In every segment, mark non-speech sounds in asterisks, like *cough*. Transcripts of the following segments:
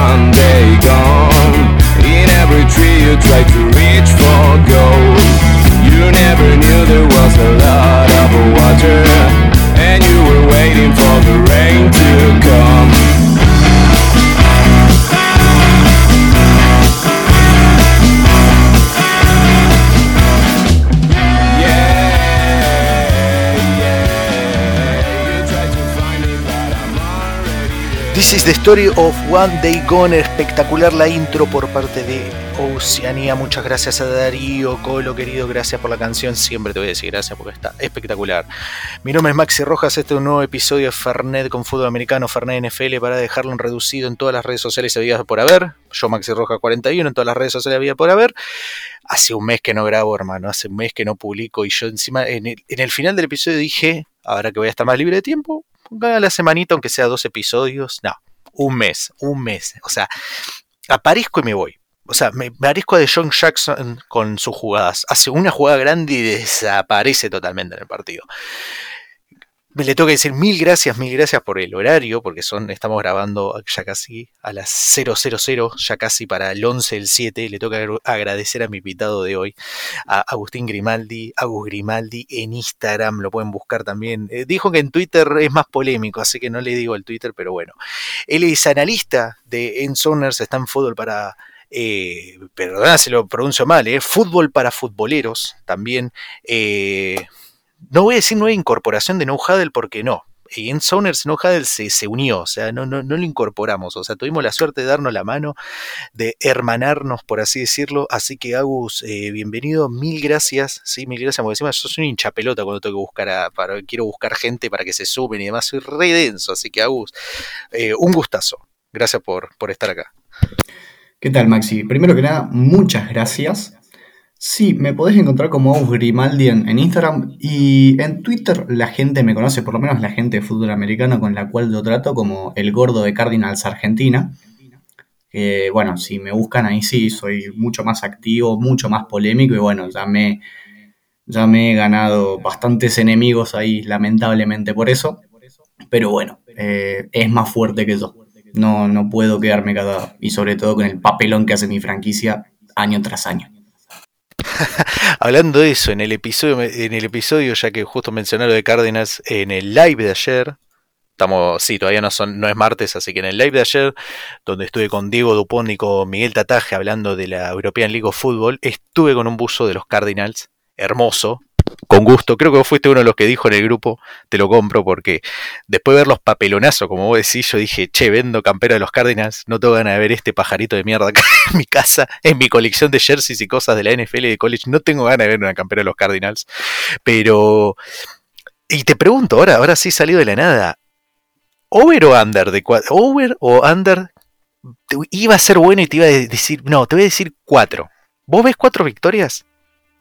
one day gone. In every tree you try to reach for gold. You never knew there was a lot This is the story of One Day Gone. Espectacular la intro por parte de Oceanía. Muchas gracias a Darío, Colo, querido. Gracias por la canción. Siempre te voy a decir gracias porque está espectacular. Mi nombre es Maxi Rojas. Este es un nuevo episodio de Fernet con fútbol americano, Fernet NFL, para dejarlo en reducido en todas las redes sociales había por haber. Yo, Maxi Rojas 41, en todas las redes sociales había por haber. Hace un mes que no grabo, hermano. Hace un mes que no publico. Y yo encima, en el, en el final del episodio dije, ahora que voy a estar más libre de tiempo, a la semanita, aunque sea dos episodios, no, un mes, un mes. O sea, aparezco y me voy. O sea, me aparezco de John Jackson con sus jugadas. Hace una jugada grande y desaparece totalmente en el partido me le que decir mil gracias, mil gracias por el horario, porque son, estamos grabando ya casi a las 000, ya casi para el 11 del 7. Le que agradecer a mi invitado de hoy, a Agustín Grimaldi, Agus Grimaldi en Instagram, lo pueden buscar también. Eh, dijo que en Twitter es más polémico, así que no le digo el Twitter, pero bueno. Él es analista de Ensoners, está en fútbol para eh, perdona si lo pronuncio mal, eh, fútbol para futboleros también. Eh, no voy a decir nueva incorporación de No Huddle porque no. En Soners No Huddle se, se, unió, o sea, no, no, no, lo incorporamos, o sea, tuvimos la suerte de darnos la mano, de hermanarnos, por así decirlo. Así que, Agus, eh, bienvenido, mil gracias, sí, mil gracias, porque encima yo soy un hinchapelota cuando tengo que buscar, a, para, quiero buscar gente para que se suben y demás, soy re denso, así que, Agus, eh, un gustazo, gracias por, por estar acá. ¿Qué tal, Maxi? Primero que nada, muchas gracias Sí, me podés encontrar como Aus Grimaldi en, Instagram y en Twitter la gente me conoce, por lo menos la gente de fútbol americano con la cual yo trato como el gordo de Cardinals Argentina. bueno, si me buscan ahí sí, soy mucho más activo, mucho más polémico y bueno, ya me, ya me he ganado bastantes enemigos ahí, lamentablemente por eso. Pero bueno, eh, es más fuerte que yo. No, no puedo quedarme callado y sobre todo con el papelón que hace mi franquicia año tras año. *laughs* Hablando de eso, en el episodio, en el episodio, ya que justo mencionaron de Cárdenas, en el live de ayer, estamos, sí, todavía no son, no es martes, así que en el live de ayer, donde estuve con Diego Dupont y con Miguel Tataje hablando de la European League of Football, estuve con un buzo de los Cardinals, hermoso, con gusto. Creo que vos fuiste uno de los que dijo en el grupo, te lo compro, porque después de ver los papelonazos, como vos decís, yo dije, che, vendo campera de los Cardinals, no tengo ganas de ver este pajarito de mierda en mi casa, en mi colección de jerseys y cosas de la NFL y de college, no tengo ganas de ver una campera de los Cardinals. Pero, y te pregunto ahora, ahora sí salido de la nada, ¿over o under? De ¿Over o under? Iba a ser bueno y te iba a decir, no, te voy a decir cuatro. ¿Vos ves cuatro victorias?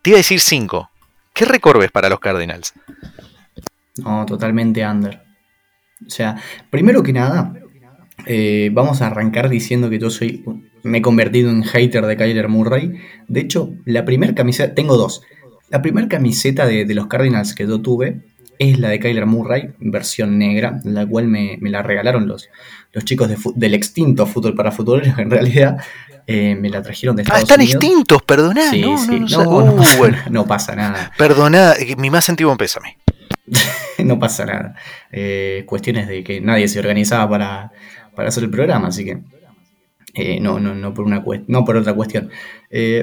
Te iba a decir cinco. ¿Qué récord para los Cardinals? No, totalmente under. O sea, primero que nada, eh, vamos a arrancar diciendo que yo soy. Me he convertido en hater de Kyler Murray. De hecho, la primera camiseta. Tengo dos. La primera camiseta de, los Cardinals que yo tuve es la de Kyler Murray, versión negra, la cual me, la regalaron los, los chicos del extinto Fútbol para Futboleros, *laughs* en realidad. Eh, me la trajeron de ah, Estados ah, están extintos, perdoná. Sí, no, sí. No, no, *laughs* pasa, nada. Perdoná, mi más antiguo pésame. *laughs* no pasa nada. Eh, cuestiones de que nadie se organizaba para, hacer el programa, así que. Eh, no, no, no por una no por otra cuestión.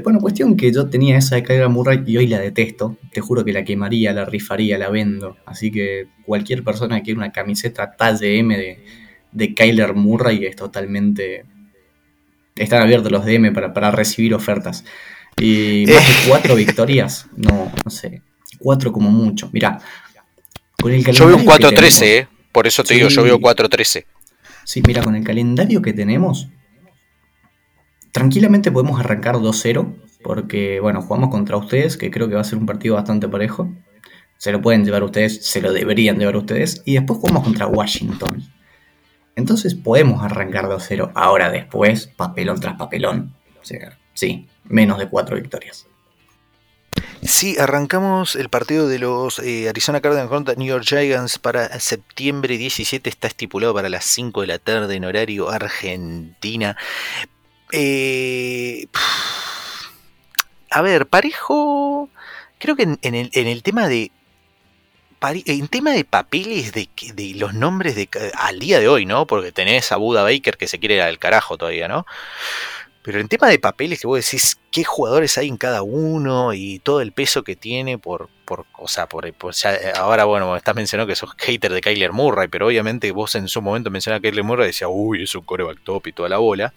bueno, cuestión que yo tenía esa de Kyler Murray y hoy la detesto. Te juro que la quemaría, la rifaría, la vendo. Así que cualquier persona que quiera una camiseta talle M de, de Kyler Murray es totalmente están abiertos los DM para, recibir ofertas. Y más de cuatro victorias, no, no sé, cuatro como mucho. Mirá, con el Yo veo un 4-13, eh. por eso te digo, yo veo 4-13. Sí, mira, con el calendario que tenemos, tranquilamente podemos arrancar 2-0, porque, bueno, jugamos contra ustedes, que creo que va a ser un partido bastante parejo. Se lo pueden llevar ustedes, se lo deberían llevar ustedes. Y después jugamos contra Washington. Entonces podemos arrancar 2-0. Ahora después, papelón tras papelón. O sea, sí, menos de cuatro victorias. Sí, arrancamos el partido de los eh, Arizona Cardinals contra New York Giants para septiembre 17. Está estipulado para las 5 de la tarde en horario Argentina. Eh, a ver, parejo. Creo que en, el, tema de en tema de papeles de, de, los nombres de al día de hoy, ¿no? Porque tenés a Buda Baker que se quiere ir al carajo todavía, ¿no? Pero en tema de papeles que vos decís qué jugadores hay en cada uno y todo el peso que tiene por, por o sea, por, ahora bueno, estás mencionando que sos hater de Kyler Murray, pero obviamente vos en su momento mencionabas a Kyler Murray y decías, uy, es un coreback top y toda la bola,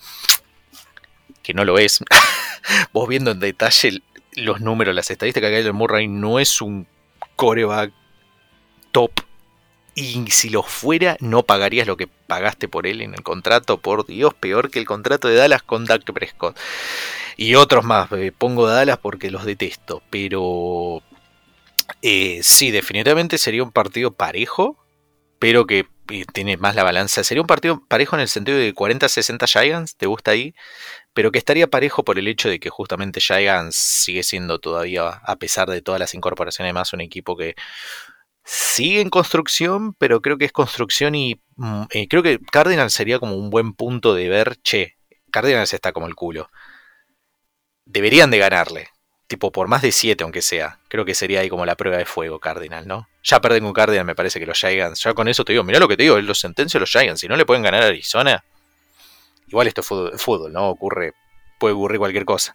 que no lo es. *laughs* vos viendo en detalle los números, las estadísticas, Kyler Murray no es un coreback top y si lo fuera, no pagarías lo que pagaste por él en el contrato. Por Dios, peor que el contrato de Dallas con Dak Prescott. Y otros más. Eh, pongo Dallas porque los detesto. Pero eh, sí, definitivamente sería un partido parejo. Pero que tiene más la balanza. Sería un partido parejo en el sentido de 40-60 Giants. ¿Te gusta ahí? Pero que estaría parejo por el hecho de que justamente Giants sigue siendo todavía, a pesar de todas las incorporaciones más, un equipo que sigue en construcción, pero creo que es construcción y mm, eh, creo que Cardinals sería como un buen punto de ver, che, Cardinals está como el culo. Deberían de ganarle, tipo por más de 7 aunque sea. Creo que sería ahí como la prueba de fuego Cardinal, ¿no? Ya perden con Cardinal, me parece que los Giants, ya con eso te digo, mirá lo que te digo, los sentencio los Giants, si no le pueden ganar a Arizona, igual esto es fútbol, ¿no? Ocurre, puede ocurrir cualquier cosa.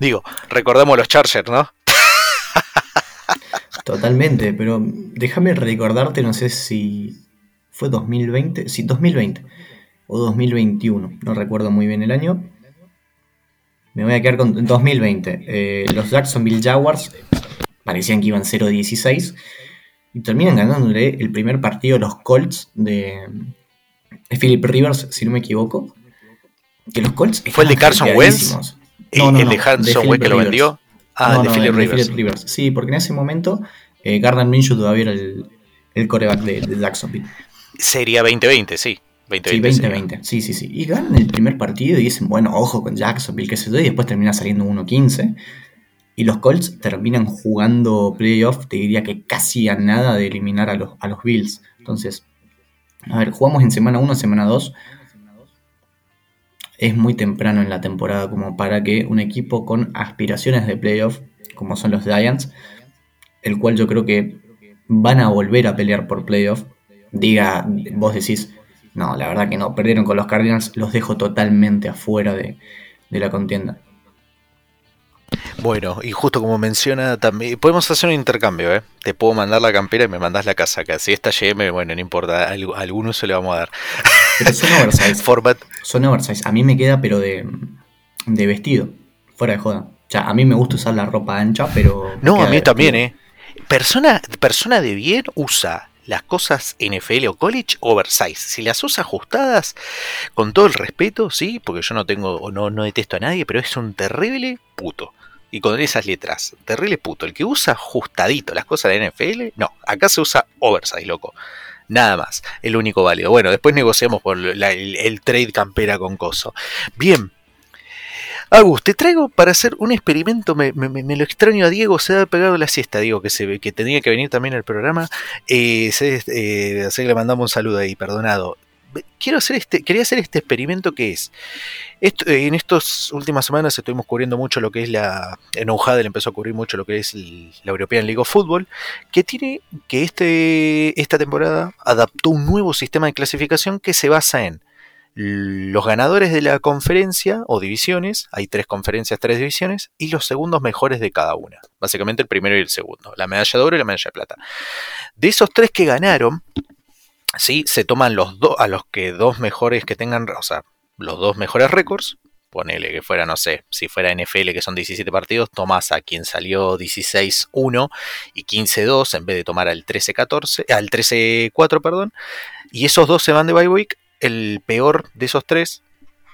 Digo, recordemos los Chargers, ¿no? *laughs* Totalmente, pero déjame recordarte, no sé si fue 2020, sí, 2020 o 2021, no recuerdo muy bien el año. Me voy a quedar con 2020. Eh, los Jacksonville Jaguars parecían que iban 0-16 y terminan ganándole el primer partido los Colts de, Philip Rivers, si no me equivoco. Que los Colts ¿Fue el de Carson Wentz? No, no, ¿El de Carson Wentz que lo vendió? Ah, de, Philip Rivers. Sí, porque en ese momento eh, Gardner Minshew todavía era el, el coreback de, Jacksonville. Sería 2020, sí. 2020, sí, 2020. Sí, sí, sí. Y ganan el primer partido y dicen, bueno, ojo con Jacksonville, qué sé yo, y después termina saliendo 1-15. Y los Colts terminan jugando playoff, te diría que casi a nada de eliminar a los, a los Bills. Entonces, a ver, jugamos en semana 1, semana 2 es muy temprano en la temporada como para que un equipo con aspiraciones de playoff, como son los Giants, el cual yo creo que van a volver a pelear por playoff, diga, vos decís, no, la verdad que no, perdieron con los Cardinals, los dejo totalmente afuera de, la contienda. Bueno, y justo como menciona también, podemos hacer un intercambio, ¿eh? Te puedo mandar la campera y me mandas la casaca. Si esta GM, bueno, no importa, algún uso le vamos a dar. Pero son oversize. *laughs* Son oversize. A mí me queda, pero de, de vestido. Fuera de joda. O sea, a mí me gusta usar la ropa ancha, pero. No, a mí también, ¿eh? Persona, persona de bien usa las cosas NFL o college oversize. Si las usa ajustadas, con todo el respeto, sí, porque yo no tengo, no, no detesto a nadie, pero es un terrible puto. Y con esas letras, terrible puto. El que usa ajustadito las cosas de NFL, no, acá se usa oversize, loco. Nada más, el único válido. Bueno, después negociamos por el, trade campera con Coso. Bien. Agus, te traigo para hacer un experimento. Me, lo extraño a Diego, se ha pegado la siesta. Digo que, se, que tenía que venir también al programa. Eh, eh, así que le mandamos un saludo ahí, perdonado quiero hacer este, quería hacer este experimento que es. Esto, en estas últimas semanas estuvimos cubriendo mucho lo que es la. En Ojadel empezó a cubrir mucho lo que es la European League of Football, que tiene que este, esta temporada adaptó un nuevo sistema de clasificación que se basa en los ganadores de la conferencia o divisiones, hay tres conferencias, tres divisiones, y los segundos mejores de cada una. Básicamente el primero y el segundo, la medalla de oro y la medalla de plata. De esos tres que ganaron, ¿sí? Se toman los dos, a los que dos mejores que tengan, o sea, los dos mejores récords, ponele que fuera, no sé, si fuera NFL que son 17 partidos, tomas a quien salió 16-1 y 15-2 en vez de tomar al 13-14, al 13-4, perdón, y esos dos se van de bye week, el peor de esos tres,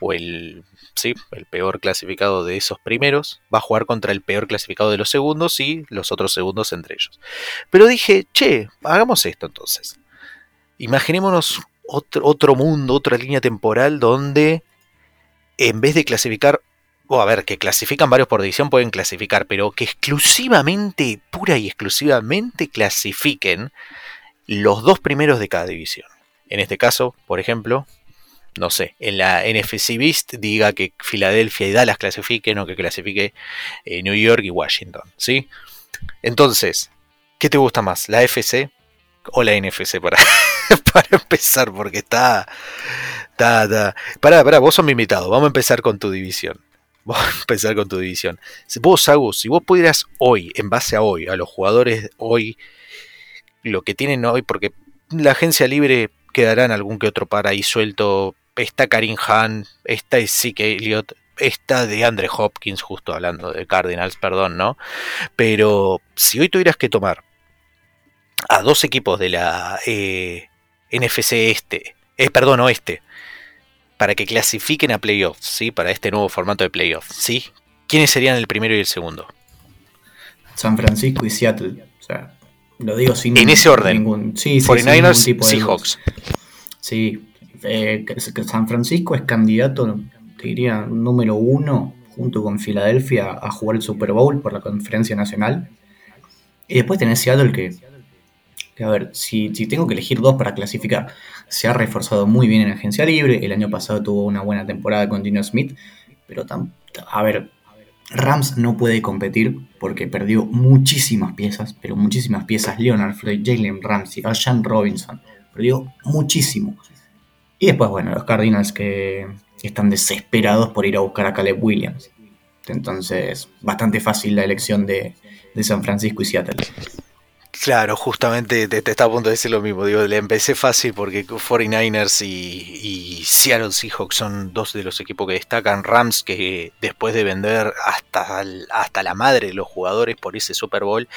o el, sí, el peor clasificado de esos primeros, va a jugar contra el peor clasificado de los segundos y los otros segundos entre ellos. Pero dije, che, hagamos esto entonces. Imaginémonos otro, otro mundo, otra línea temporal donde en vez de clasificar o a ver, que clasifican varios por división pueden clasificar, pero que exclusivamente, pura y exclusivamente clasifiquen los dos primeros de cada división. En este caso, por ejemplo, no sé, en la NFC Beast diga que Filadelfia y Dallas clasifiquen o que clasifique eh, New York y Washington, ¿sí? Entonces, ¿qué te gusta más, la FC o la NFC *laughs* para, para empezar? Porque está, está, está... Pará, pará, vos sos mi invitado, vamos a empezar con tu división. *laughs* Vamos a empezar con tu división. Vos, Agus, si vos pudieras hoy, en base a hoy, a los jugadores hoy, lo que tienen hoy, porque la agencia libre quedará en algún que otro par ahí suelto. Está Karim Han, está Zeke Elliott, está de Andre Hopkins, justo hablando de Cardinals, perdón, ¿no? Pero si hoy tuvieras que tomar a dos equipos de la eh, NFC este, eh, perdón, oeste, para que clasifiquen a playoffs, ¿sí? Para este nuevo formato de playoffs, ¿sí? ¿Quiénes serían el primero y el segundo? San Francisco y Seattle. O sea, lo digo sin En ese orden. ningún- sí, sí, 49ers, sin ningún tipo de Seahawks. Sí, eh, San Francisco es candidato, te diría, número uno, junto con Filadelfia, a jugar el Super Bowl por la conferencia nacional. Y después tenés Seattle que, que, a ver, si, si tengo que elegir dos para clasificar, se ha reforzado muy bien en agencia libre, el año pasado tuvo una buena temporada con Dino Smith, pero tam- a ver, Rams no puede competir porque perdió muchísimas piezas, pero muchísimas piezas. Leonard Floyd, Jalen Ramsey, Alshon Robinson. Perdió muchísimo. Y después, bueno, los Cardinals que están desesperados por ir a buscar a Caleb Williams. Entonces, bastante fácil la elección de San Francisco y Seattle. Claro, justamente te, te estaba a punto de decir lo mismo. Digo, le empecé fácil porque 49ers y, y Seattle Seahawks son dos de los equipos que destacan. Rams, que después de vender hasta, hasta la madre de los jugadores por ese Super Bowl,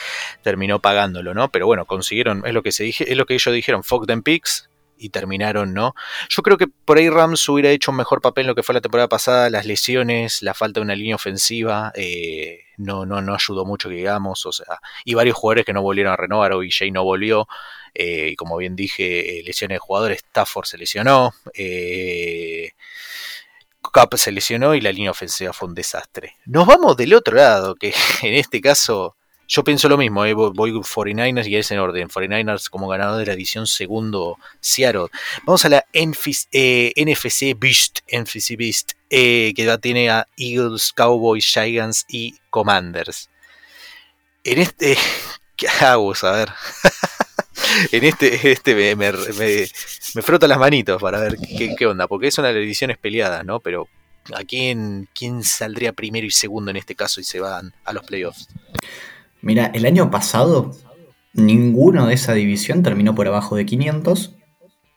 terminó pagándolo, ¿no? Pero bueno, consiguieron, es lo que se dije, es lo que ellos dijeron, fuck them picks. Y terminaron, ¿no? Yo creo que por ahí Rams hubiera hecho un mejor papel en lo que fue la temporada pasada. Las lesiones, la falta de una línea ofensiva, eh, no, no, no ayudó mucho, que digamos. O sea, y varios jugadores que no volvieron a renovar. OBJ no volvió. eh, y como bien dije, eh, lesiones de jugadores. Stafford se lesionó. eh, se lesionó y la línea ofensiva fue un desastre. Nos vamos del otro lado, que *laughs* en este caso yo pienso lo mismo. eh, voy voy 49ers y es en orden. 49ers como ganador de la edición segundo Seattle. Vamos a la NFC, eh, Beast, NFC Beast eh, que ya tiene a Eagles, Cowboys, Giants y Commanders. En este. *laughs* ¿Qué hago? A ver. *laughs* en este, este me, me, las manitos para ver qué, onda, porque es una de las divisiones peleadas, ¿no? Pero ¿a quién, quién saldría primero y segundo en este caso y se van a los playoffs? Mira, el año pasado ninguno de esa división terminó por abajo de 500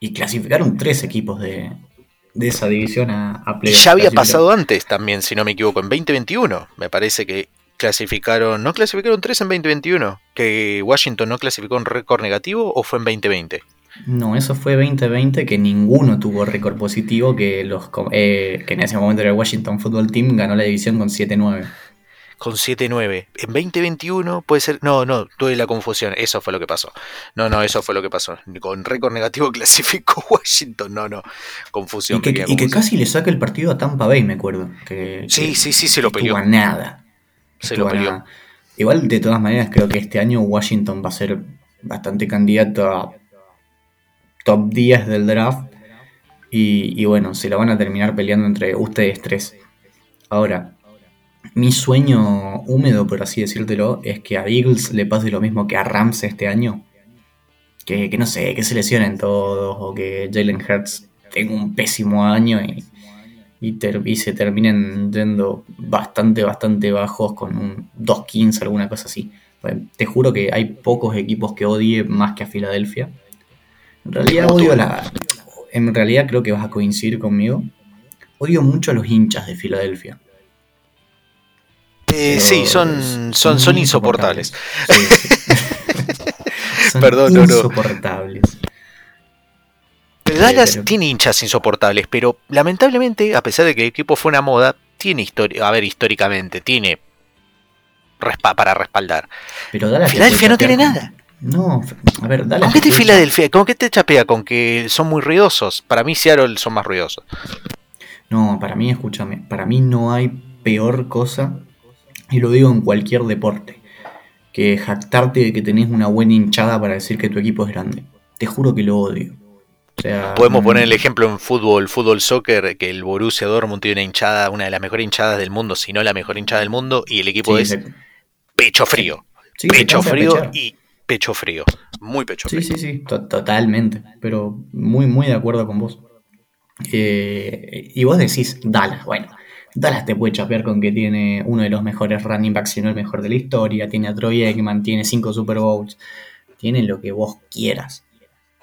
y clasificaron tres equipos de, de esa división a, a ya había pasado antes también, si no me equivoco, en 2021. Me parece que clasificaron, ¿no clasificaron tres en 2021? ¿Que Washington no clasificó un récord negativo o fue en 2020? No, eso fue 2020 que ninguno tuvo récord positivo, que, los, eh, que en ese momento era el Washington Football Team, ganó la división con 7-9. Con 7-9. En 2021 puede ser. No, no, tuve la confusión. Eso fue lo que pasó. No, no, eso fue lo que pasó. Con récord negativo *laughs* clasificó Washington. No, no. Confusión. Y que, y que casi le saca el partido a Tampa Bay, me acuerdo. Que, Sí, que sí, sí, se lo peleó. a nada. Se lo peleó. nada. Igual, de todas maneras, creo que este año Washington va a ser bastante candidato a top 10 del draft. Y, y bueno, se la van a terminar peleando entre ustedes tres. Ahora, mi sueño húmedo, por así decírtelo, es que a Eagles le pase lo mismo que a Rams este año. Que, que no sé, que se lesionen todos o que Jalen Hurts tenga un pésimo año y, y, ter- y se terminen yendo bastante, bastante bajos con un 2-15, alguna cosa así. Te juro que hay pocos equipos que odie más que a Filadelfia. En realidad odio la. En realidad creo que vas a coincidir conmigo. Odio mucho a los hinchas de Filadelfia. Eh, sí, son, son, son insoportables. Sí, sí. *laughs* Son Perdón, no, no. insoportables. Pero Dallas pero- tiene hinchas insoportables, pero lamentablemente, a pesar de que el equipo fue una moda, tiene historia. A ver, históricamente, tiene respa- para respaldar. Pero Dallas Filadelfia no tiene nada. No, a ver, Dallas. ¿Con qué te Filadelfia? ¿Con qué te chapea? Con que son muy ruidosos. Para mí Seattle son más ruidosos. No, para mí, escúchame, para mí no hay peor cosa, y lo digo en cualquier deporte, que jactarte de que tenés una buena hinchada para decir que tu equipo es grande. Te juro que lo odio. Podemos poner el ejemplo en fútbol, fútbol soccer, que el Borussia Dortmund tiene una hinchada, una de las mejores hinchadas del mundo, si no la mejor hinchada del mundo, y el equipo es pecho frío. pecho frío y pecho frío. Muy pecho frío. Sí, sí, sí, totalmente. Pero muy, muy de acuerdo con vos. Eh, y vos decís, Dallas, bueno, Dallas te puede chapear con que tiene uno de los mejores running backs, si no el mejor de la historia, tiene a Troy Aikman, tiene cinco Super Bowls, tiene lo que vos quieras.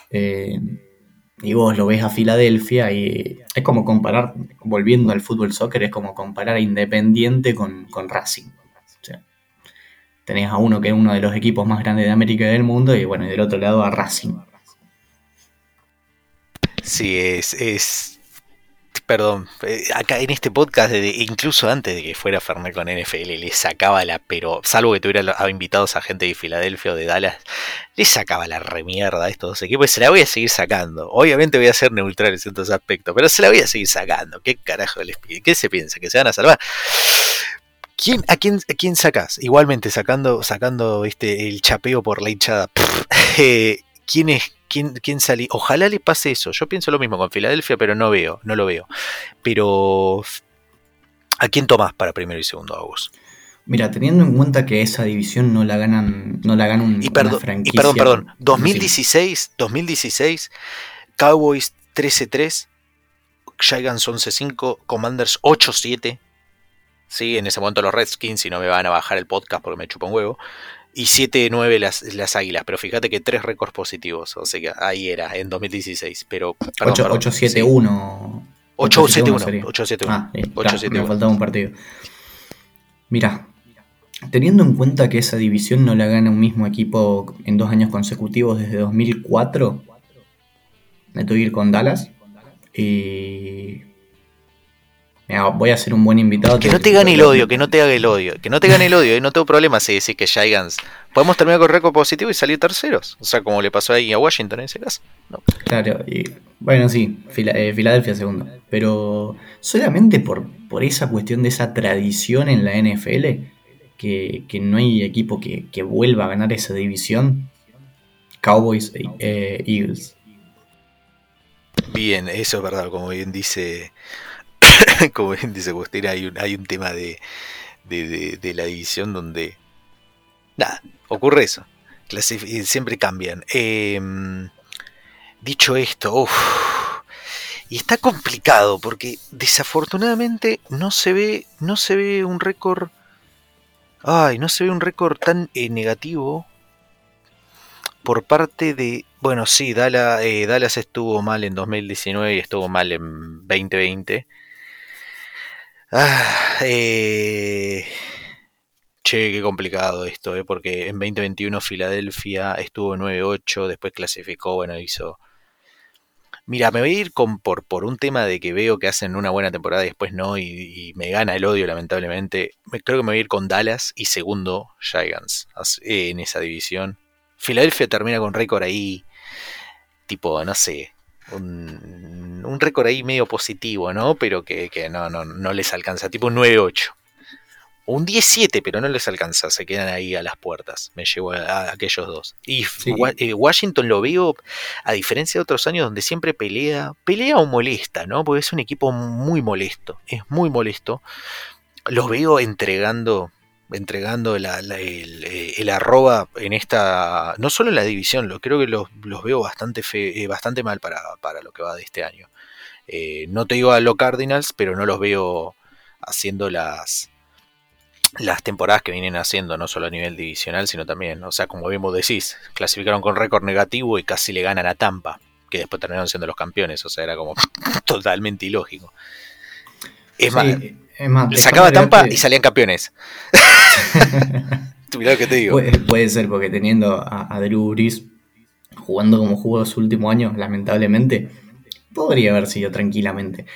Eh, y vos lo ves a Filadelfia y es como comparar, volviendo al fútbol soccer, es como comparar a Independiente con, con Racing. tenés a uno que es uno de los equipos más grandes de América y del mundo y bueno, y del otro lado a Racing. Sí, es, es perdón, eh, acá en este podcast, incluso antes de que fuera Fernet con NFL, le sacaba la, pero salvo que tuviera invitados a gente de Filadelfia o de Dallas, le sacaba la remierda a estos dos equipos y se la voy a seguir sacando. Obviamente voy a ser neutral en ciertos aspectos, pero se la voy a seguir sacando. ¿Qué carajo les? ¿Qué se piensa? ¿Que se van a salvar? ¿Quién, a, quién, ¿A quién sacas? Igualmente, sacando, sacando este, el chapeo por la hinchada. *laughs* Eh, ¿Quién es? ¿Quién, quién Ojalá le pase eso. Yo pienso lo mismo con Filadelfia, pero no veo, no lo veo. Pero, ¿a quién tomás para primero y segundo, August? Mira, teniendo en cuenta que esa división no la ganan, no la ganan y perdón, franquicia. Y perdón, perdón. 2016, 2016, Cowboys 13-3, Giants 11-5, Commanders 8-7. Sí, en ese momento los Redskins, si no me van a bajar el podcast porque me chupa un huevo y 7-9 las, las águilas, pero fíjate que tres récords positivos, o sea que ahí era, en 2016. Pero, 8-7-1. 8-7-1. Ah, me faltaba un partido. Mira, teniendo en cuenta que esa división no la gana un mismo equipo en dos años consecutivos desde 2004, me tuve que ir con Dallas. Voy a ser un buen invitado. Que no te gane el odio, que no te haga el odio, que no te gane el odio, y no tengo problema si decir que Giants. Podemos terminar con récord positivo y salir terceros. O sea, como le pasó ahí a Washington en ese caso. Claro, y bueno, sí, eh, Filadelfia segundo. Pero solamente por, por esa cuestión de esa tradición en la NFL, que, no hay equipo que, vuelva a ganar esa división, Cowboys e Eagles. Bien, eso es verdad, como bien dice *laughs* como bien dice Agustín, hay un, hay un tema de, de, la división donde. Nada, ocurre eso. siempre cambian. Em, dicho esto, y está complicado porque desafortunadamente no se ve, no se ve un récord. Ay, no se ve un récord tan eh, negativo por parte de. Bueno, sí, Dallas, eh, Dallas estuvo mal en 2019 y estuvo mal en 2020. Ah, eh... Che, qué complicado esto, ¿eh? porque en 2021 Filadelfia estuvo 9-8, después clasificó, bueno, hizo... Mira, me voy a ir con, por, por un tema de que veo que hacen una buena temporada y después no, y, me gana el odio lamentablemente. Creo que me voy a ir con Dallas y segundo Giants en esa división. Filadelfia termina con récord ahí, tipo, no sé, un, un récord ahí medio positivo, ¿no? Pero que, no, no, no les alcanza, tipo un 9-8. Un 17, pero no les alcanza, se quedan ahí a las puertas. Me llevo a, aquellos dos. Y eh, Washington lo veo, a diferencia de otros años donde siempre pelea, pelea o molesta, ¿no? Porque es un equipo muy molesto, es muy molesto. Los veo entregando entregando la, eh, el, arroba en esta, no solo en la división, lo, creo que los, veo bastante, eh, bastante mal para, lo que va de este año. Eh, no te digo a los Cardinals, pero no los veo haciendo las, las temporadas que vienen haciendo, no solo a nivel divisional, sino también, o sea, como bien vos decís, clasificaron con récord negativo y casi le ganan a Tampa, que después terminaron siendo los campeones, o sea, era como *laughs* totalmente ilógico. Es más, Sacaba Tampa y salían campeones. *laughs* *laughs* que te digo. Puede, ser, porque teniendo a, Drew Brees jugando como jugó su último año, lamentablemente, podría haber sido tranquilamente.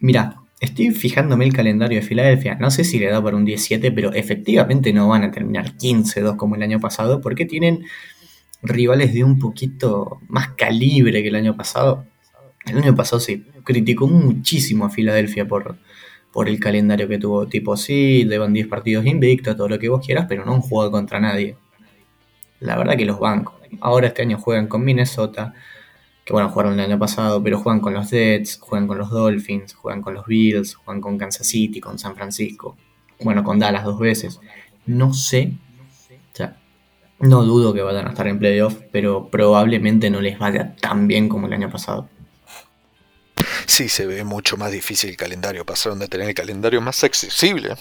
Mira, estoy fijándome el calendario de Filadelfia. No sé si le da para un 17, pero efectivamente no van a terminar 15-2 como el año pasado, porque tienen rivales de un poquito más calibre que el año pasado. El año pasado se criticó muchísimo a Filadelfia por, por el calendario que tuvo. Tipo, sí, llevan 10 partidos invictos, todo lo que vos quieras, pero no han jugado contra nadie. La verdad que los bancos. Ahora este año juegan con Minnesota, bueno, jugaron el año pasado, pero juegan con los Jets, juegan con los Dolphins, juegan con los Bills, juegan con Kansas City, con San Francisco, bueno, con Dallas dos veces. No sé, no dudo que vayan a estar en playoff, pero probablemente no les vaya tan bien como el año pasado. Sí, se ve mucho más difícil el calendario. Pasaron de tener el calendario más accesible.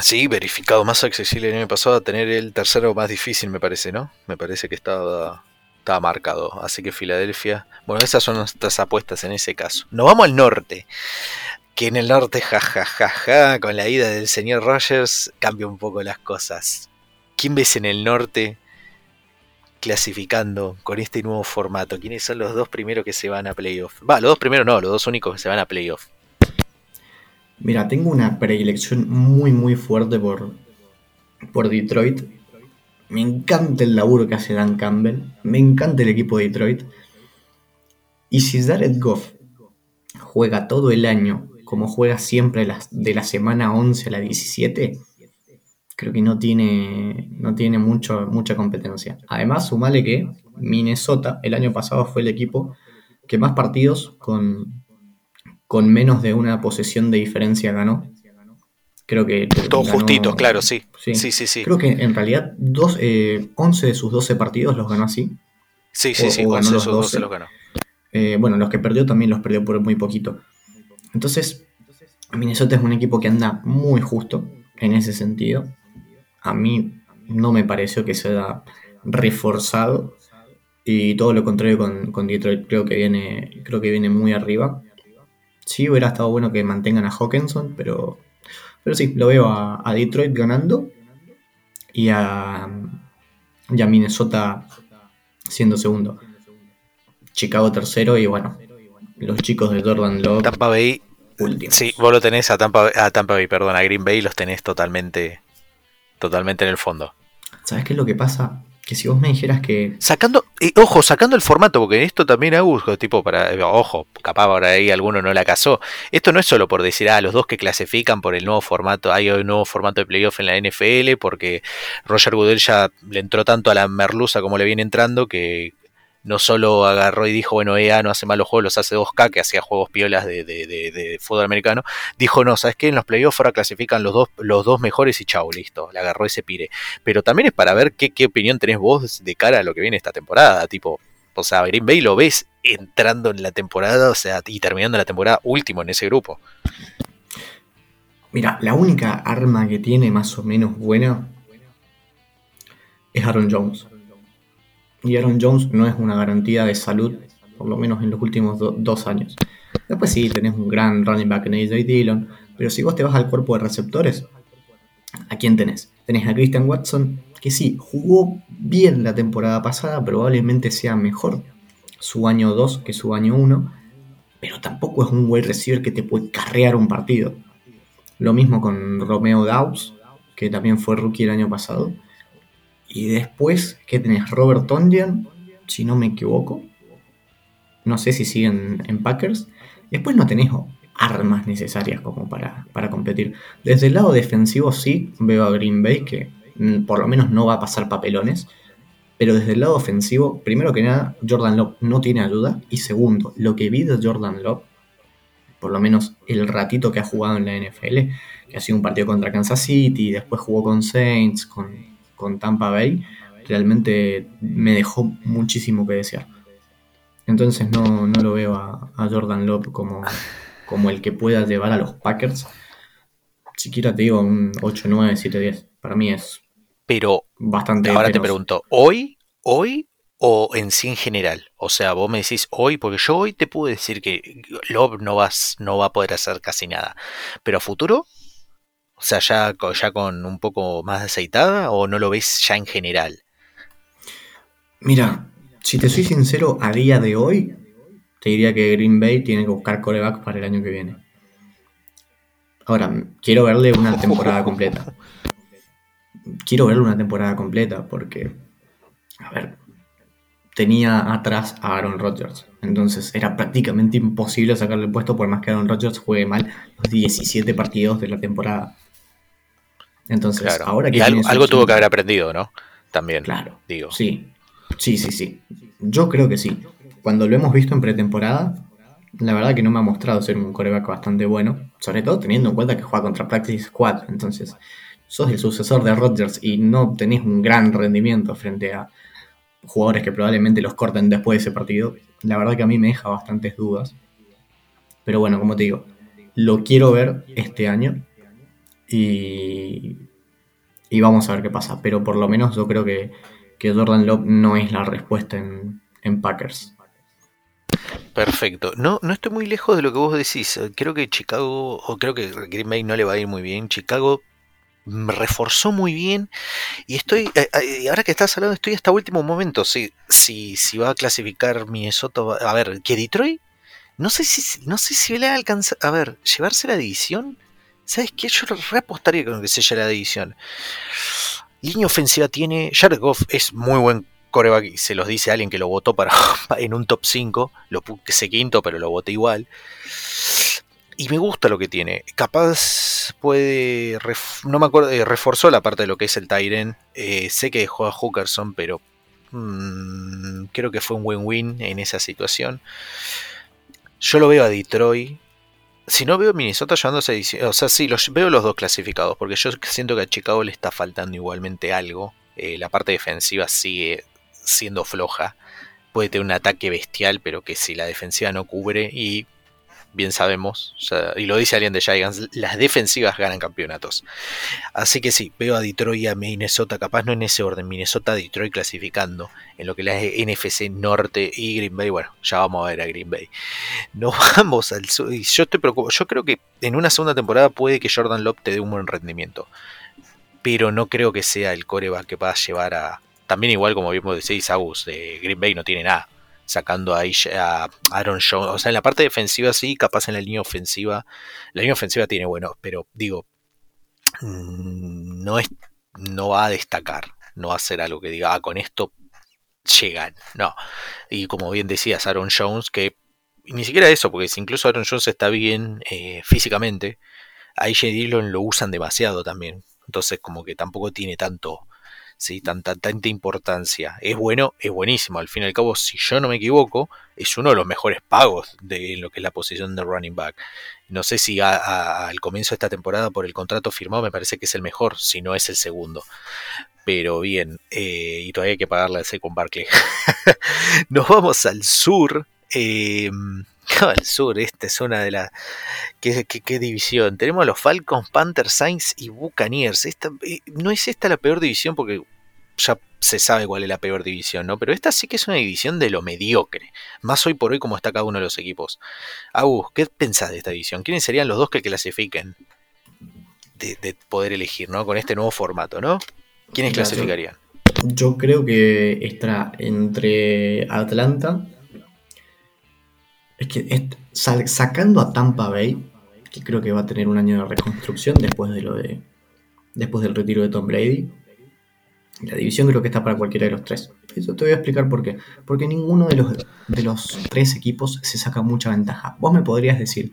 Sí, verificado más accesible el año pasado a tener el tercero más difícil, me parece, ¿no? Me parece que estaba, estaba marcado. Así que Filadelfia. Bueno, esas son nuestras apuestas en ese caso. Nos vamos al norte. Que en el norte, jajajaja, con la ida del señor Rogers, cambia un poco las cosas. ¿Quién ves en el norte clasificando con este nuevo formato? ¿Quiénes son los dos primeros que se van a playoff? Va, los dos primeros no, los dos únicos que se van a playoff. Mira, tengo una predilección muy muy fuerte por, por Detroit. Me encanta el laburo que hace Dan Campbell. Me encanta el equipo de Detroit. Y si Jared Goff juega todo el año como juega siempre de la semana 11 a la 17, creo que no tiene, no tiene mucho, mucha competencia. Además, sumale que Minnesota el año pasado fue el equipo que más partidos con, con menos de una posesión de diferencia ganó. Creo que. Todos justitos, claro, sí. sí. Sí, sí, Creo que en realidad dos, 11 eh, de sus 12 partidos los ganó así. Sí, sí, sí, 11 de sus 12 los ganó. Eh, bueno, los que perdió también los perdió por muy poquito. Entonces, Minnesota es un equipo que anda muy justo en ese sentido a mí no me pareció que sea reforzado y todo lo contrario con, Detroit creo que viene creo que viene muy arriba sí hubiera estado bueno que mantengan a Hawkinson pero pero sí lo veo a, Detroit ganando y a, y a Minnesota siendo segundo Chicago tercero y bueno los chicos de Jordan Love Tampa Bay sí vos lo tenés a Tampa, a Tampa Bay perdón a Green Bay los tenés totalmente totalmente en el fondo. ¿Sabes qué es lo que pasa? Que si vos me dijeras que. Sacando, ojo, sacando el formato, porque esto también Augusto, tipo para. Ojo, capaz ahora ahí alguno no la casó. Esto no es solo por decir, ah, los dos que clasifican por el nuevo formato, hay un nuevo formato de playoff en la NFL, porque Roger Goodell ya le entró tanto a la merluza como le viene entrando que no solo agarró y dijo, bueno, EA no hace malos juegos, los hace 2K, que hacía juegos piolas de, fútbol americano, dijo, no, ¿sabes qué? En los playoffs ahora clasifican los dos, los dos mejores y chau, listo, le agarró ese pire. Pero también es para ver qué, qué opinión tenés vos de cara a lo que viene esta temporada, tipo, o sea, Green Bay lo ves entrando en la temporada, o sea, y terminando la temporada último en ese grupo. Mira, la única arma que tiene más o menos buena es Aaron Jones. Y Aaron Jones no es una garantía de salud, por lo menos en los últimos dos años. Después sí, tenés un gran running back en AJ Dillon, pero si vos te vas al cuerpo de receptores, ¿a quién tenés? Tenés a Christian Watson, que sí, jugó bien la temporada pasada, probablemente sea mejor su año 2 que su año 1, pero tampoco es un wide receiver que te puede carrear un partido. Lo mismo con Romeo Dawes, que también fue rookie el año pasado y después, ¿qué tenés? Robert Tonyan, si no me equivoco. No sé si siguen en Packers. Después no tenés armas necesarias como para, para competir. Desde el lado defensivo sí veo a Green Bay que mm, por lo menos no va a pasar papelones. Pero desde el lado ofensivo, primero que nada, Jordan Love no tiene ayuda. Y segundo, lo que vi de Jordan Love, por lo menos el ratito que ha jugado en la NFL, que ha sido un partido contra Kansas City, después jugó con Saints, con con Tampa Bay, realmente me dejó muchísimo que desear. Entonces no, lo veo a, Jordan Love como, *laughs* como el que pueda llevar a los Packers. Siquiera te digo un 8-9, 7-10. Para mí es Pero bastante. Ahora te pregunto, ¿hoy? ¿Hoy? ¿O en sí en general? O sea, vos me decís hoy, porque yo hoy te puedo decir que Love no, vas, no va a poder hacer casi nada. Pero a futuro, o sea, ya, ya con un poco más aceitada o no lo ves ya en general? Mira, si te soy sincero, a día de hoy te diría que Green Bay tiene que buscar coreback para el año que viene. Ahora, quiero verle una temporada completa. *laughs* Quiero verle una temporada completa porque, a ver, tenía atrás a Aaron Rodgers. Entonces era prácticamente imposible sacarle el puesto por más que Aaron Rodgers juegue mal los 17 partidos de la temporada. Entonces, ahora que... algo, tuvo que haber aprendido, ¿no? También. Claro. Digo. Sí. Sí, sí, sí. Yo creo que sí. Cuando lo hemos visto en pretemporada, la verdad que no me ha mostrado ser un coreback bastante bueno. Sobre todo teniendo en cuenta que juega contra Practice Squad. Entonces, sos el sucesor de Rodgers y no tenés un gran rendimiento frente a jugadores que probablemente los corten después de ese partido, la verdad que a mí me deja bastantes dudas. Pero bueno, como te digo, lo quiero ver este año y, y vamos a ver qué pasa. Pero por lo menos yo creo que, Jordan Love no es la respuesta en, en Packers. Perfecto. No, no estoy muy lejos de lo que vos decís. Creo que Chicago, o creo que Green Bay no le va a ir muy bien. Chicago me reforzó muy bien. Y estoy, eh, eh, ahora que estás hablando, estoy hasta último momento. Si, si, si va a clasificar Minnesota, a ver, que Detroit, no sé si, no sé si le alcanza, a ver, llevarse la división. ¿Sabes qué? Yo reapostaría con que se lleve la división. Línea ofensiva tiene. Jared Goff es muy buen coreback se los dice alguien que lo votó para *laughs* en un top 5. Lo puse quinto, pero lo voté igual. Y me gusta lo que tiene. Capaz puede. no me acuerdo. Eh, reforzó la parte de lo que es el Tyren. Eh, sé que dejó a Hookerson, pero. Mm, creo que fue un win-win en esa situación. Yo lo veo a Detroit. Si no veo Minnesota edición. O sea, sí, los, veo los dos clasificados. Porque yo siento que a Chicago le está faltando igualmente algo. Eh, la parte defensiva sigue siendo floja. Puede tener un ataque bestial, pero que si la defensiva no cubre. Y bien sabemos, y lo dice alguien de Giants, las defensivas ganan campeonatos. Así que sí, veo a Detroit y a Minnesota, capaz no en ese orden, Minnesota, Detroit clasificando en lo que la NFC Norte y Green Bay, bueno, ya vamos a ver a Green Bay. Nos *laughs* vamos al sur, y yo estoy preocupado, yo creo que en una segunda temporada puede que Jordan Love te dé un buen rendimiento, pero no creo que sea el coreback que va a llevar a... También igual como vimos decís, Agus, de Green Bay no tiene nada sacando a Aaron Jones. O sea, en la parte defensiva sí, capaz en la línea ofensiva. La línea ofensiva tiene bueno, pero digo, mm, no, es, no va a destacar, no va a ser algo que diga, ah, con esto llegan. No. Y como bien decías, Aaron Jones, que ni siquiera eso, porque si incluso Aaron Jones está bien eh, físicamente, a AJ Dillon lo usan demasiado también. Entonces, como que tampoco tiene tanto ¿sí? Tanta, tanta importancia. Es bueno, es buenísimo. Al fin y al cabo, si yo no me equivoco, es uno de los mejores pagos de lo que es la posición de running back. No sé si al comienzo de esta temporada por el contrato firmado me parece que es el mejor, si no es el segundo. Pero bien, eh, y todavía hay que pagarle a con Barkley. *laughs* Nos vamos al sur. Eh, *laughs* al sur, esta es una de las. ¿Qué, qué, división? Tenemos a los Falcons, Panthers, Saints y Buccaneers. Esta, eh, no es esta la peor división porque ya se sabe cuál es la peor división, ¿no? Pero esta sí que es una división de lo mediocre. Más hoy por hoy como está cada uno de los equipos. Agus, ¿qué pensás de esta división? ¿Quiénes serían los dos que clasifiquen? De, poder elegir, ¿no? Con este nuevo formato, ¿no? ¿Quiénes clasificarían? Yo creo que está entre Atlanta es que sacando a Tampa Bay, que creo que va a tener un año de reconstrucción después de lo de. Después del retiro de Tom Brady. La división creo que está para cualquiera de los tres. Eso te voy a explicar por qué. Porque ninguno de los, de los tres equipos se saca mucha ventaja. Vos me podrías decir,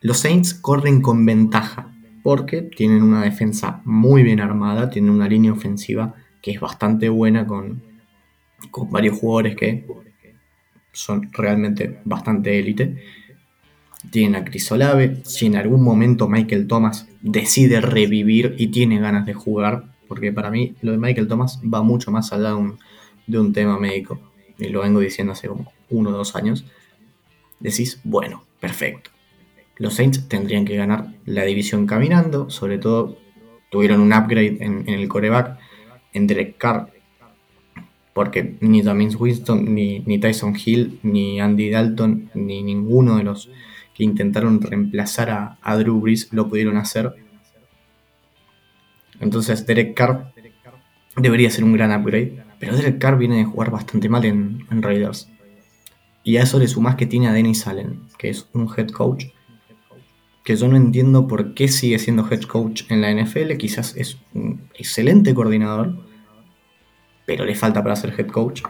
los Saints corren con ventaja porque tienen una defensa muy bien armada, tienen una línea ofensiva que es bastante buena con, con varios jugadores que son realmente bastante élite. Tienen a Crisolave, si en algún momento Michael Thomas decide revivir y tiene ganas de jugar, porque para mí lo de Michael Thomas va mucho más allá de un, tema médico, y lo vengo diciendo hace como uno o dos años, decís, bueno, perfecto. Los Saints tendrían que ganar la división caminando, sobre todo tuvieron un upgrade en, en el coreback. Entre Carr porque ni James Winston, ni, Tyson Hill, ni Andy Dalton, ni ninguno de los que intentaron reemplazar a, Drew Brees lo pudieron hacer. Entonces Derek Carr debería ser un gran upgrade, pero Derek Carr viene de jugar bastante mal en, Raiders. Y a eso le sumas que tiene a Dennis Allen, que es un head coach, que yo no entiendo por qué sigue siendo head coach en la NFL, quizás es un excelente coordinador, pero le falta para ser head coach.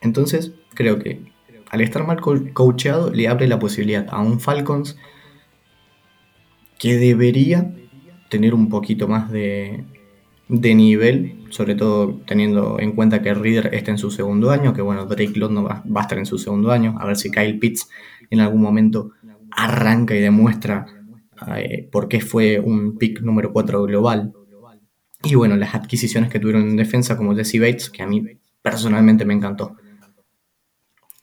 Entonces, creo que al estar mal coacheado, le abre la posibilidad a un Falcons que debería tener un poquito más de, de nivel, sobre todo teniendo en cuenta que Reader está en su segundo año, que bueno, Drake London va, va, a estar en su segundo año, a ver si Kyle Pitts en algún momento arranca y demuestra eh, por qué fue un pick número 4 global. Y bueno, las adquisiciones que tuvieron en defensa como Jesse Bates, que a mí personalmente me encantó.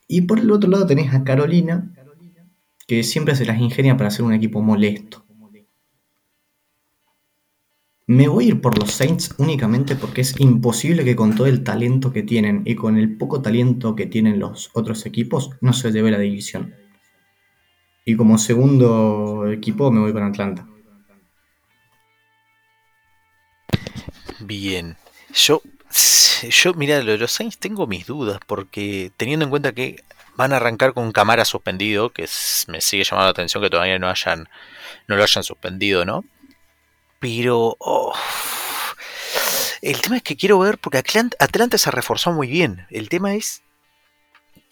Y por el otro lado tenés a Carolina, que siempre se las ingenia para ser un equipo molesto. Me voy a ir por los Saints únicamente porque es imposible que con todo el talento que tienen y con el poco talento que tienen los otros equipos no se lleve la división. Y como segundo equipo me voy con Atlanta. Bien. Yo, yo mira, lo de los Saints tengo mis dudas porque teniendo en cuenta que van a arrancar con Camara suspendido, que me sigue llamando la atención que todavía no hayan no lo hayan suspendido, ¿no? Pero. Oh, el tema es que quiero ver, porque Atlanta, se reforzó muy bien. El tema es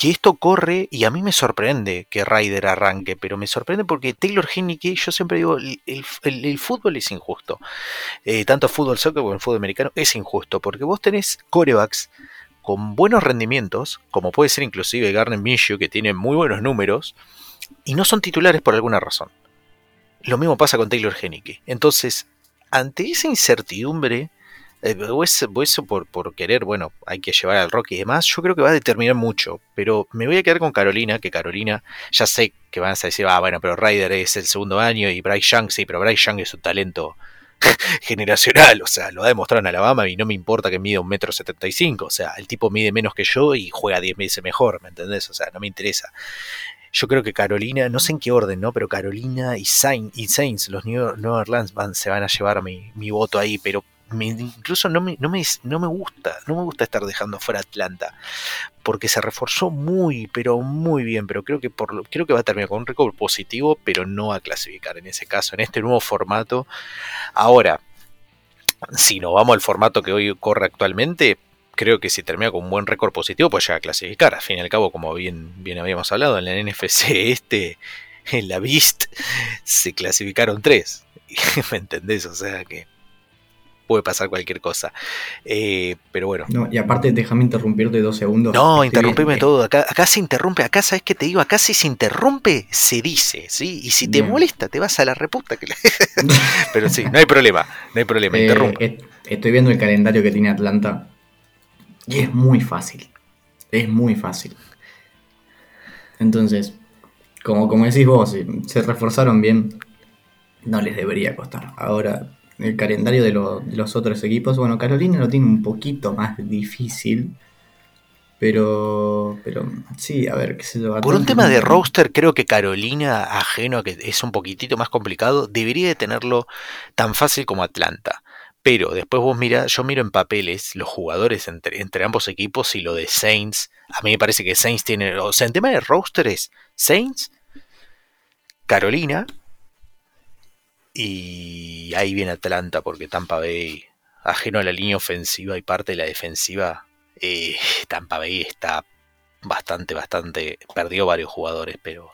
que esto corre y a mí me sorprende que Ryder arranque, pero me sorprende porque Taylor Henneke, yo siempre digo, el, fútbol es injusto. Eh, tanto fútbol soccer como el fútbol americano es injusto, porque vos tenés corebacks con buenos rendimientos, como puede ser inclusive Garner Minshew, que tiene muy buenos números, y no son titulares por alguna razón. Lo mismo pasa con Taylor Henneke. Entonces, ante esa incertidumbre, eh, o, eso, por, querer, bueno, hay que llevar al rock y demás, yo creo que va a determinar mucho. Pero me voy a quedar con Carolina, que Carolina, ya sé que van a decir, ah, bueno, pero Ryder es el segundo año y Bryce Young, sí, pero Bryce Young es un talento *laughs* generacional, o sea, lo ha demostrado en Alabama y no me importa que mida un metro setenta y cinco, o sea, el tipo mide menos que yo y juega diez veces mejor, ¿me entendés? O sea, no me interesa. Yo creo que Carolina, no sé en qué orden, ¿no? Pero Carolina y, Saints, y Saints los New, Orleans van, se van a llevar mi, mi voto ahí, pero incluso no me, no, me, no me gusta, no me gusta estar dejando fuera Atlanta, porque se reforzó muy, pero muy bien, pero creo que, por, creo que va a terminar con un récord positivo, pero no a clasificar en ese caso, en este nuevo formato. Ahora, si nos vamos al formato que hoy corre actualmente, creo que si termina con un buen récord positivo, pues ya a clasificar. Al fin y al cabo, como bien, bien habíamos hablado, en la NFC este, en la Beast, se clasificaron tres. *laughs* ¿Me entendés? O sea que puede pasar cualquier cosa. Eh, pero bueno. No, y aparte, déjame interrumpirte dos segundos. No, interrumpime todo. Acá, acá se interrumpe. Acá, ¿sabes qué te digo? Acá si se interrumpe, se dice. ¿sí? Y si te molesta, te vas a la reputa. Que *laughs* pero sí, no hay problema. No hay problema. Eh, interrumpe. Estoy viendo el calendario que tiene Atlanta y es muy fácil. Es muy fácil. Entonces, como, como decís vos, se reforzaron bien, no les debería costar. Ahora, el calendario de, los otros equipos, bueno, Carolina lo tiene un poquito más difícil. Pero, pero sí, a ver, qué se yo. Por un tema de roster, creo que Carolina, ajeno a que es un poquitito más complicado, debería de tenerlo tan fácil como Atlanta. Pero después vos mira, yo miro en papeles los jugadores entre, entre, ambos equipos y lo de Saints. A mí me parece que Saints tiene. O sea, en tema de roster es Saints, Carolina. Y ahí viene Atlanta, porque Tampa Bay, ajeno a la línea ofensiva y parte de la defensiva, eh, Tampa Bay está bastante, bastante. Perdió varios jugadores, pero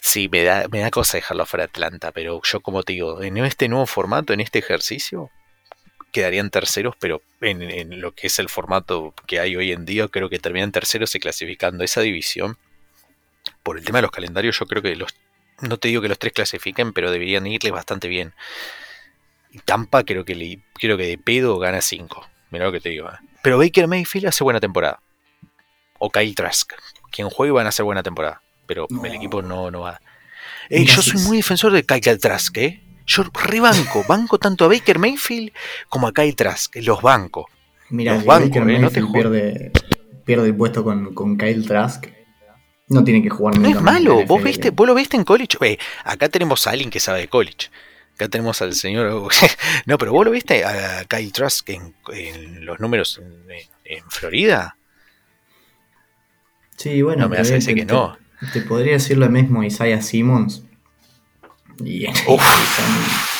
sí, me da, me da cosa dejarlo fuera Atlanta, pero yo como te digo, en este nuevo formato, en este ejercicio, quedarían terceros, pero en, lo que es el formato que hay hoy en día, creo que terminan terceros y clasificando esa división. Por el tema de los calendarios, yo creo que los, no te digo que los tres clasifiquen, pero deberían irle bastante bien. Tampa creo que, le, creo que de pedo gana 5. Mira lo que te digo. ¿eh? Pero Baker Mayfield hace buena temporada. O Kyle Trask. Quien juegue van a hacer buena temporada pero el equipo no, no va. yo soy muy defensor de Kyle Trask, ¿eh? Yo rebanco, *laughs* banco tanto a Baker Mayfield como a Kyle Trask, los banco. Mira, los Baker ¿eh? no te pierde, pierde el puesto con, con Kyle Trask. No tiene que jugar No es malo, vos, viste, vos lo viste en college. acá tenemos a alguien que sabe de college. Acá tenemos al señor. *laughs* no, pero vos lo viste a Kyle Trask en, los números en, Florida. Sí, bueno. No me hace decir que no. Te podría decir lo mismo Isaiah Simmons. Y, *laughs*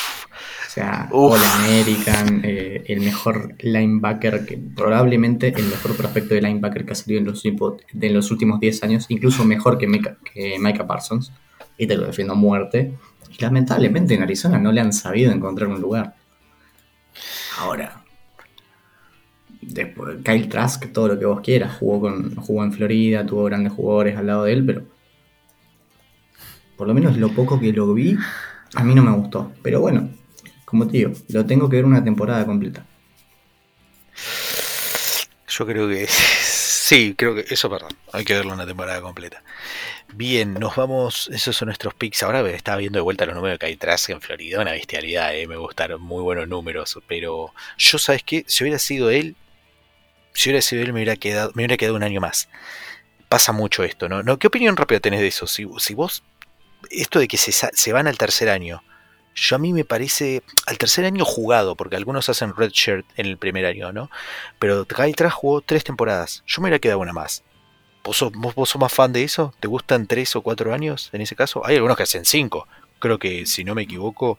sea, Uf. All American, eh, el mejor linebacker, que probablemente el mejor prospecto de linebacker que ha salido en los, últimos- de los últimos 10 años, incluso mejor que Micah, que Micah Parsons, y te lo defiendo a muerte. Y lamentablemente en Arizona no le han sabido encontrar un lugar. Ahora, después, Kyle Trask, todo lo que vos quieras, jugó, con, jugó en Florida, tuvo grandes jugadores al lado de él, pero por lo menos lo poco que lo vi, a mí no me gustó. Pero bueno, como digo, lo tengo que ver una temporada completa. Yo creo que *laughs* sí, creo que eso es verdad. Hay que verlo una temporada completa. Bien, nos vamos. Esos son nuestros picks. Ahora estaba viendo de vuelta los números que hay atrás en Florida. Una bestialidad, eh, me gustaron muy buenos números. Pero yo, ¿sabes qué? Si hubiera sido él, si hubiera sido él, me hubiera quedado, me hubiera quedado un año más. Pasa mucho esto, ¿no? ¿Qué opinión rápida tenés de eso? Si, vos, esto de que se, se van al tercer año, yo a mí me parece al tercer año jugado, porque algunos hacen red shirt en el primer año, ¿no? Pero Kyle Trask jugó tres temporadas. Yo me hubiera quedado una más. ¿Vos sos, vos, vos sos más fan de eso? ¿Te gustan tres o cuatro años en ese caso? Hay algunos que hacen cinco. Creo que, si no me equivoco...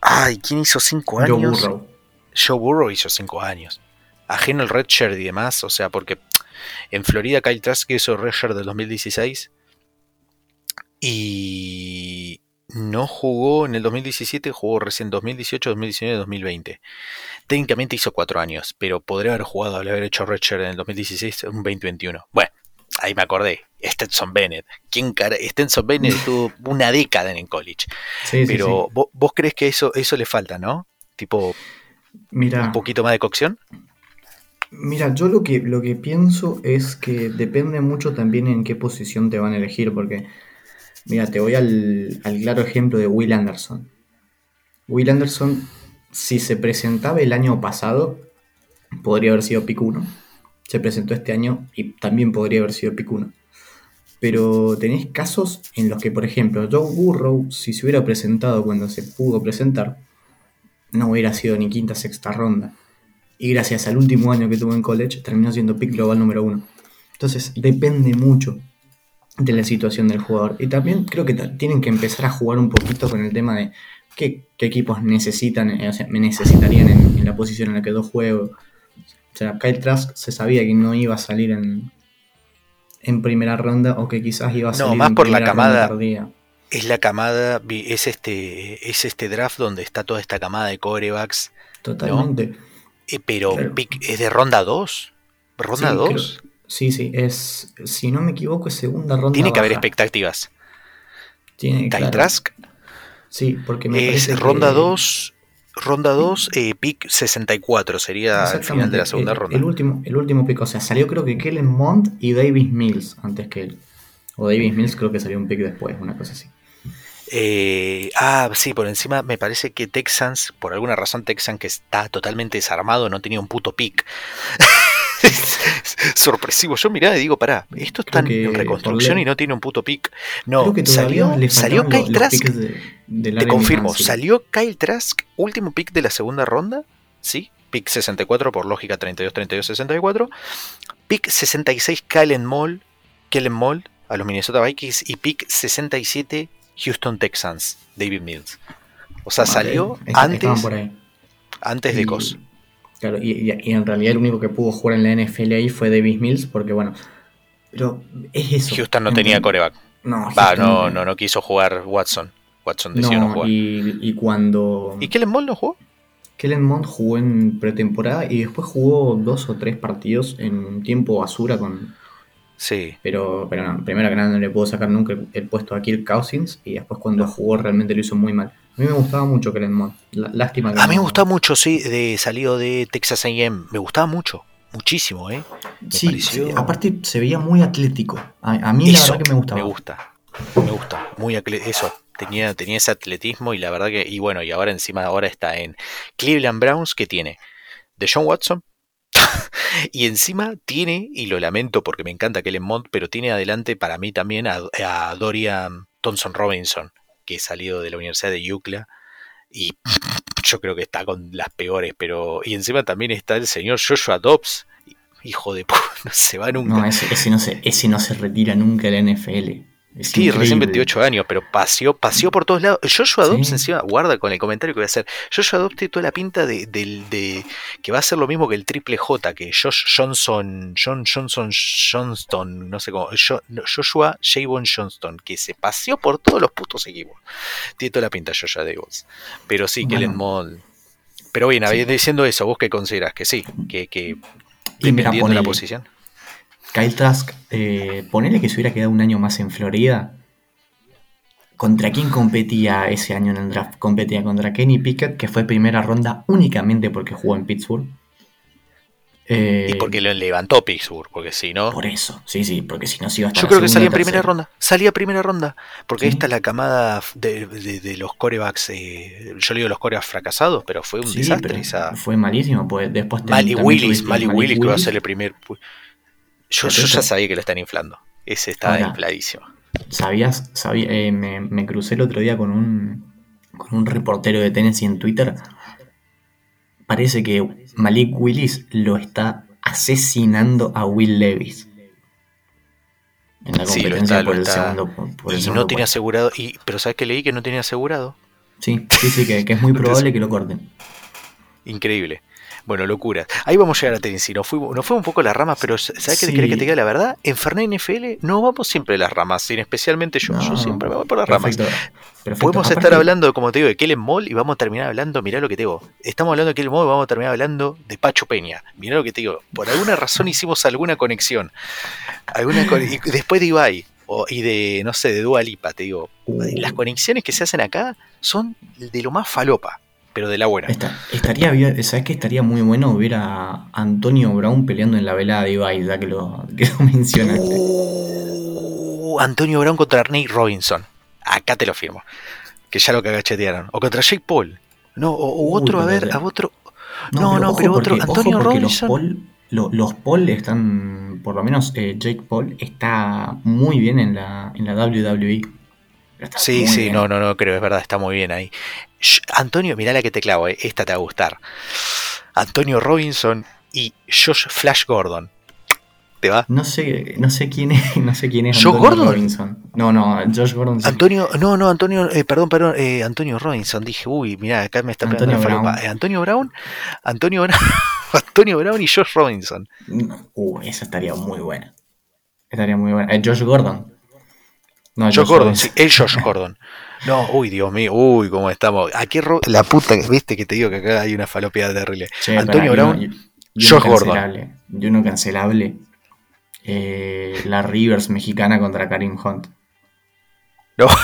Ay, ¿quién hizo cinco Joe años? Burrow. Joe Burrow hizo cinco años. Ajeno el redshirt y demás, o sea, porque en Florida Kyle Trask hizo el redshirt del 2016 y no jugó en el 2017, jugó recién 2018, 2019, 2020. Técnicamente hizo cuatro años, pero podría haber jugado, haber hecho redshirt en el 2016, un 2021. Bueno, ahí me acordé. Stetson Bennett. ¿Quién cara? Stetson Bennett *laughs* estuvo una década en el college. Sí, sí, Pero sí. vos, vos crees que eso, eso le falta, ¿no? Tipo, Mira, un poquito más de cocción. Mira, yo lo que, lo que pienso es que depende mucho también en qué posición te van a elegir, porque, mira, te voy al, claro ejemplo de Will Anderson. Will Anderson, si se presentaba el año pasado, podría haber sido pick 1. Se presentó este año y también podría haber sido pick 1. Pero tenés casos en los que, por ejemplo, Joe Burrow, si se hubiera presentado cuando se pudo presentar, no hubiera sido ni quinta, sexta ronda y gracias al último año que tuvo en college terminó siendo pick global número uno. Entonces depende mucho de la situación del jugador. Y también creo que tienen que empezar a jugar un poquito con el tema de qué, qué equipos necesitan, eh, o sea, me necesitarían en, en la posición en la que yo juego. O sea, Kyle Trask se sabía que no iba a salir en, en primera ronda o que quizás iba a No, salir más en por la primera camada. Es la camada, es este, es este draft donde está toda esta camada de corebacks, Totalmente. eh, pero Claro. pick- es de ronda 2. ¿Ronda Sí, 2? creo- Sí, sí, es, si no me equivoco, es segunda ronda. Tiene que haber expectativas. Tiene, claro. Trask Sí, porque me es parece que- ronda 2, ronda 2, eh, pick 64 sería al final de la segunda el, ronda. El último, el último pick, o sea, salió creo que Kellen Mond y Davis Mills antes que él. O Davis Mills creo que salió un pick después, una cosa así. Eh, ah, sí, por encima me parece que Texans, por alguna razón Texan que está totalmente desarmado, no tenía un puto pick. *laughs* Sorpresivo. Yo miraba y digo, pará, esto está en reconstrucción y no tiene un puto pick. No, salió, salió Kyle Trask. de, Te confirmo, salió Kyle Trask, último pick de la segunda ronda. Sí, pick 64 por lógica 32, 32, 64. Pick 66 Kellen Moll, Kellen Moll a los Minnesota Vikings y pick 67 Houston Texans, David Mills. O sea, salió antes, antes de Y- Cos. Claro, y, y- en realidad el único que pudo jugar en la NFL ahí fue Davis Mills, porque bueno. Pero es eso. Houston no En- tenía coreback. No, no, no, no quiso jugar Watson. Watson decidió no, No, jugar. y, y cuando. ¿Y Kellen Moll no jugó? Kellen Mond jugó en pretemporada y después jugó dos o tres partidos en un tiempo basura con. Sí. Pero, pero no, primero que nada no le puedo sacar nunca el, el puesto a Kirk Cousins y después cuando jugó realmente lo hizo muy mal. A mí me gustaba mucho Kellen Mond. Lástima que A mí me gustaba mucho, sí, de salido de Texas AM. Me gustaba mucho. Muchísimo, ¿eh? Me Sí, pareció- sí, aparte se veía muy atlético. A, a mí la verdad que me gustaba. Me gusta. Me gusta. Muy eso. Tenía, tenía ese atletismo y la verdad que. Y bueno, y ahora encima ahora está en Cleveland Browns, que tiene de John Watson. *laughs* y encima tiene, y lo lamento porque me encanta Kellen Mond, pero tiene adelante para mí también a, a Dorian Thompson Robinson, que es salido de la Universidad de UCLA. Y yo creo que está con las peores, pero. Y encima también está el señor Joshua Dobbs. Hijo de puta, *laughs* no se va nunca. No, ese, ese no se, ese no se retira nunca de la NFL. Es Sí, recién increíble. 28 años, pero paseó, paseó por todos lados. Joshua Sí. Dobbs, encima, guarda con el comentario que voy a hacer. Joshua Dobbs tiene toda la pinta de, de- que va a ser lo mismo que el triple J, que Josh Johnson, John Johnson Johnston, no sé cómo, Joshua Javon Johnston, que se paseó por todos los putos equipos. Tiene toda la pinta Joshua Dobbs. Pero sí, Bueno. Kellen Moll. Pero bien, Sí. diciendo eso, ¿vos qué considerás? Que sí, que, que dependiendo de la posición. Kyle Trask, eh, ponele que se hubiera quedado un año más en Florida. ¿Contra quién competía ese año en el draft? Competía contra Kenny Pickett, que fue primera ronda únicamente porque jugó en Pittsburgh. Eh, Y porque lo levantó Pittsburgh, porque si no. Por eso, sí, sí, porque si no se iba a estar Yo creo que salía en primera ronda. Salía primera ronda. Porque Sí. está la camada de, de- de los corebacks. eh, yo le digo los corebacks fracasados, pero fue un Sí, desastre esa. Fue malísimo, pues después Mali Willis, Mali Malik Willis, que va a Willis. ser el primer. Yo, yo ya sabía que lo están inflando. Ese estaba Ahora. infladísimo. ¿Sabías? sabía- eh, me, me crucé el otro día con un, con un reportero de Tennessee en Twitter. Parece que Malik Willis lo está asesinando a Will Levis. En la Sí, lo competencia está, lo por, el está. segundo, por, el Y segundo no puesto. asegurado. Y, pero ¿sabes que leí que no tenía asegurado? Sí, sí, sí, que, que es muy *laughs* probable que lo corten. Increíble. Bueno, locura. Ahí vamos a llegar a Tennessee. Nos fuimos, nos fue un poco las ramas, pero ¿sabes qué Sí. querés que te diga la verdad? En Fernet NFL no vamos siempre a las ramas, sin especialmente yo. yo siempre me voy por las ramas. Perfecto. Podemos Aparte, estar hablando, como te digo, de Kellen Moll y vamos a terminar hablando, mirá lo que te digo. Estamos hablando de Kellen Moll y vamos a terminar hablando de Pacho Peña. Mirá lo que te digo. Por alguna razón *laughs* hicimos alguna conexión. Alguna con- y después de Ibai o- y de, no sé, de Dua Lipa, te digo. uh, Las conexiones que se hacen acá son de lo más falopa, pero de la buena. Esta- estaría bien, ¿sabes qué? Estaría muy bueno ver a Antonio Brown peleando en la velada de Ibai, ya que lo, *laughs* que lo mencionaste. Uh, Antonio Brown contra Nate Robinson. Acá te lo firmo. Que ya lo cagachetearon. O contra Jake Paul. No, o, o Uy, otro, a ver, a otro. No, no, pero otro, porque- ojo Antonio Robinson. Los Paul, lo- los Paul están, por lo menos eh, Jake Paul está muy bien en la, en la WWE. Está Sí, sí, bien. no, no, no, creo, es verdad, está muy bien ahí. Sh- Antonio, mirá la que te clavo, eh, esta te va a gustar. Antonio Robinson y Josh Flash Gordon. ¿Te va? No sé, no sé quién es, no sé quién es ¿Josh Antonio Gordon? Robinson. No, no, Josh Gordon sí. Antonio, no, no, Antonio, eh, perdón, perdón, eh, Antonio Robinson. Dije, uy, mirá, acá me está pegando Antonio falopa. Brown. Eh, Antonio Brown, Antonio Brown, *laughs* Antonio Brown y Josh Robinson. Uh, esa estaría muy buena. Estaría muy buena. Eh, Josh Gordon. No, Josh Gordon, sí, el Josh Gordon. No, uy, Dios mío, uy, cómo estamos. Aquí ro- la puta, que- viste que te digo que acá hay una falopía terrible. Che, Antonio pará, y Brown, uno- y- y Josh uno Gordon. Y uno cancelable. eh, la Rivers mexicana contra Karim Hunt. No. *laughs*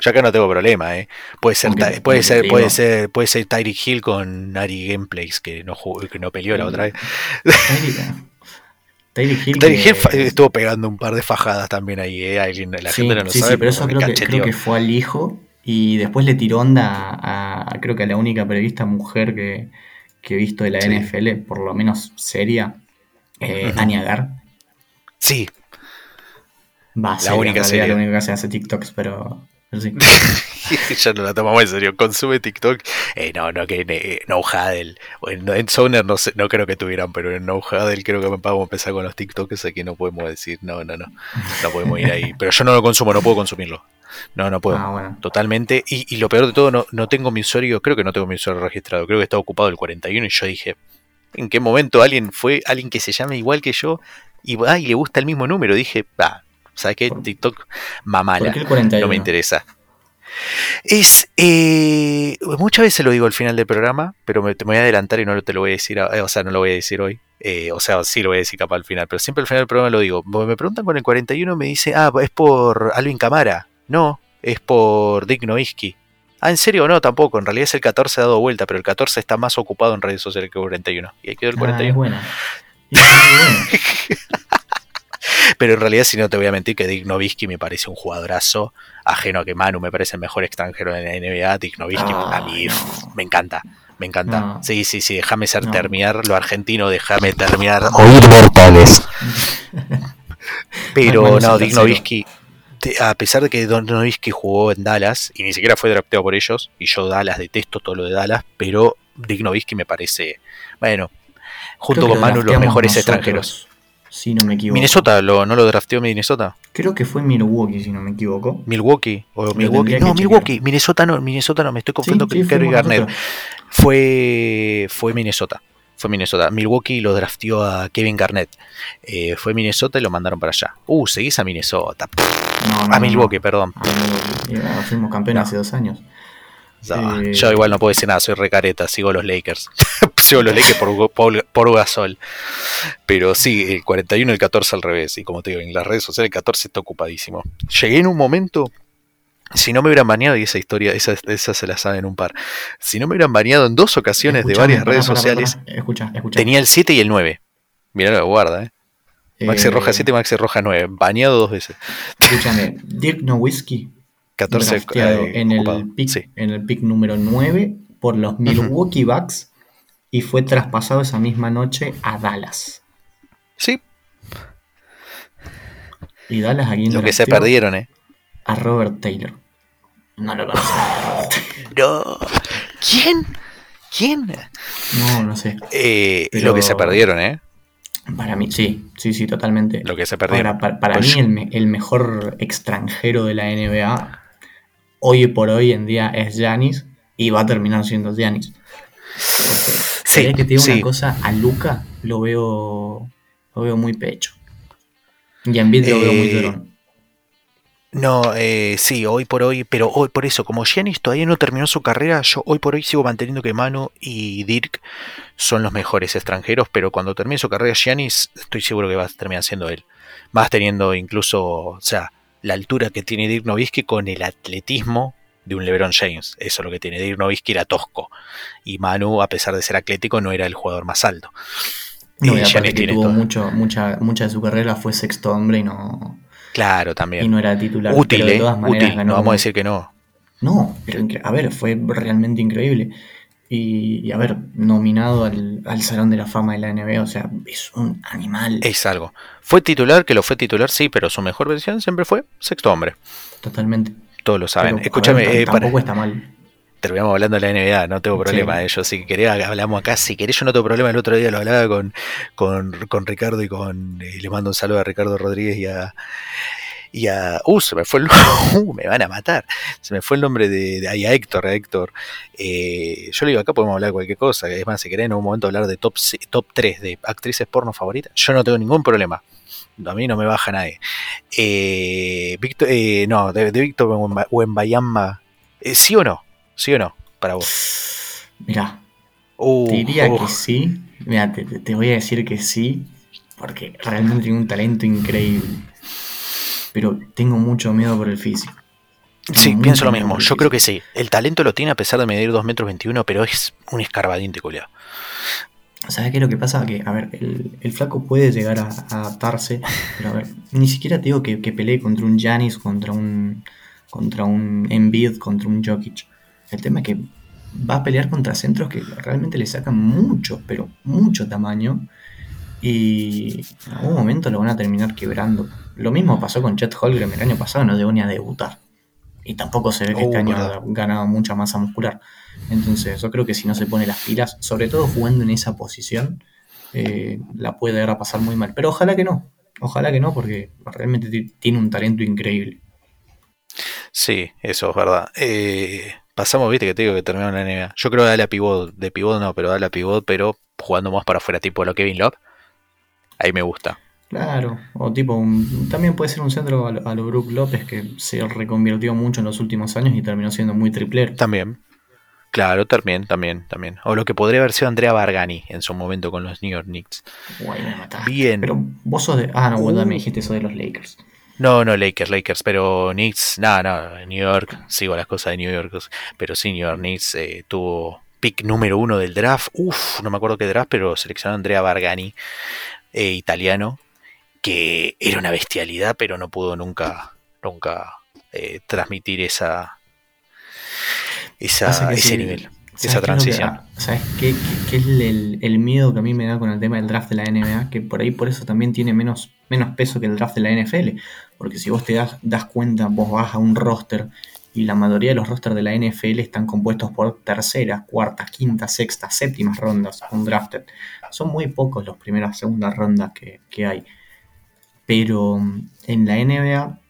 Yo acá no tengo problema, eh. Puede ser, puede ser, puede ser, puede ser Tyreek Hill con Ari Gameplays que no jugó, que no peleó la otra vez. Tyreek Hill. Estuvo pegando un par de fajadas también ahí, eh. La sí, gente no lo sí, sabe, sí, pero eso creo que, creo que fue al hijo y después le tiró onda a, a- creo que a la única periodista mujer que, que he visto de la Sí. NFL, por lo menos seria, eh, Gar. Sí, Va, La seria, única realidad, seria. La única que hace, hace TikToks, pero, *laughs* ya no la tomamos en serio. Consume TikTok. Eh, no, no, que eh, No Huddle. O En, en Soner no, sé, no creo que tuvieran, pero en No Huddle creo que vamos a empezar con los TikToks. Así que no podemos decir, no, no, no. No podemos ir ahí. Pero yo no lo consumo, no puedo consumirlo. No, no puedo. Ah, bueno. Totalmente. Y, y lo peor de todo, no, no tengo mi usuario, creo que no tengo mi usuario registrado. Creo que está ocupado el 41 y yo dije, ¿en qué momento alguien fue, alguien que se llame igual que yo y, ah, y le gusta el mismo número? Dije, va, ¿sabes qué? ¿Por- TikTok, mamala. ¿Por qué el 41? No me interesa. Es. eh, muchas veces lo digo al final del programa, pero me, te me voy a adelantar y no te lo voy a decir. eh, o sea, no lo voy a decir hoy. eh, o sea, sí lo voy a decir capaz al final, pero siempre al final del programa lo digo. Me preguntan con el 41, me dice, ah, es por Alvin Camara. No, es por Dick Nowitzki. Ah, ¿en serio? No, tampoco. En realidad es el 14 dado vuelta, pero el 14 está más ocupado en redes sociales que el 41. Y ahí quedó el Ah, 41. es buena. *laughs* Es muy buena. Pero en realidad, si no te voy a mentir, que Dick Nowitzki me parece un jugadorazo. Ajeno a que Manu me parece el mejor extranjero en la NBA. Dick Nowitzki a mí no. me encanta. Me encanta. No. Sí, sí, sí. Déjame ser No. termiar lo argentino, déjame termiar. Oír mortales. *laughs* Pero no, Dick. Nowitzki. A pesar de que Don Nowitzki jugó en Dallas y ni siquiera fue drafteado por ellos, y yo Dallas detesto todo lo de Dallas, pero Dick Nowitzki me parece, bueno, junto con lo Manu, los mejores nosotros. extranjeros. Si no me equivoco. Minnesota, lo, ¿no lo drafteó Minnesota? Creo que fue Milwaukee, si no me equivoco. Milwaukee. O Milwaukee. No, Milwaukee. chequear. Minnesota no, Minnesota no, me estoy confundiendo Sí, sí, con Kerry nosotros. Fue, fue Minnesota. Fue Minnesota. Milwaukee lo drafteó a Kevin Garnett. Eh, fue Minnesota y lo mandaron para allá. Uh, seguís a Minnesota. No, no, a Milwaukee, no. perdón. A Milwaukee. Y, ah, fuimos campeones hace dos años. No, Eh, Yo igual no puedo decir nada, soy recareta, sigo los Lakers. *laughs* sigo los Lakers por, por, por Gasol. Pero sí, el 41 y el 14 al revés. Y como te digo, en las redes sociales el 14 está ocupadísimo. Llegué en un momento, si no me hubieran baneado, y esa historia, esa, esa se la saben un par. Si no me hubieran baneado en dos ocasiones de varias redes sociales. Escucha, escucha. tenía el 7 y el 9. Mirá lo guarda, eh. Maxi Eh, Roja 7 y Maxi Roja 9. Baneado dos veces. Escúchame, Dirk Nowitzki 14 drafteado eh, en, el pick, Sí. en el pick número 9 por los Milwaukee Bucks y fue traspasado esa misma noche a Dallas. sí, Y Dallas aquí lo que se perdieron, eh. a Robert Taylor. No lo conoces. *laughs* No. ¿Quién? ¿Quién? No, no sé. Eh, Pero- Lo que se perdieron, ¿eh? Para mí, sí, sí, sí, totalmente. Lo que se. Ahora, pa- para Pues mí yo- el, me- el mejor extranjero de la NBA hoy por hoy en día es Giannis y va a terminar siendo Giannis. Porque Sí, que sí. una cosa, a Luca lo veo lo veo muy pecho. Y a Embiid lo veo muy Eh, durón. No, eh, sí, hoy por hoy, pero hoy por eso, como Giannis todavía no terminó su carrera, yo hoy por hoy sigo manteniendo que Manu y Dirk son los mejores extranjeros, pero cuando termine su carrera Giannis, estoy seguro que va a terminar siendo él. Más teniendo incluso, o sea, la altura que tiene Dirk Nowitzki con el atletismo de un LeBron James. Eso es lo que tiene. Dirk Nowitzki era tosco. Y Manu, a pesar de ser atlético, no era el jugador más alto. No, y y aparte que tuvo todo. mucho, mucha, mucha de su carrera fue sexto hombre y no, Claro, y también. no era titular. Útil, pero de eh, todas maneras útil. ganó No vamos a decir que no. No, pero a ver, fue realmente increíble. Y, y, a ver, nominado al, al Salón de la Fama de la NBA, o sea, es un animal Es algo. Fue titular, que lo fue titular, sí, pero su mejor versión siempre fue sexto hombre. totalmente. Todos lo saben. Pero, Escúchame, ver, eh, para- tampoco está mal. terminamos hablando de la NBA, no tengo Sí. problema. eh, Yo si querés hablamos acá, si querés yo no tengo problema. El otro día lo hablaba con, con, con Ricardo y con y le mando un saludo a Ricardo Rodríguez y a y a uh, se me fue el *laughs* uh, me van a matar. Se me fue el nombre de, de ahí a Héctor, a Héctor. Eh, yo le digo acá podemos hablar de cualquier cosa. Es más, si querés en un momento hablar de top top 3 de actrices porno favoritas, yo no tengo ningún problema. A mí no me baja nadie. Eh, Víctor, eh, no, de, de Víctor Wemba- Wembayama, eh, ¿sí o no? ¿Sí o no? Para vos. Mirá, Uh, te diría uh, que sí. Mira, te, te- te voy a decir que sí, porque realmente tiene un talento increíble. Pero tengo mucho miedo por el físico. Sí, pienso lo mismo. Yo creo que sí. El talento lo tiene a pesar de medir 2 metros 21, pero es un escarbadiente, culiado. ¿Sabes qué es lo que pasa? Que, a ver, el, el flaco puede llegar a, a adaptarse, pero a ver, ni siquiera te digo que, que pelee contra un Giannis, contra un contra un Embiid, contra un Jokic. El tema es que va a pelear contra centros que realmente le sacan mucho, pero mucho tamaño. Y en algún momento lo van a terminar quebrando. Lo mismo pasó con Chet Holmgren el año pasado, no llegó ni a debutar. Y tampoco se ve que este año verdad. ha ganado mucha masa muscular. Entonces, yo creo que si no se pone las pilas, sobre todo jugando en esa posición, eh, la puede llegar a pasar muy mal. Pero ojalá que no. Ojalá que no, porque realmente ti- tiene un talento increíble. Sí, eso es verdad. Eh, pasamos, viste, que te digo que terminó en la NBA. Yo creo que dale a pivot. De pivot no, pero dale a pivot, pero jugando más para afuera, tipo lo Kevin Love. Ahí me gusta. Claro, o tipo, un- también puede ser un centro a lo, a lo Brook López que se reconvirtió mucho en los últimos años y terminó siendo muy triplero. También. Claro, también, también, también. O lo que podría haber sido Andrea Bargani en su momento con los New York Knicks. Guay, me mataste. Bien. Pero vos sos de. Ah, no, vos Uh. me dijiste eso de los Lakers. No, no, Lakers, Lakers, pero Knicks, nada, no, New York, sigo las cosas de New York, pero sí, New York Knicks eh, tuvo pick número uno del draft, uff, no me acuerdo qué draft, pero seleccionó a Andrea Bargani, eh, italiano, que era una bestialidad, pero no pudo nunca, nunca eh, transmitir esa, ese sí, nivel, ¿sabes esa que- transición. ¿Sabes qué, qué- qué es el, el miedo que a mí me da con el tema del draft de la NBA? Que por ahí por eso también tiene menos, menos peso que el draft de la NFL. Porque si vos te das, das cuenta, vos vas a un roster y la mayoría de los rosters de la NFL están compuestos por terceras, cuartas, quintas, sextas, séptimas rondas undrafted. Son muy pocos los primeras, segundas rondas que, que hay. Pero en la NBA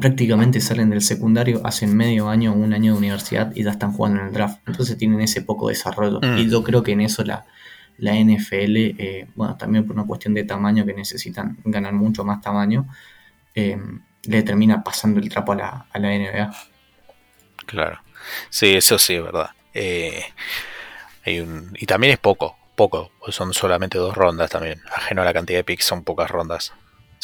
prácticamente salen del secundario, hacen medio año, un año de universidad y ya están jugando en el draft. Entonces tienen ese poco desarrollo. Mm. Y yo creo que en eso la, la NFL, eh, bueno, también por una cuestión de tamaño que necesitan ganar mucho más tamaño, eh, le termina pasando el trapo a la, a la NBA. Claro. Sí, eso sí es verdad. Eh, hay un, y también es poco, poco. Son solamente dos rondas también. Ajeno a la cantidad de picks, son pocas rondas.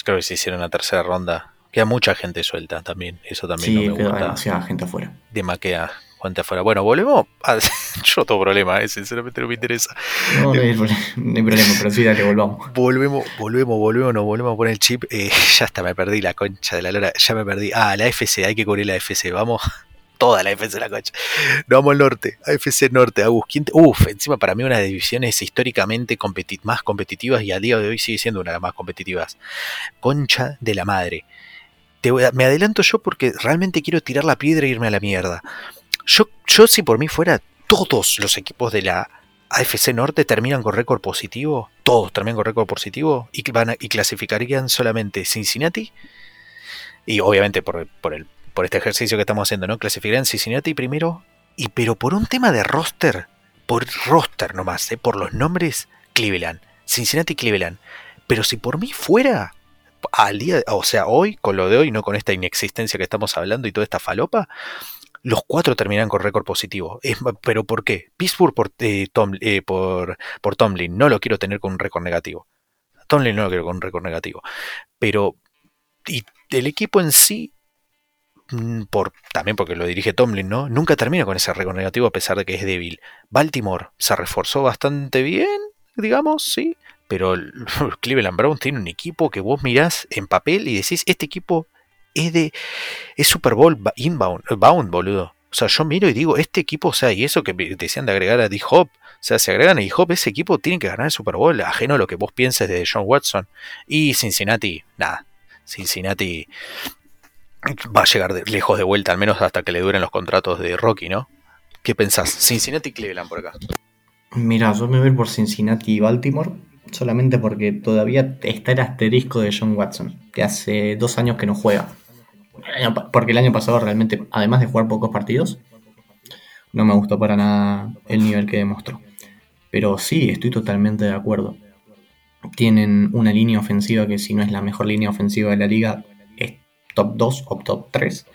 Creo que si hicieron una tercera ronda, queda mucha gente suelta también. Eso también Sí, no me queda gusta. demasiada gente afuera. De más queda gente afuera. Bueno, volvemos. A... *laughs* Yo tengo problema, eh, sinceramente no me interesa. No, no hay, problema, no hay problema, pero sí, dale, volvamos. *laughs* Volvemos, volvemos, volvemos, nos volvemos a poner el chip. Eh, *laughs* ya está, me perdí la concha de la lora. Ya me perdí. Ah, la FC, hay que cubrir la FC. Vamos. Toda la FC la concha. Nos vamos al norte. AFC Norte, Agus. ¿Quién te- Uf, encima para mí una de las divisiones históricamente competi- más competitivas y a día de hoy sigue siendo una de las más competitivas. Concha de la madre. Te me adelanto yo porque realmente quiero tirar la piedra e irme a la mierda. Yo, yo si por mí fuera, todos los equipos de la AFC Norte terminan con récord positivo. Todos terminan con récord positivo y, van y clasificarían solamente Cincinnati. Y obviamente por, por el, por este ejercicio que estamos haciendo, ¿no? Clasificarían Cincinnati primero. Y pero por un tema de roster, por roster nomás, ¿eh? por los nombres, Cleveland. Cincinnati Cleveland. Pero si por mí fuera, al día, o sea, hoy, con lo de hoy, no con esta inexistencia que estamos hablando y toda esta falopa, los cuatro terminan con récord positivo. ¿Pero por qué? Pittsburgh por, eh, Tom- eh, por, por Tomlin, no lo quiero tener con un récord negativo. Tomlin no lo quiero con un récord negativo. Pero, y el equipo en sí, por, también porque lo dirige Tomlin, ¿no? Nunca termina con ese récord negativo a pesar de que es débil. Baltimore se reforzó bastante bien, digamos, sí. Pero el- *laughs* Cleveland Brown tiene un equipo que vos mirás en papel y decís, este equipo es de es Super Bowl inbound, eh, bound, boludo. O sea, yo miro y digo, este equipo, o sea, y eso que decían de agregar a D-Hop, o sea, si agregan a D-Hop, ese equipo tiene que ganar el Super Bowl, ajeno a lo que vos pienses de John Watson. Y Cincinnati, nada. Cincinnati va a llegar de- lejos de vuelta, al menos hasta que le duren los contratos de Rocky, ¿no? ¿Qué pensás? Cincinnati y Cleveland por acá. Mira, yo me voy por Cincinnati y Baltimore, solamente porque todavía está el asterisco de John Watson, que hace dos años que no juega. Porque el año pasado realmente, además de jugar pocos partidos, no me gustó para nada el nivel que demostró. Pero sí, estoy totalmente de acuerdo. Tienen una línea ofensiva que si no es la mejor línea ofensiva de la liga, top 2 o top 3.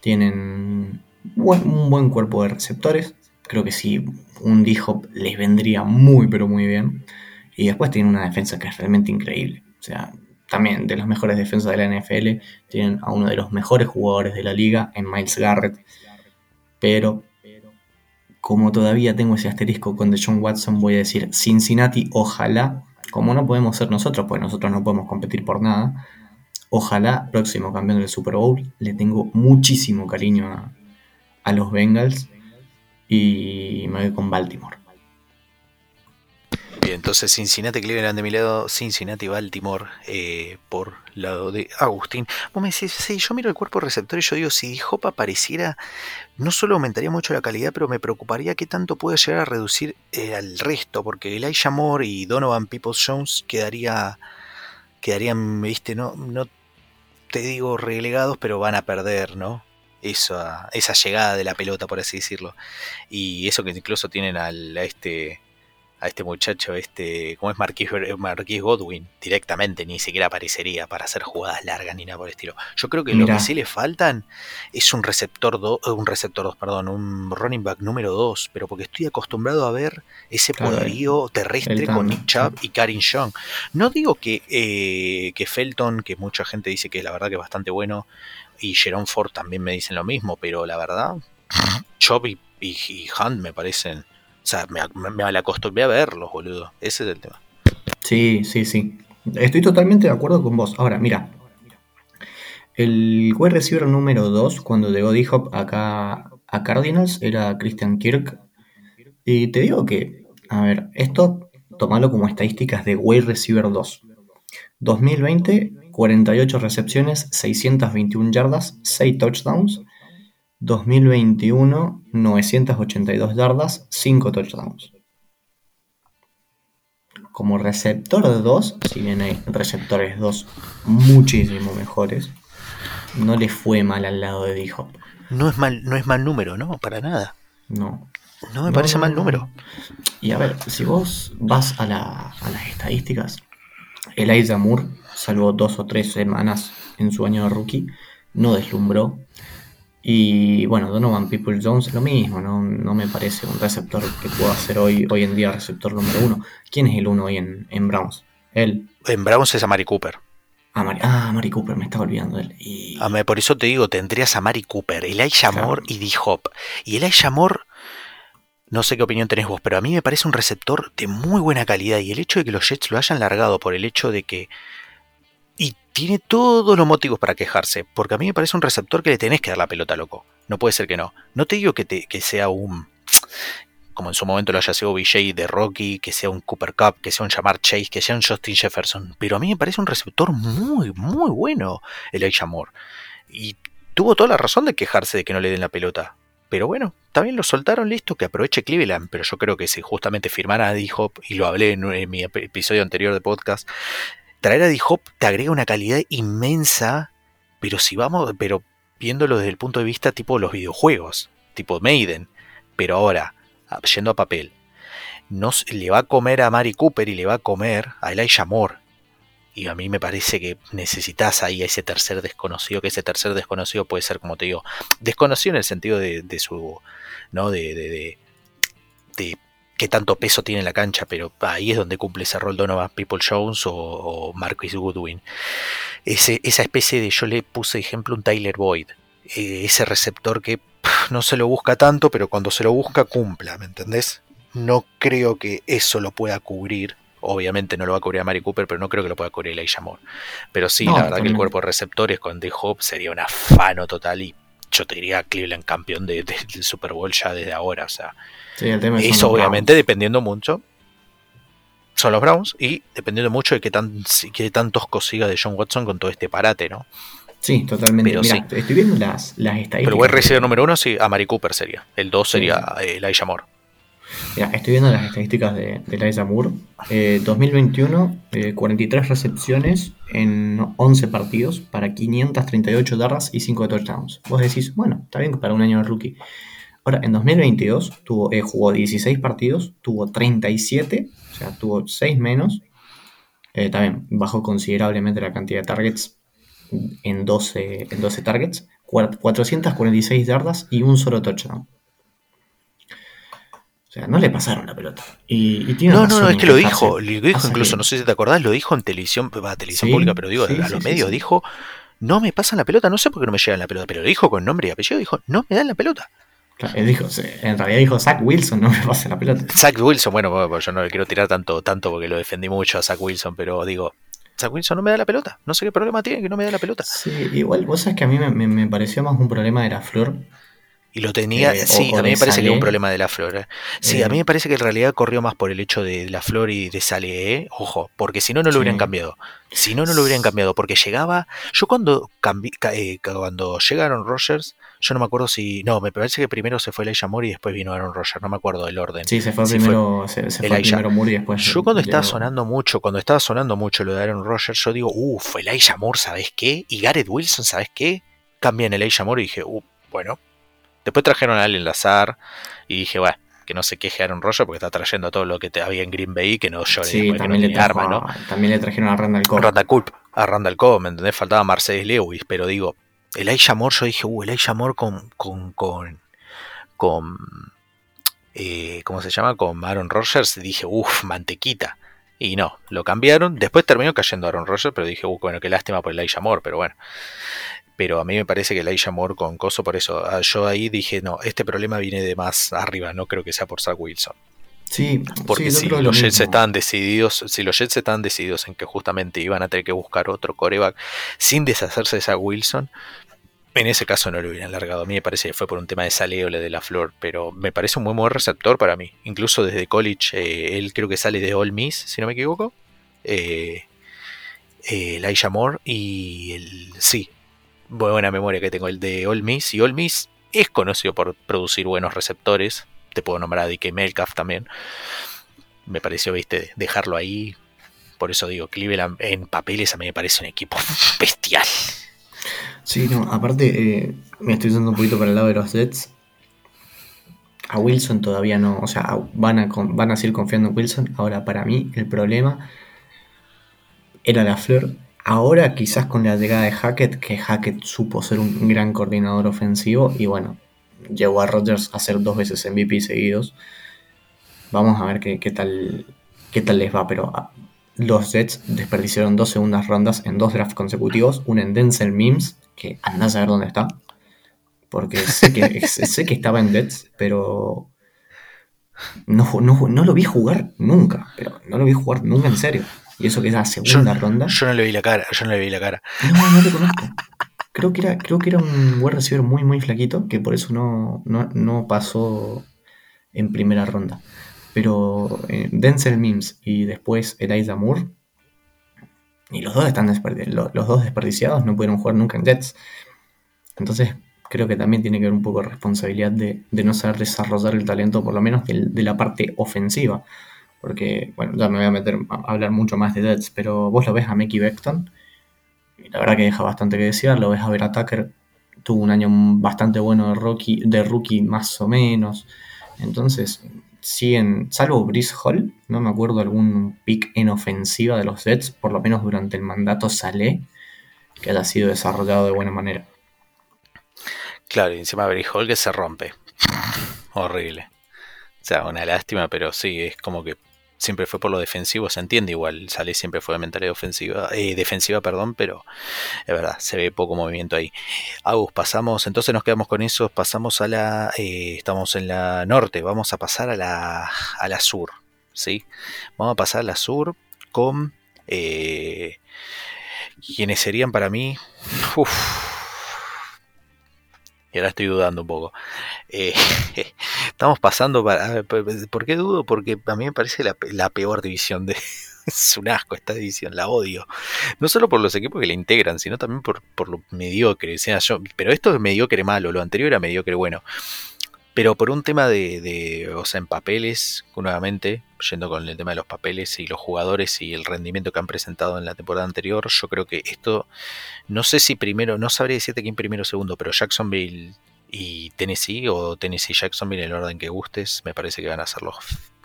Tienen un buen cuerpo de receptores. Creo que sí, un D-Hop les vendría muy, pero muy bien. Y después tienen una defensa que es realmente increíble. O sea, también de las mejores defensas de la NFL. Tienen a uno de los mejores jugadores de la liga en Miles Garrett. Pero como todavía tengo ese asterisco con Deshaun Watson, voy a decir Cincinnati, ojalá, como no podemos ser nosotros, pues nosotros no podemos competir por nada, ojalá próximo campeón del Super Bowl, le tengo muchísimo cariño a, los Bengals y me voy con Baltimore. Bien, entonces Cincinnati, Cleveland de mi lado, Cincinnati, Baltimore eh, por lado de Agustín. Vos me sí, yo miro el cuerpo receptor y yo digo, si Hop apareciera, no solo aumentaría mucho la calidad, pero me preocuparía qué tanto puede llegar a reducir eh, al resto, porque Elijah Moore y Donovan Peoples Jones quedaría, quedarían, viste, no, no te digo relegados, pero van a perder, ¿no? Esa, esa llegada de la pelota, por así decirlo. Y eso que incluso tienen al, a este a este muchacho, este, ¿cómo es Marquis, Marquis Godwin? Directamente, ni siquiera aparecería para hacer jugadas largas ni nada por el estilo. Yo creo que lo que sí le faltan es un receptor, do- eh, un receptor 2, perdón, un running back número 2, pero porque estoy acostumbrado a ver ese Claro, poderío terrestre con Nick Chubb y Karin Young. No digo que, eh, que Felton, que mucha gente dice que la verdad que es bastante bueno, y Jerome Ford también me dicen lo mismo, pero la verdad, Chubb y, y- y Hunt me parecen. O sea, me, me, me acostumbré a verlos, boludo. Ese es el tema. Sí, sí, sí. Estoy totalmente de acuerdo con vos. Ahora, mira. El wide receiver número 2, cuando llegó D-Hop acá a Cardinals, era Christian Kirk. Y te digo que, a ver, esto tomalo como estadísticas de wide receiver 2. 2020, 48 recepciones, 621 yardas, 6 touchdowns. 2021, 982 yardas, 5 touchdowns. como receptor de 2, si bien hay receptores 2 muchísimo mejores, no le fue mal al lado de D-Hop. No es mal, no es mal número, ¿no? Para nada. No. No me parece mal número. Y a ver, si vos vas a, la, a las estadísticas, Elijah Moore, salvo dos o tres semanas en su año de rookie, no deslumbró. Y bueno, Donovan People Jones lo mismo, ¿no? no me parece un receptor que pueda ser hoy, hoy en día receptor número uno. ¿Quién es el uno hoy en, en Browns? Él. En Browns es a Mari Cooper. Ah, Mari, ah, Mari Cooper, me estaba olvidando él. Y... Ah, por eso te digo, tendrías a Mari Cooper, Elijah Claro. Moore y D-Hop. Y Elijah Moore, no sé qué opinión tenés vos, pero a mí me parece un receptor de muy buena calidad. Y el hecho de que los Jets lo hayan largado por el hecho de que. Tiene todos los motivos para quejarse, porque a mí me parece un receptor que le tenés que dar la pelota, loco. No puede ser que no. No te digo que, te, que sea un. Como en su momento lo haya sido BJ de Rocky, que sea un Cooper Cup, que sea un Jamar Chase, que sea un Justin Jefferson. Pero a mí me parece un receptor muy, muy bueno, Elijah Moore. Y tuvo toda la razón de quejarse de que no le den la pelota. Pero bueno, también lo soltaron listo, que aproveche Cleveland. Pero yo creo que si justamente firmara D-Hop, y lo hablé en, mi ep- episodio anterior de podcast, traer a D-Hop te agrega una calidad inmensa. Pero si vamos, pero viéndolo desde el punto de vista tipo los videojuegos, tipo Maiden. Pero ahora, a- yendo a papel, no, s- le va a comer a Mari Cooper y le va a comer a Elijah Moore. Y a mí me parece que necesitas ahí a ese tercer desconocido, que ese tercer desconocido puede ser, como te digo, desconocido en el sentido de, su, ¿no? De, de qué tanto peso tiene en la cancha, pero ahí es donde cumple ese rol Donovan People Jones o, o Marquis Goodwin. Ese, esa especie de, yo le puse ejemplo un Tyler Boyd, eh, ese receptor que pff, no se lo busca tanto, pero cuando se lo busca cumpla, ¿me entendés? No creo que eso lo pueda cubrir. Obviamente no lo va a cubrir a Mari Cooper, pero no creo que lo pueda cubrir Elijah Moore. Pero sí, No, la verdad que el cuerpo de receptores con D-Hop sería un afano total y yo te diría Cleveland campeón de- de- del Super Bowl ya desde ahora. O sea, Sí, el tema es eso obviamente Browns. dependiendo mucho. Son los Browns y dependiendo mucho de qué, tan, qué tantos consiga de John Watson con todo este parate, ¿no? Sí, totalmente. Pero Mira, sí. estoy viendo las, las estadísticas. Pero wide de- receiver número uno, sí, a Mari Cooper sería. El dos Sí, sería eh, Elijah Moore. Mira, estoy viendo las estadísticas de, de Elijah Moore. Eh, 2021, eh, 43 recepciones en 11 partidos para 538 yardas y 5 touchdowns. Vos decís, bueno, está bien para un año de rookie. Ahora, en 2022 tuvo, eh, jugó 16 partidos, tuvo 37, o sea, tuvo 6 menos. Eh, también bajó considerablemente la cantidad de targets en 12, en 12 targets, cuar- 446 yardas y un solo touchdown. O sea, no le pasaron la pelota. Y, y tiene No, no, no, es que lo dijo, lo dijo incluso, no sé si te acordás, lo dijo en televisión, va, televisión Sí, pública, pero digo, sí, a los sí, medios dijo, no me pasan la pelota, no sé por qué no me llegan la pelota, pero lo dijo con nombre y apellido, dijo, no me dan la pelota. Claro, él dijo, en realidad dijo Zach Wilson, no me pasa la pelota. Zach Wilson, bueno, bueno, pues yo no le quiero tirar tanto, tanto porque lo defendí mucho a Zach Wilson, pero digo, Zach Wilson no me da la pelota, no sé qué problema tiene que no me da la pelota. Sí, igual, vos sabés que a mí me, me- me pareció más un problema de la flor. Y lo tenía, Eh, sí, o- a mí me parece que es un problema de la flor. eh. Sí, Eh, a mí me parece que en realidad corrió más por el hecho de la flor y de Sale, ¿eh? ojo, porque si no, no lo Sí. hubieran cambiado. Si no, no lo hubieran cambiado, porque llegaba, yo cuando cambi- eh, cuando llegaron Rogers, yo no me acuerdo si, no, me parece que primero se fue Elijah Moore y después vino Aaron Rodgers, no me acuerdo del orden. Sí, se fue Sí, primero, se, se fue primero Moore y después. Yo cuando estaba llegó- sonando mucho, cuando estaba sonando mucho lo de Aaron Rodgers, yo digo, uff, Elijah Moore, ¿sabes qué? Y Gareth Wilson, ¿sabes qué? Cambian Elijah Moore y dije, uh, bueno. Después trajeron a Allen Lazar y dije, bueno, que no se queje Aaron Rodgers porque está trayendo todo lo que te había en Green Bay que no llore Sí, después que también, no le trajo arma, ¿no? también le trajeron a Randall Cobb. Randall Cobb, a Randall Cobb, ¿me entendés? Faltaba Mercedes Lewis, pero digo, Elijah Moore, yo dije, uh, Elijah Moore con, con, con, con eh, ¿cómo se llama? Con Aaron Rodgers, dije, uff, mantequita. Y no, lo cambiaron. Después terminó cayendo Aaron Rodgers, pero dije, uh, bueno, qué lástima por Elijah Moore, pero bueno. Pero a mí me parece que Elijah Moore con Coso, por eso ah, yo ahí dije, no, este problema viene de más arriba, no creo que sea por Zach Wilson. Sí, Porque sí, si los Jets mismo. estaban decididos, si los Jets estaban decididos en que justamente iban a tener que buscar otro coreback sin deshacerse de Zach Wilson, en ese caso no lo hubieran largado. A mí me parece que fue por un tema de saleo le de la flor, pero me parece un muy buen receptor para mí. Incluso desde college, eh, él creo que sale de All Miss, si no me equivoco. Eh, eh, Moore y el sí, buena memoria que tengo el de All Miss y All Miss es conocido por producir buenos receptores. Te puedo nombrar a DK Metcalf también. me pareció, viste, dejarlo ahí. Por eso digo, Cleveland en papeles a mí me parece un equipo *laughs* bestial. Sí, no, aparte, eh, me estoy yendo un poquito para el lado de los Jets. A Wilson todavía no, o sea, van a, van a seguir confiando en Wilson. Ahora, para mí, el problema era la Fleur. Ahora, quizás con la llegada de Hackett, que Hackett supo ser un gran coordinador ofensivo y bueno, llevó a Rodgers a ser dos veces MVP seguidos. Vamos a ver qué, tal, qué tal les va, pero ah, los Jets desperdiciaron dos segundas rondas en dos drafts consecutivos, una en Denzel Mims, que anda a saber dónde está, porque sé que, *laughs* sé que estaba en Jets, pero no, no, lo vi jugar nunca, pero no lo vi jugar nunca en serio. Y eso que es la segunda ronda. Yo no le vi la cara, yo no le vi la cara. *laughs* No, no te conozco. Creo que era, creo que era un wide receiver muy, muy flaquito, que por eso no, no pasó en primera ronda. Pero eh, Denzel Mims y después Eliza Moore, y los dos están los, dos desperdiciados, no pudieron jugar nunca en Jets. Entonces creo que también tiene que haber un poco de responsabilidad de, no saber desarrollar el talento, por lo menos de, la parte ofensiva. Porque, bueno, ya me voy a meter a hablar mucho más de Jets, pero vos lo ves a Mickey Beckton, y la verdad que deja bastante que decir, lo ves a ver a Tucker, tuvo un año bastante bueno de rookie, de rookie más o menos. Entonces, siguen, salvo Brice Hall, no me acuerdo algún pick en ofensiva de los Jets, por lo menos durante el mandato Salé, que haya sido desarrollado de buena manera. Claro, y encima Brice Hall que se rompe. Horrible. O sea, una lástima, pero sí, es como que siempre fue por lo defensivo, se entiende igual, sale siempre fue de mentalidad ofensiva, eh, defensiva, perdón, pero es verdad, se ve poco movimiento ahí. Agus, pasamos, entonces nos quedamos con eso, pasamos a la, eh, estamos en la norte, vamos a pasar a la, a la sur, ¿sí? Vamos a pasar a la sur con eh, quienes serían para mí, y ahora estoy dudando un poco. Eh, *laughs* estamos pasando para... ¿Por qué dudo? Porque a mí me parece la, peor división de... *laughs* es un asco esta división, la odio. No solo por los equipos que la integran, sino también por, por lo mediocre. O yo, pero esto es mediocre malo, lo anterior era mediocre bueno. Pero por un tema de, o sea, en papeles, nuevamente, yendo con el tema de los papeles y los jugadores y el rendimiento que han presentado en la temporada anterior, yo creo que esto, no sé si primero, no sabré decirte quién primero o segundo, pero Jacksonville y Tennessee o Tennessee Jacksonville en el orden que gustes, me parece que van a ser los,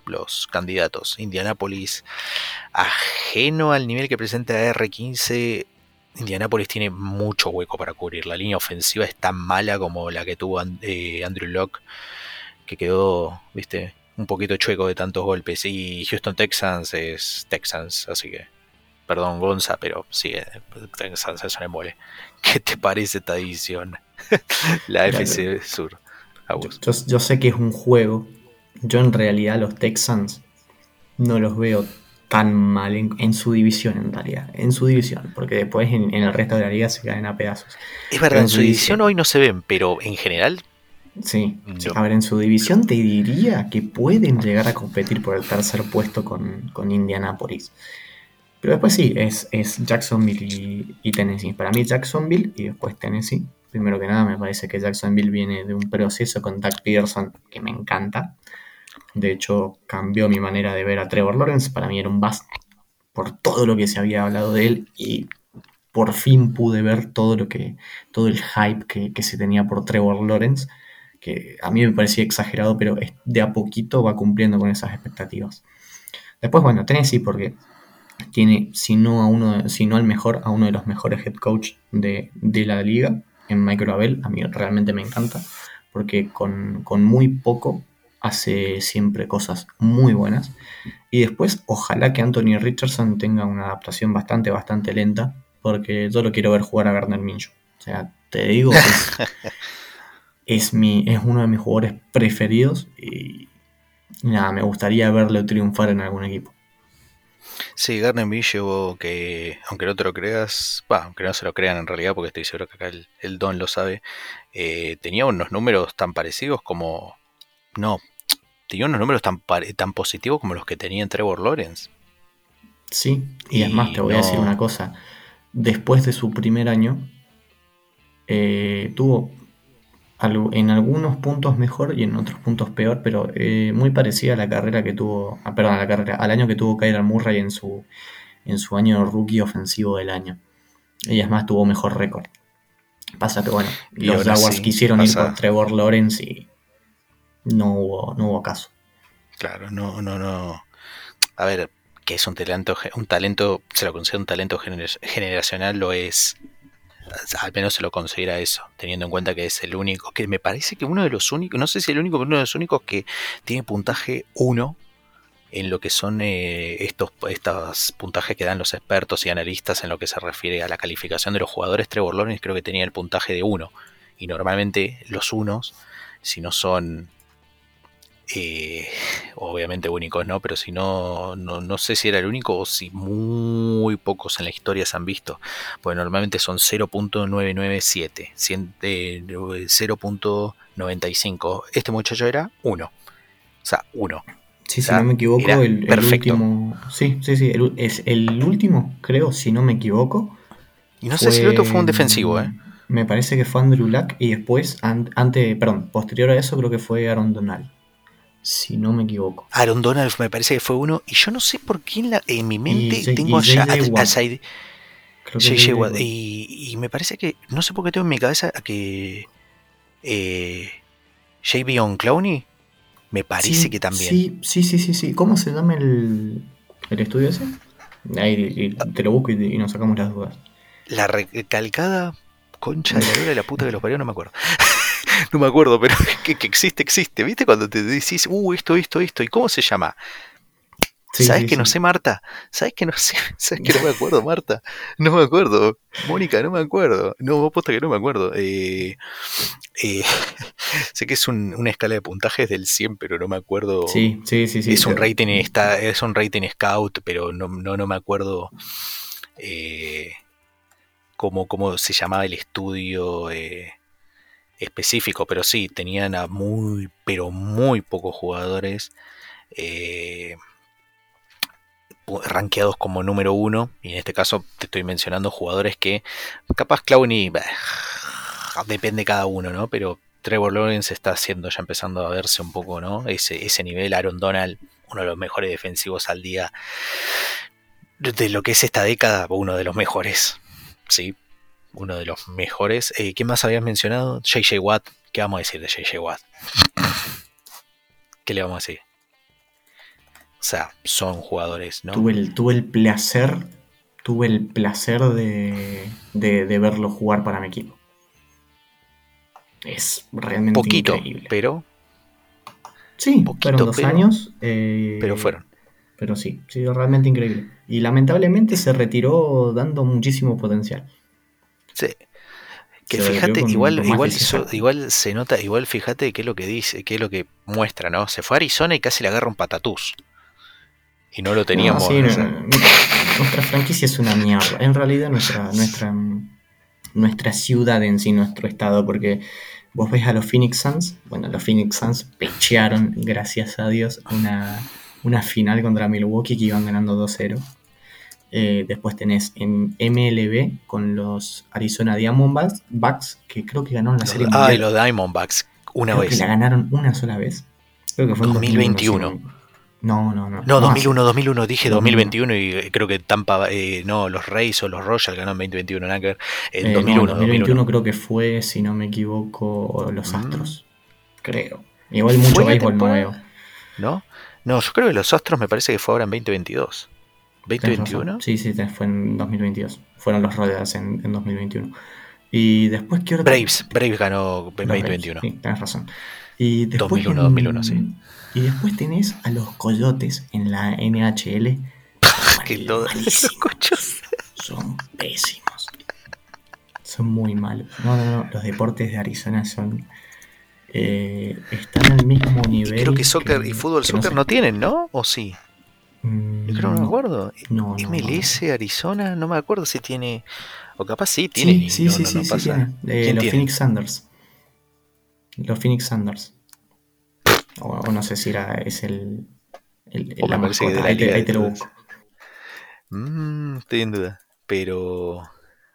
los candidatos. Indianapolis, ajeno al nivel que presenta R15, Indianapolis tiene mucho hueco para cubrir. La línea ofensiva es tan mala como la que tuvo eh, Andrew Locke, que quedó, viste, un poquito chueco de tantos golpes. Y Houston Texans es Texans, así que, perdón Gonza, pero sí, eh, Texans es un embole. *laughs* ¿Qué te parece esta edición? *laughs* la FC Sur. Yo, yo sé que es un juego. Yo en realidad los Texans no los veo tan mal en, su división en realidad, en su división, porque después en, el resto de la liga se caen a pedazos. Es verdad, en su división hoy no se ven, pero en general... Sí, a ver, en su división te diría que pueden llegar a competir por el tercer puesto con, con Indianapolis. Pero después sí, es, es Jacksonville y, y, Tennessee. Para mí Jacksonville y después Tennessee. Primero que nada me parece que Jacksonville viene de un proceso con Doug Peterson que me encanta. De hecho, cambió mi manera de ver a Trevor Lawrence. Para mí era un bust por todo lo que se había hablado de él y por fin pude ver todo lo que todo el hype que, se tenía por Trevor Lawrence, que a mí me parecía exagerado, pero de a poquito va cumpliendo con esas expectativas. Después, bueno, Tennessee porque tiene, si no, a uno, si no al mejor, a uno de los mejores head coach de, la liga, en Michael Abel. A mí realmente me encanta, porque con, con muy poco hace siempre cosas muy buenas. Y después, ojalá que Anthony Richardson tenga una adaptación bastante, bastante lenta, porque yo lo quiero ver jugar a Gardner Minshew. O sea, te digo que es, *laughs* mi, es uno de mis jugadores preferidos y nada, me gustaría verlo triunfar en algún equipo. Sí, Gardner Minshew, que aunque no te lo creas, aunque no se lo crean en realidad, porque estoy seguro que acá el, Don lo sabe, eh, tenía unos números tan parecidos como, no, tenía unos números tan, tan positivos como los que tenía Trevor Lawrence. Sí, y, además te voy a decir una cosa. Después de su primer año, eh, tuvo. en algunos puntos mejor y en otros puntos peor, pero eh, muy parecida a la carrera que tuvo, ah, perdón, a la carrera, al año que tuvo Kyler Murray en su, en su año rookie ofensivo del año. Y es más, tuvo mejor récord. Pasa que bueno, los Jaguars quisieron ir por Trevor Lawrence y no hubo, no hubo caso. Claro, no, no, no. A ver, que es un talento, un talento, se lo considera un talento generacional, lo es. Al menos se lo considera eso, teniendo en cuenta que es el único, que me parece que uno de los únicos, no sé si el único, pero uno de los únicos que tiene puntaje 1 en lo que son eh, estos, estos puntajes que dan los expertos y analistas en lo que se refiere a la calificación de los jugadores. Trevor Lawrence creo que tenía el puntaje de 1. Y normalmente los unos, si no son eh, obviamente únicos, ¿no? Pero si no, no, sé si era el único o si muy pocos en la historia se han visto. Pues normalmente son 0.997, 0.95. Este muchacho era 1. O sea, 1. Sí, si no me equivoco, el, último. Sí, sí, sí. es el último, creo, si no me equivoco. Y no sé si el otro fue un defensivo, ¿eh? Me parece que fue Andrew Luck y después, ante, perdón, posterior a eso creo que fue Aaron Donald. Si no me equivoco. Aaron Donald me parece que fue uno. Y yo no sé por qué en, la, en mi mente tengo allá a, JJ Watt. Y, y, me parece que. No sé por qué tengo en mi cabeza que. Eh, JB Clowney me parece que también. Sí, sí, sí, sí, sí. ¿Cómo se llama el, el estudio ese? Ahí te lo busco y, nos sacamos las dudas. La recalcada concha de la de la puta que los parió, no me acuerdo. *laughs* no me acuerdo, pero *laughs* que, existe, existe. ¿Viste? Cuando te decís, uh, esto, esto, esto, ¿y cómo se llama? ¿Sabes que no sé, *laughs* Marta? ¿Sabes que no sé? ¿Sabes que no me acuerdo, Marta? No me acuerdo. Mónica, no me acuerdo. No, posta que no me acuerdo. Eh, eh, *laughs* sé que es una escala de puntajes del 100, pero no me acuerdo. Sí, sí, sí. sí es, un rating, está, es un rating scout, pero no, no, me acuerdo eh, cómo, cómo, se llamaba el estudio específico, pero sí, tenían a muy, pero muy pocos jugadores. Eh, rankeados como número uno, y en este caso te estoy mencionando jugadores que capaz Clowney depende cada uno, ¿no? Pero Trevor Lawrence está haciendo ya empezando a verse un poco, ¿no? Ese, ese nivel, Aaron Donald, uno de los mejores defensivos al día de lo que es esta década, uno de los mejores, ¿sí? Uno de los mejores. Eh, ¿Qué más habías mencionado? JJ Watt. ¿Qué vamos a decir de JJ Watt? ¿Qué le vamos a decir? O sea, son jugadores, ¿no? Tuve el, tuve el placer, tuve el placer de, de, verlo jugar para mi equipo. Es realmente Poquito, increíble. pero... Sí, fueron dos años. Eh, pero fueron. Pero sí, sí, realmente increíble. Y lamentablemente se retiró dando muchísimo potencial. Que fíjate, igual, igual, igual se nota, igual fíjate qué es lo que dice, qué es lo que muestra, ¿no? Se fue a Arizona y casi le agarra un patatús y no lo teníamos. nuestra franquicia es una mierda. En realidad nuestra, *laughs* nuestra, nuestra ciudad en sí, nuestro estado, porque vos ves a los Phoenix Suns, bueno, los Phoenix Suns pechearon, gracias a Dios, una, una final contra Milwaukee que iban ganando 2-0. Eh, después tenés en MLB con los Arizona Diamondbacks, que creo que ganaron la serie. Ah, y los Diamondbacks, una vez. Que la ganaron una sola vez. Creo que fue en 2021. No, no, no. No, 2001, 2001, dije 2021 y eh, creo que Tampa, eh, no, los Reyes o los Royals ganaron 2021, Nacker. En eh, 2001, 2021 creo que fue, si no me equivoco, los mm. Astros. Creo. Igual mucho béisbol no veo. ¿No? No, yo creo que los Astros me parece que fue ahora en 2022. ¿2021? Sí, sí, fue en 2022. Fueron los Royals en, en 2021. Y después, ¿qué hora? Braves, Braves ganó en 2021. sí, tienes razón. Y después 2001, 2001, sí. Y después tenés a los coyotes en la NHL. *laughs* que todos los cochos son pésimos. Son muy malos. No, no, no. Los deportes de Arizona son. Eh, están al mismo nivel. creo que soccer y fútbol soccer no, tienen, ¿no? ¿O sí? Yo creo que no me acuerdo. No, MLS, Arizona, no me acuerdo si tiene. O capaz sí tiene. Sí, sí, sí, sí, eh, los Phoenix Sanders. Los Phoenix Sanders. O, no sé si era, es el, el, la mascota. Ahí, te, ahí te lo busco. Mm, estoy en duda. Pero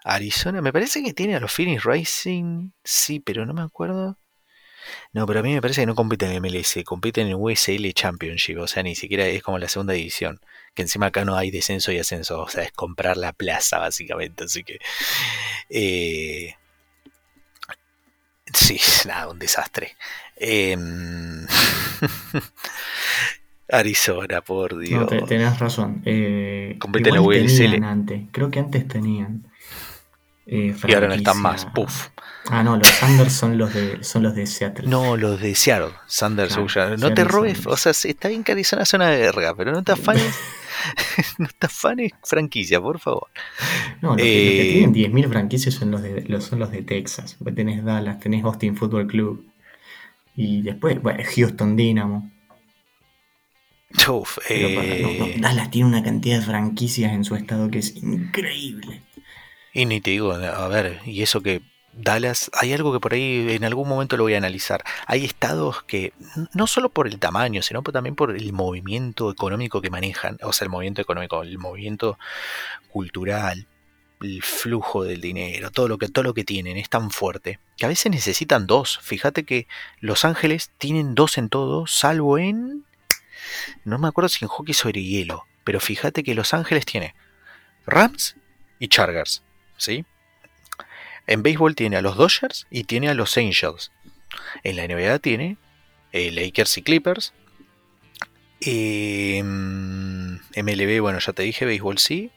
Arizona, me parece que tiene a los Phoenix Racing, sí, pero no me acuerdo. No, pero a mí me parece que no compiten en MLS, compiten en USL Championship, o sea, ni siquiera es como la segunda división, que encima acá no hay descenso y ascenso, o sea, es comprar la plaza básicamente, así que... Eh, sí, *laughs* nada, un desastre. Em, *laughs* Arizona, por Dios. No, tenés razón. Eh, compiten en USL. Antes. Creo que antes tenían. Eh, y ahora no están más, puff. Ah, no, los Sanders son los de son los de Seattle. No, los de Seattle. Sanders, no te robes, o sea, está bien que Arizona es una verga, pero no te afanes. *laughs* *laughs* no te afanes franquicia, por favor. No, los, que, tienen 10.000 eh, franquicias son los de son los de Texas. Tenés Dallas, tenés Austin Football Club. Y después, bueno, Houston Dynamo. Uf, eh... Dallas tiene una cantidad de franquicias en su estado que es increíble. Y ni te digo, a ver, y eso que Dallas, hay algo que por ahí en algún momento lo voy a analizar. Hay estados que, no solo por el tamaño, sino también por el movimiento económico que manejan, o sea, el movimiento económico, el movimiento cultural, el flujo del dinero, todo lo que, todo lo que tienen es tan fuerte que a veces necesitan dos. Fíjate que Los Ángeles tienen dos en todo, salvo en. No me acuerdo si en hockey sobre hielo, pero fíjate que Los Ángeles tiene Rams y Chargers, ¿sí? En béisbol tiene a los Dodgers y tiene a los Angels. En la NBA tiene eh, Lakers y Clippers. MLB, bueno, ya te dije, béisbol sí.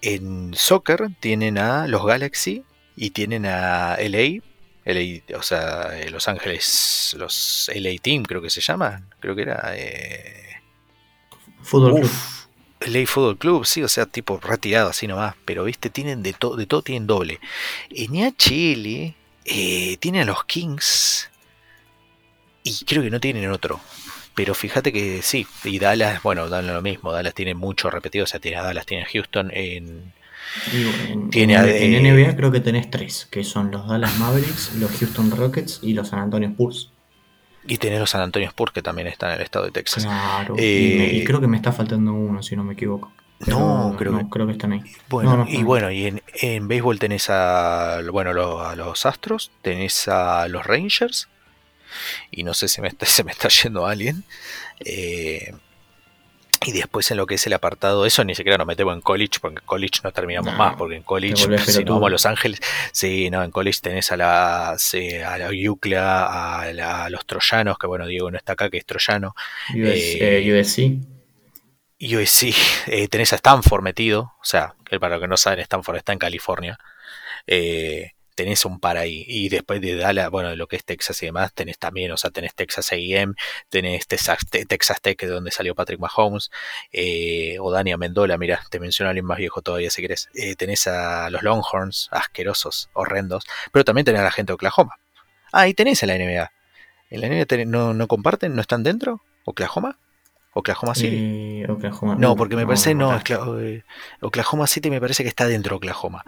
En soccer tienen a los Galaxy y tienen a LA. LA o sea, eh, Los Ángeles, los LA Team creo que se llama. Creo que era... Eh, Fútbol Club. Ley Football Club, sí, o sea, tipo retirado así nomás, pero viste, tienen de, todo de todo, tienen doble. En NHL eh, tienen a los Kings y creo que no tienen otro. Pero fíjate que sí, y Dallas, bueno, Dallas lo mismo, Dallas tiene mucho repetido, o sea, tiene a Dallas, tiene a Houston, en, en, tiene en, NBA creo que tenés tres, que son los Dallas Mavericks, los Houston Rockets y los San Antonio Spurs. Y tener los San Antonio Spurs, que también está en el estado de Texas. Claro. y, eh, creo que me está faltando uno, si no me equivoco. no, creo, que, creo que están ahí. Bueno, y bueno, y en, en béisbol tenés a, bueno, a los Astros, tenés a los Rangers, y no sé si me está, *laughs* se me está yendo alguien. Eh, y después en lo que es el apartado, eso ni siquiera nos metemos en college, porque en college no terminamos más, porque en college, si no vamos a Los Ángeles, sí, no, en college tenés a la, a la UCLA, a, los troyanos, que bueno, Diego no está acá, que es troyano. USC. Eh, USC, eh, tenés a Stanford metido, o sea, que para los que no saben, Stanford está en California. Eh, tenés un par ahí. Y después de Dallas, bueno, de lo que es Texas y demás, tenés también, o sea, tenés Texas AM, tenés Texas, Texas Tech, de donde salió Patrick Mahomes, eh, o Dani Amendola, mira, te menciono a alguien más viejo todavía si querés. Eh, tenés a los Longhorns, asquerosos, horrendos, pero también tenés a la gente de Oklahoma. Ah, y tenés a la NBA. ¿En la NBA no, no comparten? ¿No están dentro? ¿Oklahoma? Oklahoma City. Eh, Oklahoma, no, porque me parece, no, eh, Oklahoma City me parece que está dentro de Oklahoma.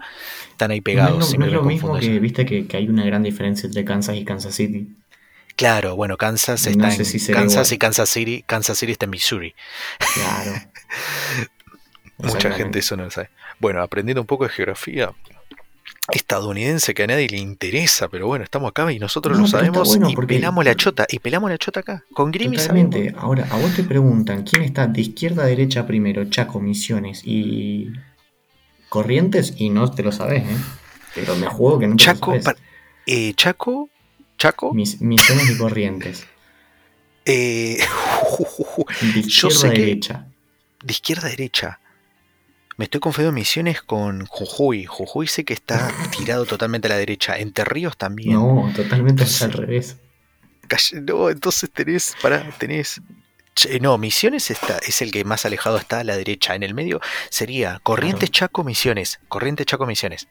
Están ahí pegados. No, es lo, mismo que, viste que, hay una gran diferencia entre Kansas y Kansas City. Claro, bueno, Kansas está en Kansas y Kansas City, Kansas City está en Missouri. Claro. *laughs* Mucha gente eso no lo sabe. Bueno, aprendiendo un poco de geografía, estadounidense que a nadie le interesa, pero bueno, estamos acá y nosotros lo sabemos y pelamos la chota, y pelamos la chota acá, con Grimmy Totalmente. Ahora, a vos te preguntan, ¿quién está de izquierda a derecha primero? Chaco, Misiones y Corrientes, y no te lo sabes, ¿eh? Pero me juego que no te Chaco, lo sabes. Eh, Chaco, Chaco. misiones y Corrientes. Eh, *laughs* de izquierda a derecha. De izquierda a derecha. Me estoy confundiendo misiones con Jujuy. Jujuy sé que está *laughs* tirado totalmente a la derecha. Entre Ríos también. No, totalmente al revés. No, entonces tenés, para, tenés. No, Misiones está, es el que más alejado está a la derecha. En el medio sería Corrientes Chaco Misiones. Corrientes Chaco Misiones.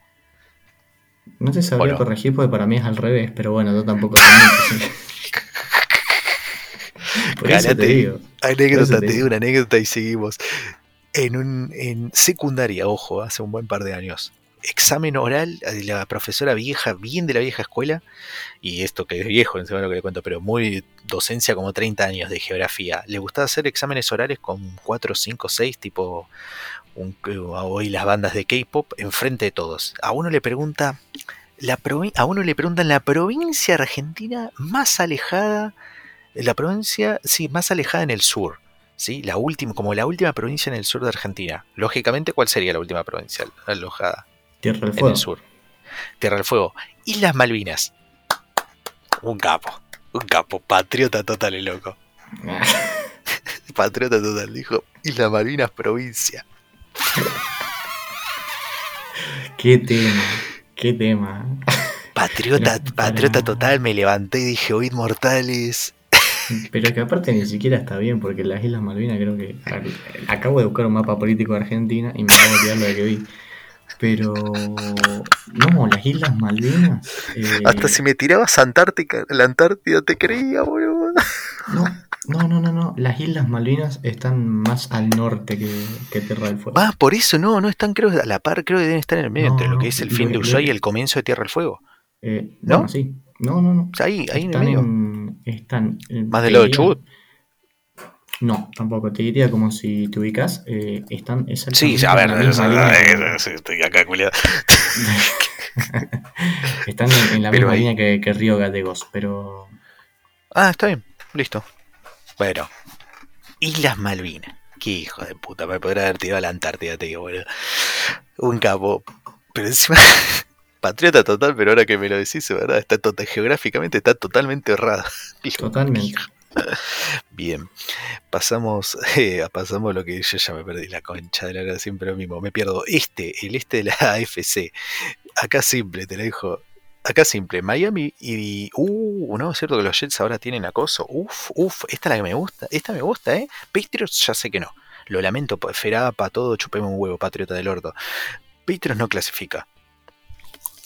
No te sabría corregir porque para mí es al revés, pero bueno, yo tampoco. *laughs* *laughs* Por eso te digo. Anécdota, te digo una anécdota y seguimos en, un, en secundaria, ojo, hace un buen par de años. Examen oral de la profesora vieja, bien de la vieja escuela, y esto que es viejo, no sé lo que le cuento, pero muy docencia como 30 años de geografía. Le gustaba hacer exámenes orales con 4, 5, 6, tipo un, hoy las bandas de K-pop, enfrente de todos. A uno le pregunta, a uno le preguntan la provincia argentina más alejada, la provincia, sí, más alejada en el sur, ¿sí? La última, como la última provincia en el sur de Argentina. Lógicamente, ¿cuál sería la última provincia alojada Tierra del en Fuego. el sur? Tierra del Fuego. Islas Malvinas. Un capo, un capo, patriota total el loco. *laughs* Patriota total, dijo Islas Malvinas provincia. qué tema, qué tema. Patriota, patriota total, me levanté y dije, oíd mortales. *laughs* Pero que aparte ni siquiera está bien, porque las Islas Malvinas creo que. Acabo de buscar un mapa político de Argentina y me acabo de olvidar lo de que vi. Pero. No, las Islas Malvinas. eh, Hasta si me tirabas a Antártica, la Antártida te creía, boludo. No, no, no, no, no. Las Islas Malvinas están más al norte que, que Tierra del Fuego. Va, por eso no, no están, creo, a la par, creo que deben estar en el medio No, entre lo que es el fin de Ushuaia y el comienzo de Tierra del Fuego. Eh, ¿No? bueno, sí. No, no, no. Sea, ahí, ahí en el están medio. en- están. en- Más del lado de Chubut. No, tampoco. Te diría como si te ubicas. eh, están exactamente Sí, a ver, en la estoy acá, culiado. *laughs* Están en, en la Pero misma ahí- línea que, que Río Gallegos, pero. Ah, está bien, listo. Bueno, Islas Malvinas. Qué hijo de puta, me podrá haber tirado a la Antártida, te digo, boludo. Un capo. Pero encima, patriota total, pero ahora que me lo decís, de verdad, está tota- geográficamente está totalmente errado. *laughs* Totalmente. *laughs* Bien, pasamos, *laughs* eh, pasamos lo que yo ya me perdí la concha de la hora siempre lo mismo. Me pierdo este, el este de la AFC. Acá simple, te lo dejo. Acá simple, Miami y. Uh, no, es cierto que los Jets ahora tienen acoso. Uf, uf, esta es la que me gusta. Esta me gusta, ¿eh? Patriots ya sé que no. Lo lamento, pa- Ferapa, todo, chupemos un huevo, patriota del orto. Patriots no clasifica.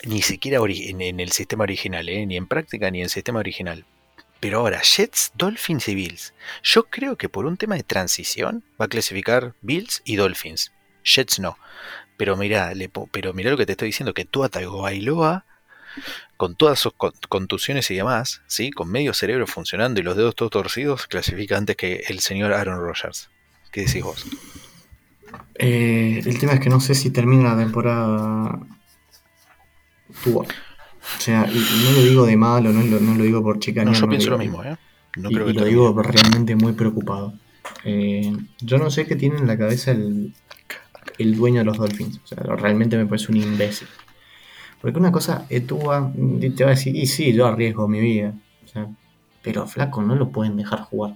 Ni siquiera en, el sistema original, ¿eh? Ni en práctica ni en sistema original. Pero ahora, Jets, Dolphins y Bills. Yo creo que por un tema de transición va a clasificar Bills y Dolphins. Jets no. Pero mira, pero mira lo que te estoy diciendo, que Tua Tagovailoa, con todas sus con- contusiones y demás, ¿sí? con medio cerebro funcionando y los dedos todos torcidos, clasifica antes que el señor Aaron Rodgers. ¿Qué decís vos? Eh, el tema es que no sé si termina la temporada. Tua. O sea, y, no lo digo de malo, no lo, no lo digo por chicanear. No, yo no pienso lo mismo, ¿eh? No y, creo que y lo digo realmente muy preocupado. Eh, yo no sé qué tiene en la cabeza el, el dueño de los Dolphins. O sea, realmente me parece un imbécil. Porque una cosa, eh, Tua mm, te va a decir, y sí, yo arriesgo mi vida. O sea, pero flaco, no lo pueden dejar jugar.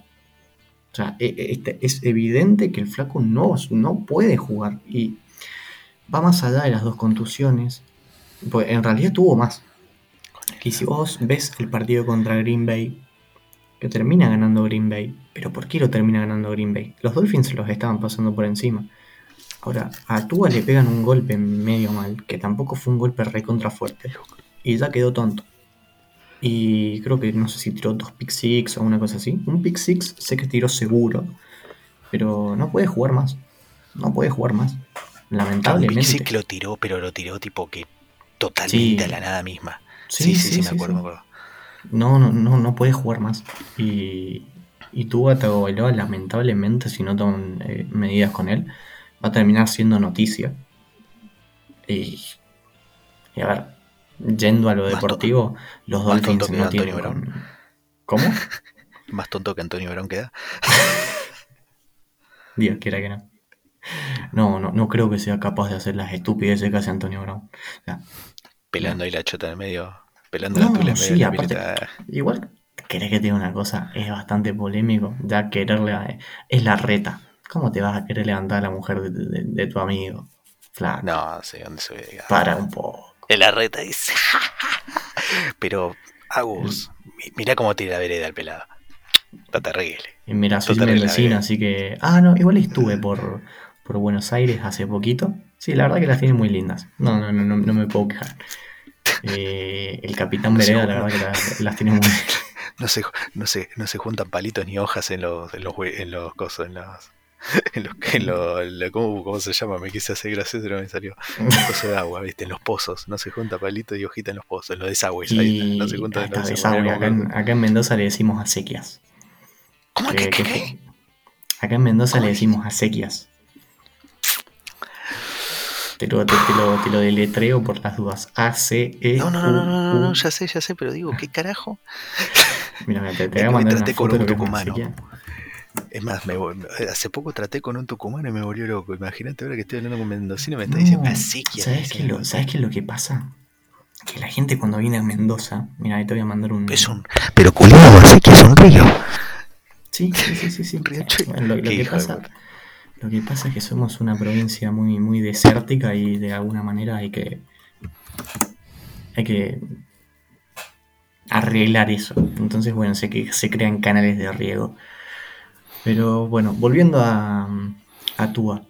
O sea, e- e- este- es evidente que el flaco no, no puede jugar. Y va más allá de las dos contusiones. Pues en realidad tuvo más. Y si vos ves el partido contra Green Bay, que termina ganando Green Bay, pero ¿por qué lo termina ganando Green Bay? Los Dolphins los estaban pasando por encima. Ahora, a Tua le pegan un golpe medio mal, que tampoco fue un golpe recontra fuerte, y ya quedó tonto. Y creo que no sé si tiró dos pick six o una cosa así. Un pick six sé que tiró seguro, pero no puede jugar más. No puede jugar más. Un Lamentablemente. sí que lo tiró, pero lo tiró tipo que totalmente Sí. a la nada misma. Sí, sí, sí, me acuerdo, me acuerdo. No, no, no, no puede jugar más. Y, y Tagovailoa, lamentablemente, si no toman eh, medidas con él, va a terminar siendo noticia. Y, y a ver, yendo a lo Más deportivo, los más Dolphins tonto que no tienen... Brown. ¿Cómo? *laughs* Más tonto que Antonio Brown queda. *laughs* Dios quiera que no. No, no, no creo que sea capaz de hacer las estupideces que hace Antonio Brown. O sea, Pelando ahí la chota en el medio. Pelando No, la tula en medio sí, la aparte-. Igual, querés que te diga una cosa, es bastante polémico. Ya quererle a- es la reta. ¿Cómo te vas a querer levantar a la mujer de, de- de tu amigo? Flaco, No, sé dónde se ve. para un poco. En la reta dice. *laughs* Pero, Agus, mi- mirá cómo tira la vereda el pelado. Está terrible. Y mira, soy la- así que. Ah, no, igual estuve por, por Buenos Aires hace poquito. Sí, la verdad que las tiene muy lindas. No, no, no, no, no me puedo quejar. Eh, el Capitán Vereda, la verdad que las, las tiene muy *laughs* No se, no se, no se juntan palitos ni hojas en los, en los, en los cosos, en los. *laughs* En los, en lo- en lo- ¿cómo, ¿Cómo se llama? Me quise hacer gracioso, pero me salió. *laughs* Coso de agua, ¿viste? En los pozos. No se junta palito y hojita en los pozos. En los desagües. ahí. Y No se juntan en los desagüe. desagües. Acá, en- acá en Mendoza le decimos acequias. ¿Cómo Que- que, acá en Mendoza le ¿Cómo decimos acequias. Te lo, te, lo, te lo deletreo por las dudas. A-C-E. No, no, no, no, no, no, ya sé, ya sé, pero digo, ¿qué carajo? Mira, te, te *laughs* voy a mandar traté una con un tucumano. Es más, me, hace poco traté con un tucumano y me volvió loco. Imagínate ahora que estoy hablando con mendocino y me está diciendo No, así que ¿sabes qué, es lo, ¿Sabes qué es lo que pasa? Que la gente cuando viene a Mendoza, mira, ahí te voy a mandar un... Es un. Pero culiado, así *laughs* que es un río. Sí, sí, sí, sí. sí. Lo, lo que pasa. Lo que pasa es que somos una provincia muy, muy desértica y de alguna manera hay que... Hay que arreglar eso. Entonces, bueno, sé que se crean canales de riego. Pero bueno, volviendo a, a Tua.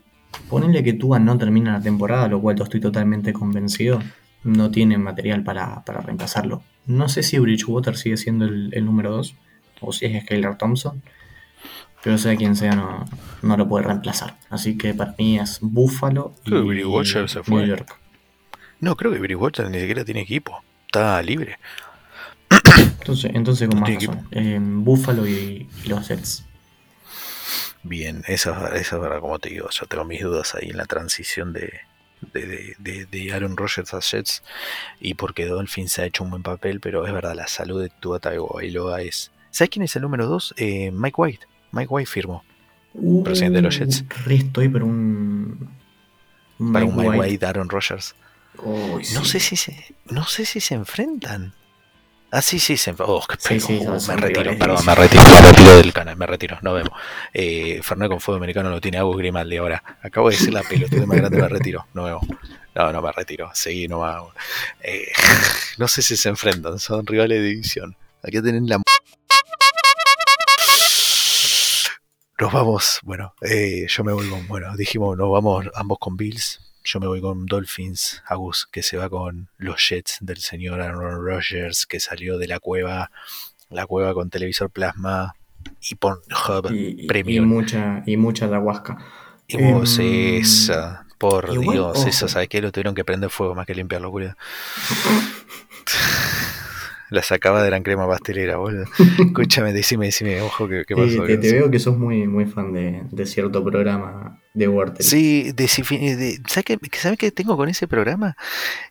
Ponele que Tua no termina la temporada, lo cual estoy totalmente convencido. No tienen material para, para reemplazarlo. No sé si Bridgewater sigue siendo el, el número 2 o si es Skylar Thompson. Pero sea quien sea, no, no lo puede reemplazar. Así que para mí es Buffalo y Creo Bridgewater se fue. New York. No, creo que Bridgewater ni siquiera tiene equipo. Está libre. Entonces, entonces con No más razón. Eh, Buffalo y, y los Jets. Bien, eso, es verdad, eso es verdad, como te digo. Yo tengo mis dudas ahí en la transición de, de, de- de- Aaron Rodgers a Jets y porque Dolphins ha hecho un buen papel, pero es verdad, la salud de Tua Tagovailoa es. ¿Sabes quién es el número 2? Mike White. Mike White firmó Presidente de los Jets. Uh, Re estoy por un. un para un Mike Mike White. Aaron Rodgers. Uy, No sé si se, no sé si se enfrentan. Ah, sí, sí, se enfrentan. Oh, qué Sí, pelo. sí, Uh, son- me retiro, perdón, me retiro, me retiro del canal, me retiro, nos vemos. Eh, Fernet con fuego americano lo tiene Agus Grimaldi ahora. Acabo de decir la pelotuda más grande, me retiro, nos vemos. No, no me retiro, seguí nomás. Eh, *laughs* no sé si se enfrentan, son rivales de división. Hay que tener la... Nos vamos, bueno, eh, yo me voy con, bueno, dijimos, nos vamos ambos con Bills. Yo me voy con Dolphins, Agus, que se va con los Jets del señor Aaron Rodgers, que salió de la cueva, la cueva con televisor plasma y Pornhub Y, Premium. y mucha, y mucha ayahuasca. Y vos, Em, esa, por igual, Dios, ojo. eso, ¿sabes qué? Lo tuvieron que prender fuego más que limpiarlo, cuidado. *laughs* La sacaba de la crema pastelera, boludo. *laughs* Escúchame, decime, decime, ojo, ¿qué, qué Eh, pasó? te, veo que sos muy, muy fan de, de cierto programa de Word. Sí, de, de- ¿sabes qué, ¿sabes qué tengo con ese programa?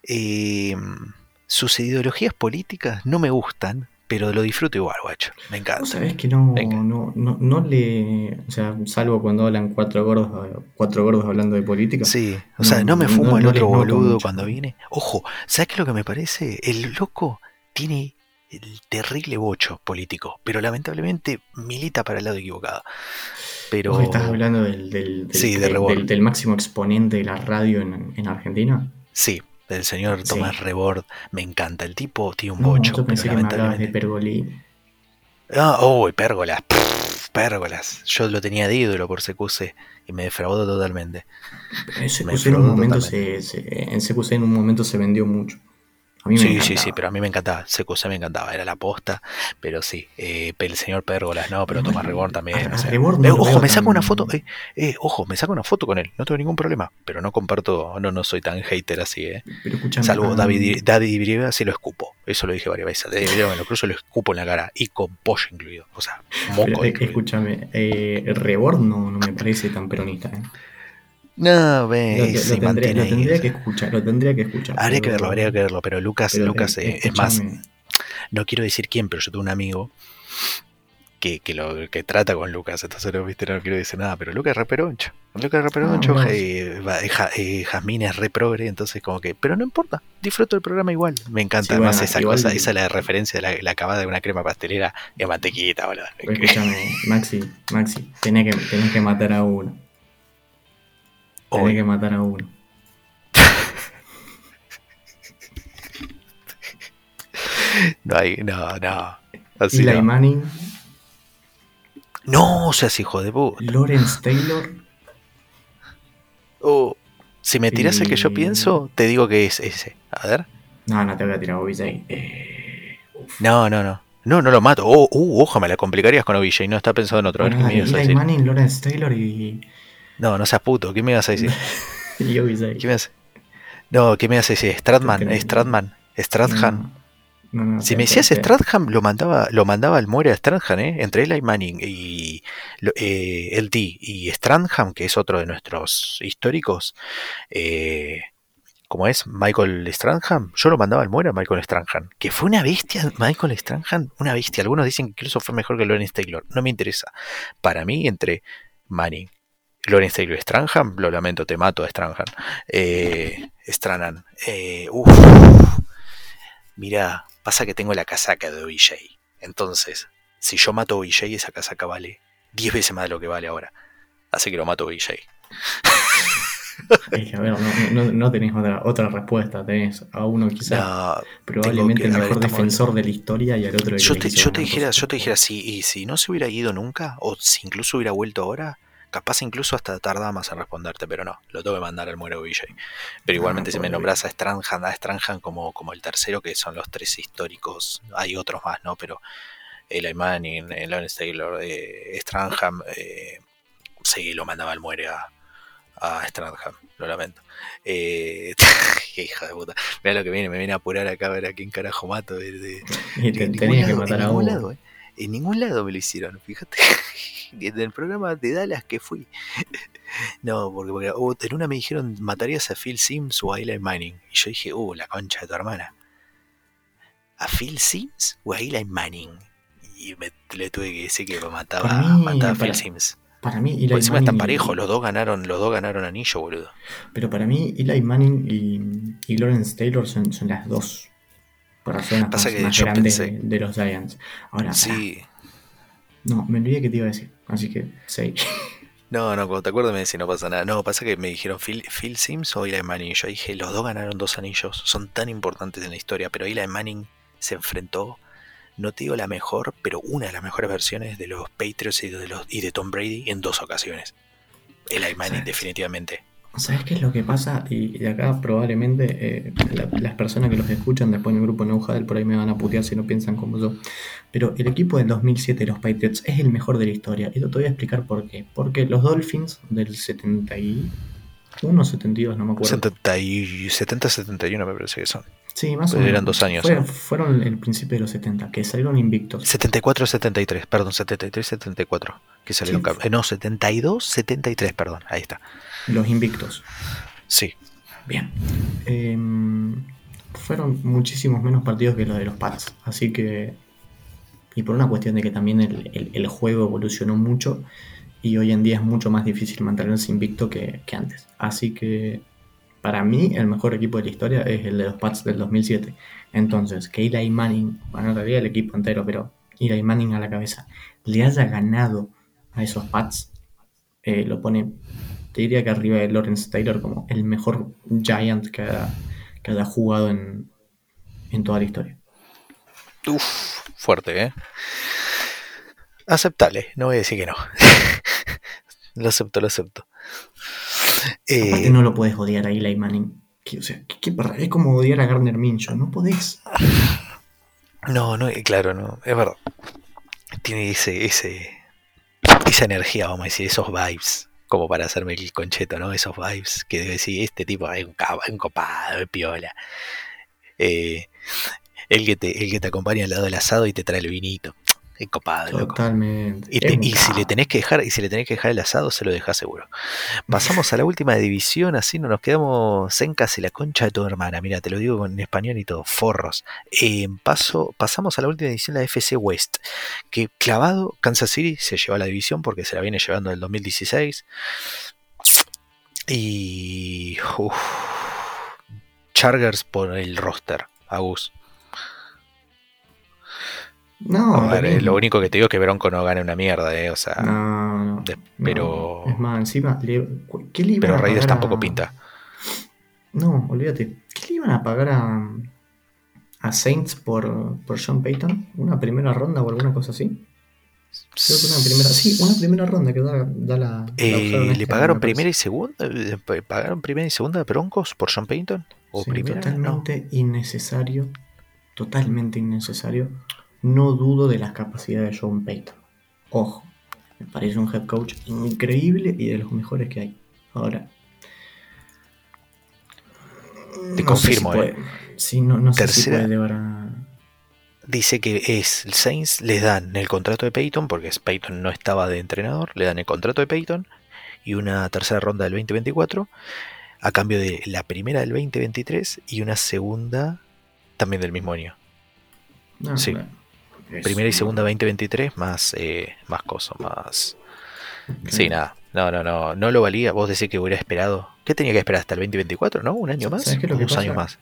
Eh, sus ideologías políticas no me gustan, pero lo disfruto igual, guacho. Me encanta. Vos sabés que no, no, no, no le. O sea, salvo cuando hablan cuatro gordos, cuatro gordos hablando de política. Sí, o sea, no me fumo el otro boludo cuando viene. Ojo, ¿sabes qué es lo que me parece? El loco tiene el terrible bocho político, pero lamentablemente milita para el lado equivocado. Pero ¿Vos estás hablando del, del, del, Sí, de del- del- del máximo exponente de la radio en, en Argentina? sí, el señor Sí. Tomás Rebord me encanta. El tipo tiene un No, bocho, yo pero pensé que me hablabas de lamentablemente. Pergolini. Ah, oh, pérgolas, pff, pérgolas. Yo lo tenía de ídolo por CQC y me defraudó totalmente. En Me CQC en un defraudó momento totalmente. se, se- en CQC en un momento se vendió mucho. A mí me Sí, sí, encantaba. sí, pero a mí me encantaba. CQC me encantaba, era la posta. Pero sí, eh, el señor Pérgolas, no, pero Tomás Rebord también. a- o sea. a Rebord no Eh, ojo, me saco tan- una foto, eh, eh, ojo, me saco una foto con él, no tengo ningún problema. Pero no comparto, no, no soy tan hater así, eh. Pero. Salvo David, David Brieva, sí lo escupo. Eso lo dije varias veces. David Brieva me lo cruzo, lo escupo en la cara. Y con pollo incluido. O sea, moco pero, eh, incluido. escúchame, eh, Rebord no, no me parece tan peronista. ¿eh? No, Lo, ve, lo se tendría, mantiene lo ahí, tendría que escuchar, lo tendría que escuchar. Habría que verlo, habría que verlo. Pero Lucas, pero, Lucas, eh, eh, es más, no quiero decir quién, pero yo tengo un amigo que, que lo que trata con Lucas, entonces no, viste, no quiero decir nada, pero Lucas es re peroncho. Lucas es re peroncho, Ah, eh, eh, eh, Jazmín es re progre, entonces como que, pero no importa, disfruto el programa igual. Me encanta, Sí, además bueno, esa cosa, esa es la referencia de la, la acabada de una crema pastelera de mantequita, boludo. pero escúchame, Maxi, Maxi, tenés que, tenés que matar a uno. Hoy. que matar a uno. *laughs* No hay, no, no. Así Eli no. Manning, No seas hijo de puta. Lawrence Taylor, Oh, si me tiras el que yo pienso, te digo que es ese. A ver. No, no te voy a tirar OBJ. Eh. No, no, no. No, no lo mato. Oh, uh, ojo, me la complicarías con OBJ. No, está pensando en otro. Bueno, ¿qué me dale, ibas a Eli? Manning, Lawrence Taylor y, No, no seas puto. ¿Qué me ibas a decir? *laughs* y OBJ. ¿Qué me ibas No, ¿qué me ibas a decir? Stratman, Stratman, Strathan. No, no, Si me decías Strathan, lo mandaba, lo mandaba al muere a Strathan, ¿eh? Entre Eli Manning y eh, LT y Stranham, que es otro de nuestros históricos, eh, como es Michael Stranham, yo lo mandaba al muere a Michael Stranham, que fue una bestia, Michael Stranham, una bestia. Algunos dicen que incluso fue mejor que Lawrence Taylor, no me interesa. Para mí, entre Manning, Lawrence Taylor Stranham, lo lamento, te mato a Stranham. Eh, Stranahan, eh, uf. Mira, pasa que tengo la casaca de OBJ. Entonces, si yo mato a OBJ, esa casaca vale 10 veces más de lo que vale ahora. Así que lo mato a OBJ. Es que, a ver, no, no- no tenés otra, otra respuesta. Tenés a uno quizás No, probablemente que- el ver, mejor defensor de la historia y al otro yo te, yo te dijera, yo te dijera si, y si no se hubiera ido nunca, o si incluso hubiera vuelto ahora, capaz incluso hasta tardaba más en responderte, pero no, lo tengo que mandar al muero OBJ. Pero igualmente si me nombras a Stranham, a Stranham como, como el tercero, que son los tres históricos, hay otros más, ¿no? Pero Eli Manning, eh, Lawrence Taylor, eh, Stranham, eh, sí, lo mandaba al muere a, a Stranham, lo lamento. Eh, *laughs* hija de puta. Mira lo que viene, me viene a apurar acá a ver a quién carajo mato. de- de- *laughs* Y te, en ningún tenías que matar a uno. lado, eh. En ningún lado me lo hicieron, fíjate. *laughs* En el programa de Dallas que fui. *laughs* No, porque, porque, oh, en una me dijeron, ¿matarías a Phil Sims o a Eli Manning? Y yo dije, uh, la concha de tu hermana. ¿A Phil Sims o a Eli Manning? Y me, le tuve que decir que mataba, mí, mataba a Phil Sims. Para mí, Eli Por encima están Manning y- parejos, los dos ganaron, los dos ganaron anillo, boludo. Pero para mí, Eli Manning y, y Lawrence Taylor son, son las dos personas Pasa más, que más yo grandes pensé- de, de los Giants. Ahora, Sí. pará. no, me olvidé que te iba a decir. Así que, sí. No, no, cuando te acuerdas me decís no pasa nada. No, pasa que me dijeron Phil, Phil Sims o Eli Manning. Yo dije, los dos ganaron dos anillos, son tan importantes en la historia, pero Eli Manning se enfrentó, no te digo la mejor, pero una de las mejores versiones de los Patriots y de, los, y de Tom Brady en dos ocasiones. Eli Manning, definitivamente. ¿Sabes qué es lo que pasa? Y, y acá probablemente eh, la- las personas que los escuchan después en el grupo No Huddle por ahí me van a putear si no piensan como yo. Pero el equipo del 2007 de los Patriots es el mejor de la historia. Y te voy a explicar por qué. Porque los Dolphins del 71, 72, no me acuerdo. 70, y 70, 71 me parece que son. Sí, más o menos. eran dos años, Fue- ¿eh? Fueron el principio de los 70, que salieron invictos. 74, 73, perdón, 73, 74. Que salieron Sí. eh, No, 72, 73, perdón. Ahí está. Los invictos. Sí. Bien. Em, fueron muchísimos menos partidos que los de los Pats. Así que. Y por una cuestión de que también el, el- el juego evolucionó mucho. Y hoy en día es mucho más difícil mantenerse invicto que, que antes. Así que. Para mí, el mejor equipo de la historia es el de los Pats del 2007. Entonces, que Eli Manning, bueno, en realidad el equipo entero, pero Eli Manning a la cabeza, le haya ganado a esos Pats, eh, lo pone te diría que arriba de Lawrence Taylor como el mejor Giant que haya, que haya jugado en, en toda la historia. Uf, fuerte, ¿eh? Aceptable, no voy a decir que no. *laughs* lo acepto, lo acepto. Eh, no lo puedes odiar a Eli Manning. Que, o sea, que- que es como odiar a Gardner Minshew, no podés. no, no, claro, no, es verdad. Tiene ese, ese, esa energía, vamos a decir, esos vibes, como para hacerme el concheto, ¿no? Esos vibes que debe decir, este tipo es un, un copado, es piola. Eh, el, que te, el que te acompaña al lado del asado y te trae el vinito. Es copado, loco. Totalmente. Y, te- y si le tenés que dejar, y si le tenés que dejar el asado, se lo dejás seguro. Pasamos a la última división, así no nos quedamos en casi la concha de tu hermana. Mira, te lo digo en español y todo, forros. Eh, paso, pasamos a la última división, la FC West. Que clavado, Kansas City se lleva la división porque se la viene llevando del 2016. Y. uf, Chargers por el roster, Agus. No, A ver, lo eh, lo único que te digo es que Bronco no gane una mierda, eh, o sea. No, no, de- no. pero- Es más, encima, le- ¿qué le iban Pero a Raiders tampoco pinta. No, olvídate. ¿Qué le iban a pagar a, a Saints por, por Sean Payton? ¿Una primera ronda o alguna cosa así? Creo que una primera, sí, una primera ronda que da, da la, Eh, este ¿Le año, pagaron primera y segunda? eh, pa- ¿Pagaron primera y segunda de Broncos por John Payton? ¿O Sí, primera? No. totalmente innecesario. Totalmente innecesario. No dudo de las capacidades de Sean Payton. Ojo, me parece un head coach increíble y de los mejores que hay. Ahora. Te no si confirmo, puede- eh. Sí, no, no sé si Tercera- puede llevar a. dice que es el Saints les dan el contrato de Peyton porque Peyton no estaba de entrenador, le dan el contrato de Peyton y una tercera ronda del 2024 a cambio de la primera del 2023 y una segunda también del mismo año. No, Sí. claro. Primera y un- segunda 2023 más eh, más cosas, más. Sí, nada. No, no, no, no lo valía. Vos decís que hubiera esperado. ¿Qué tenía que esperar hasta el 2024, no? ¿Un año más? ¿Sabes qué lo ¿O que dos pasa? años más?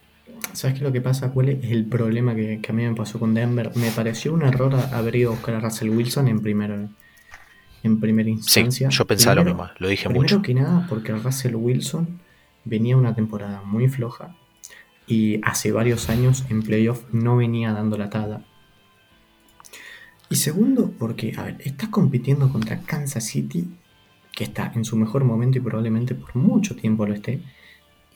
¿Sabes qué es lo que pasa, Cuele? Es el problema que, que a mí me pasó con Denver. Me pareció un error haber ido a buscar a Russell Wilson en primera, en primera Sí, instancia. yo pensaba lo Primero- mismo, lo dije Primero mucho. que nada, porque Russell Wilson venía una temporada muy floja y hace varios años en playoff no venía dando la tada. Y segundo, porque, a ver, está compitiendo contra Kansas City, que está en su mejor momento y probablemente por mucho tiempo lo esté.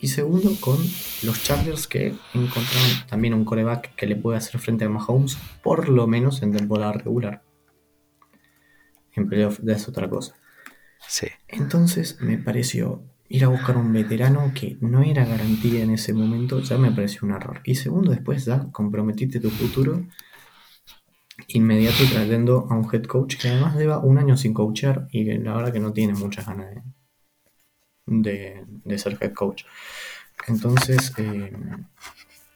Y segundo, con los Chargers que encontraron también un coreback que le puede hacer frente a Mahomes, por lo menos en temporada regular. En playoff es otra cosa. Sí. Entonces me pareció ir a buscar un veterano que no era garantía en ese momento, ya me pareció un error. Y segundo, después ya comprometiste tu futuro inmediato trayendo a un head coach que además lleva un año sin coachar y que la verdad que no tiene muchas ganas de, de, ser head coach. Entonces, eh,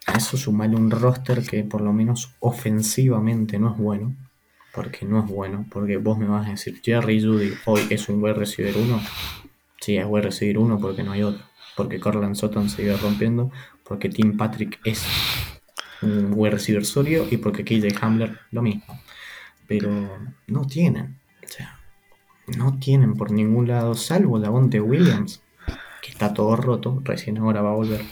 a eso sumarle un roster que por lo menos ofensivamente no es bueno. Porque no es bueno. Porque vos me vas a decir, Jerry Judy hoy es un buen receiver 1. Sí, es buen receiver 1 porque no hay otro. Porque Corland Sutton se iba rompiendo. Porque Tim Patrick es un buen receiver sólido. Y porque KJ Hamler lo mismo. Pero no tienen. O sea, no tienen por ningún lado. Salvo Davonte Williams. Que está todo roto. Recién ahora va a volver.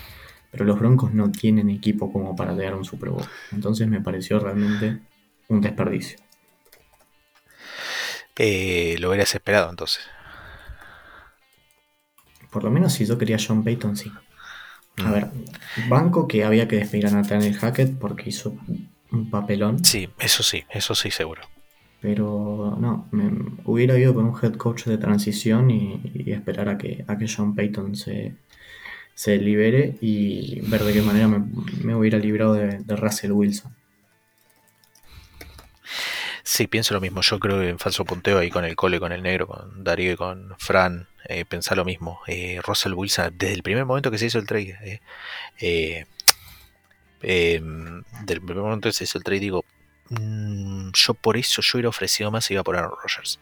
Pero los Broncos no tienen equipo como para llegar a un Super Bowl. Entonces me pareció realmente un desperdicio. Eh, lo hubieras esperado entonces. Por lo menos si yo quería John Payton, sí. A ver, banco que había que despedir a Nathaniel Hackett porque hizo un papelón. Sí, eso sí, eso sí seguro. Pero no, me, hubiera ido con un head coach de transición y, y esperar a que, a que John Payton se, se libere y ver de qué manera me, me hubiera librado de, de Russell Wilson. Sí, pienso lo mismo. Yo creo que en falso punteo ahí con el cole, con el negro, con Darío y con Fran, eh, pensá lo mismo. Eh, Russell Wilson, desde el primer momento que se hizo el trade, eh, eh, eh, del primer momento que se hizo el trade, digo, mm, yo por eso yo hubiera ofrecido más y iba por Aaron Rodgers.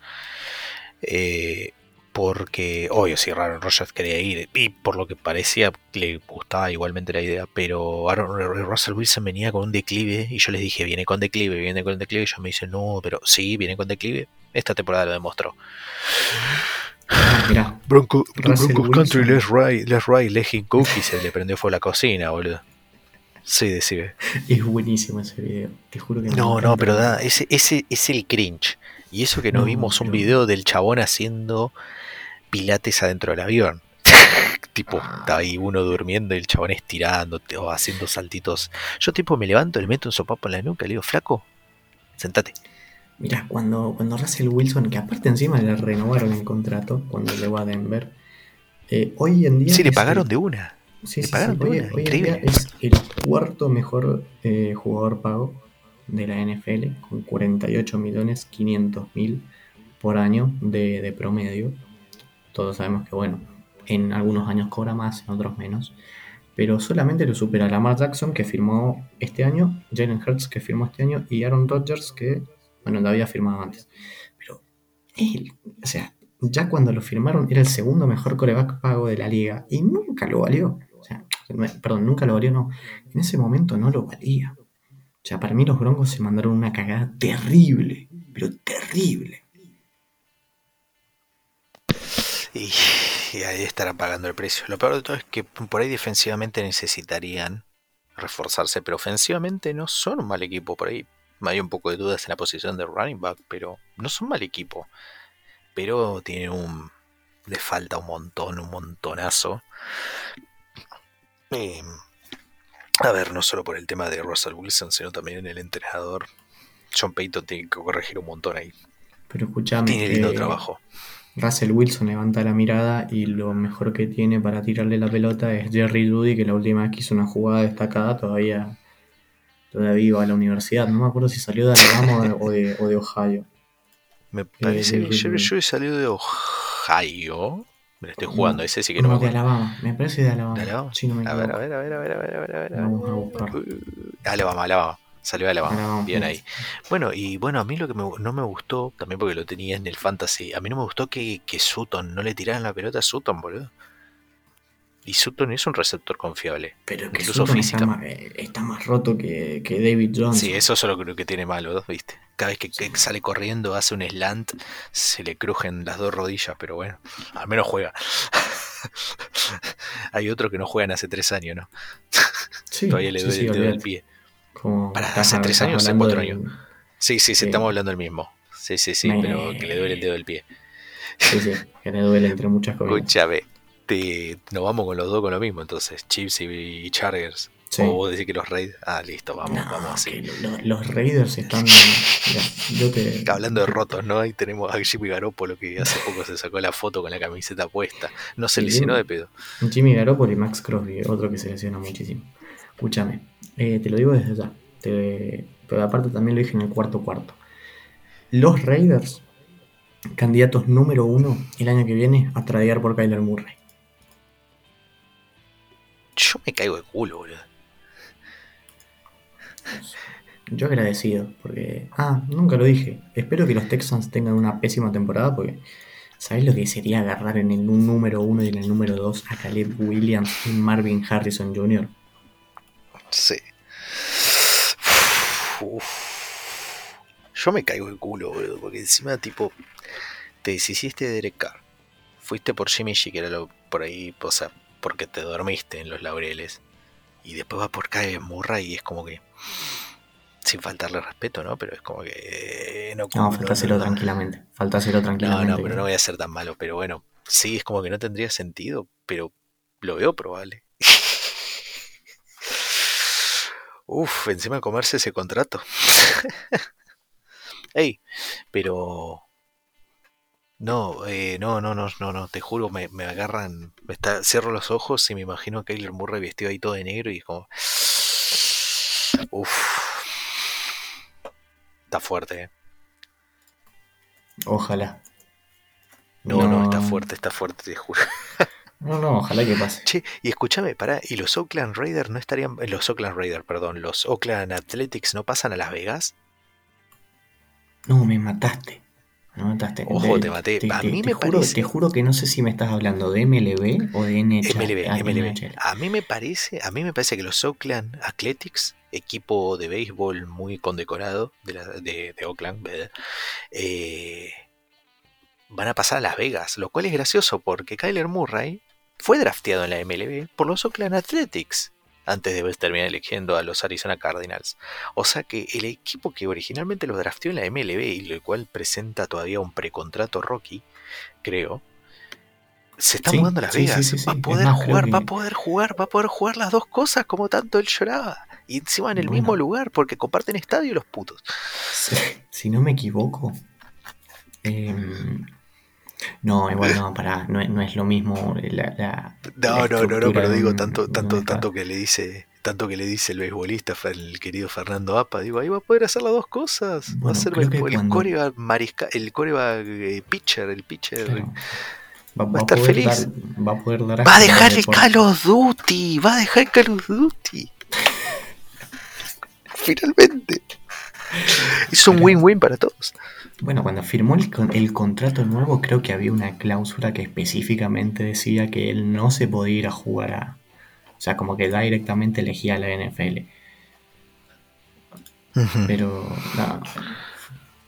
Porque, obvio, si Aaron Rodgers quería ir, y por lo que parecía le gustaba igualmente la idea, pero Aaron, Russell Wilson venía con un declive y yo les dije, viene con declive, viene con declive, y ellos me dicen, no, pero sí, viene con declive, esta temporada lo demostró. Ah, mirá, Bronco, Broncos Country, let's ride, let's ride, let him cook, y se le prendió fuego la cocina, boludo. Sí, decime. *laughs* es buenísimo ese video. Te juro que No, no, encanta. pero da, ese, ese es el cringe. Y eso que no, No, vimos un pero- video del chabón haciendo pilates adentro del avión. *laughs* tipo, está ahí uno durmiendo y el chabón estirando o haciendo saltitos. Yo tipo me levanto, le meto un sopapo en la nuca, le digo, flaco, sentate. Mira, cuando, cuando Russell Wilson, que aparte encima le renovaron el contrato cuando llegó a Denver, eh, hoy en día. Sí, le pagaron el- de una. Sí, le sí, pagaron sí, de hoy, una, hoy en día es el cuarto mejor eh, jugador pago de la NFL, con 48 millones 500 mil por año de, de promedio. Todos sabemos que, bueno, en algunos años cobra más, en otros menos. Pero solamente lo supera Lamar Jackson, que firmó este año, Jalen Hurts, que firmó este año, y Aaron Rodgers, que, bueno, lo había firmado antes. Pero él, o sea, ya cuando lo firmaron era el segundo mejor coreback pago de la liga y nunca lo valió. O sea, perdón, nunca lo valió, no. En ese momento no lo valía. O sea, para mí los Broncos se mandaron una cagada terrible, pero terrible. Y, y ahí estarán pagando el precio. Lo peor de todo es que por ahí defensivamente necesitarían reforzarse, pero ofensivamente no son un mal equipo por ahí. Hay un poco de dudas en la posición de running back, pero no son mal equipo. Pero tienen un. Le falta un montón, un montonazo. Eh, a ver, no solo por el tema de Russell Wilson, sino también en el entrenador. John Payton tiene que corregir un montón ahí. Pero escuchame, Tiene lindo trabajo. Russell Wilson levanta la mirada y lo mejor que tiene para tirarle la pelota es Jerry Judy, que la última vez que hizo una jugada destacada todavía todavía iba a la universidad. No me acuerdo si salió de Alabama o de, o de Ohio. Me parece de- que yo, de- yo he salido de Ohio. Me lo estoy jugando, ese sí que no, no, me de acuerdo. Alabama. Me parece de Alabama. ¿De Alabama? Sí, no me A ver, a ver, a ver, a ver, a ver, a ver, a. Vamos a buscar. Uh, Alabama, Alabama. Salió de Alabama. Alabama, Bien ahí. Bueno, y bueno, a mí lo que me- no me gustó, también porque lo tenía en el fantasy, a mí no me gustó que, que Sutton no le tiraran la pelota a Sutton, boludo. Y Sutton es un receptor confiable. Pero que Incluso Sutton física. está, más, eh, está más roto que, que David Johnson. Sí, eso solo creo que tiene malo, ¿viste? Cada vez que, que sale corriendo, hace un slant, se le crujen las dos rodillas, pero bueno, al menos juega. *laughs* Hay otro que no juegan hace tres años, ¿no? *laughs* Sí, Todavía le sí, duele sí, el dedo del olvídate. pie. Como Para, hace tres años, hace cuatro del- Sí, sí, sí, Sí. estamos hablando del mismo. Sí, sí, sí, Me- pero que le duele el dedo del pie. Sí, sí, que le duele entre muchas cosas. Escúchame, te, nos vamos con los dos con lo mismo, entonces, Chiefs y, Chargers. Sí. O vos decís que los Raiders. Ah, listo, vamos, No, vamos los Raiders están. *laughs* mira, yo te, Hablando de rotos, ¿no? Ahí tenemos a Jimmy Garoppolo que hace poco se sacó la foto con la camiseta puesta. No se Sí, lesionó de pedo. Jimmy Garoppolo y Max Crosby, otro que se lesiona muchísimo. Escúchame, eh, te lo digo desde ya. te- pero aparte también lo dije en el cuarto cuarto. Los Raiders, candidatos número uno el año que viene a tradear por Kyler Murray. Yo me caigo de culo, boludo. Yo agradecido, porque. Ah, nunca lo dije. Espero que los Texans tengan una pésima temporada, porque. ¿Sabes lo que sería agarrar en el número uno y en el número dos a Caleb Williams y Marvin Harrison Jr.? Sí. Uf. Yo me caigo de culo, boludo, porque encima, tipo, te deshiciste de Derek Carr. Fuiste por Jimmy G, que era lo por ahí, o sea, porque te dormiste en los laureles. Y después vas por Kyler Murray y es como que. Sin faltarle respeto, ¿no? Pero es como que. eh, No, No, no, faltáselo no, no. tranquilamente. Faltáselo No, tranquilamente. no, pero no voy a ser tan malo. Pero bueno, sí, es como que no tendría sentido, pero lo veo probable. *laughs* Uf, encima de comerse ese contrato. *laughs* Ey, pero... No, eh, no, no, no, no, no, te juro, me, me agarran, me está, cierro los ojos y me imagino a Kyler Murray vestido ahí todo de negro y es como... Uf. Está fuerte, eh. Ojalá. No, no, está fuerte, está fuerte, te juro. *laughs* No, no, ojalá que pase. Che, y escúchame, pará, ¿y los Oakland Raiders no estarían, eh, los Oakland Raiders, perdón, los Oakland Athletics no pasan a Las Vegas? No, me mataste. Ojo, te maté. A mí me juro, parece- te juro que no sé si me estás hablando de MLB o de NHL. MLB, Ah, MLB. NHL. A mí me parece, a mí me parece que los Oakland Athletics, equipo de béisbol muy condecorado de, la- de- de Oakland. Eh, van a pasar a Las Vegas, lo cual es gracioso porque Kyler Murray fue drafteado en la MLB por los Oakland Athletics antes de terminar eligiendo a los Arizona Cardinals. O sea que el equipo que originalmente los drafteó en la MLB y lo cual presenta todavía un precontrato Rocky, creo, se está Sí, mudando a Las Vegas. sí, sí. Va a poder jugar, que- va a poder jugar, va a poder jugar las dos cosas como tanto él lloraba. Y encima en el Bueno. mismo lugar, porque comparten estadio los putos. Si, si no me equivoco. em, no, igual no, pará, no, es- no es lo mismo la, la- No, la no, no, no, pero digo tanto, tanto, tanto que le dice, tanto que le dice el beisbolista, el querido Fernando Apa, digo, ahí va a poder hacer las dos cosas. va a ser el, cuando- coreback marisca, el coreback eh, pitcher, el pitcher. Claro. Va, Va a estar feliz. dar- va a poder dar Va a dejar el. Call of Duty, va a dejar el Call of Duty. *laughs* Finalmente. Es un win-win para todos. Bueno, cuando firmó el, con- el contrato nuevo, creo que había una cláusula que específicamente decía que él no se podía ir a jugar a. O sea, como que directamente elegía a la NFL. Pero, nada.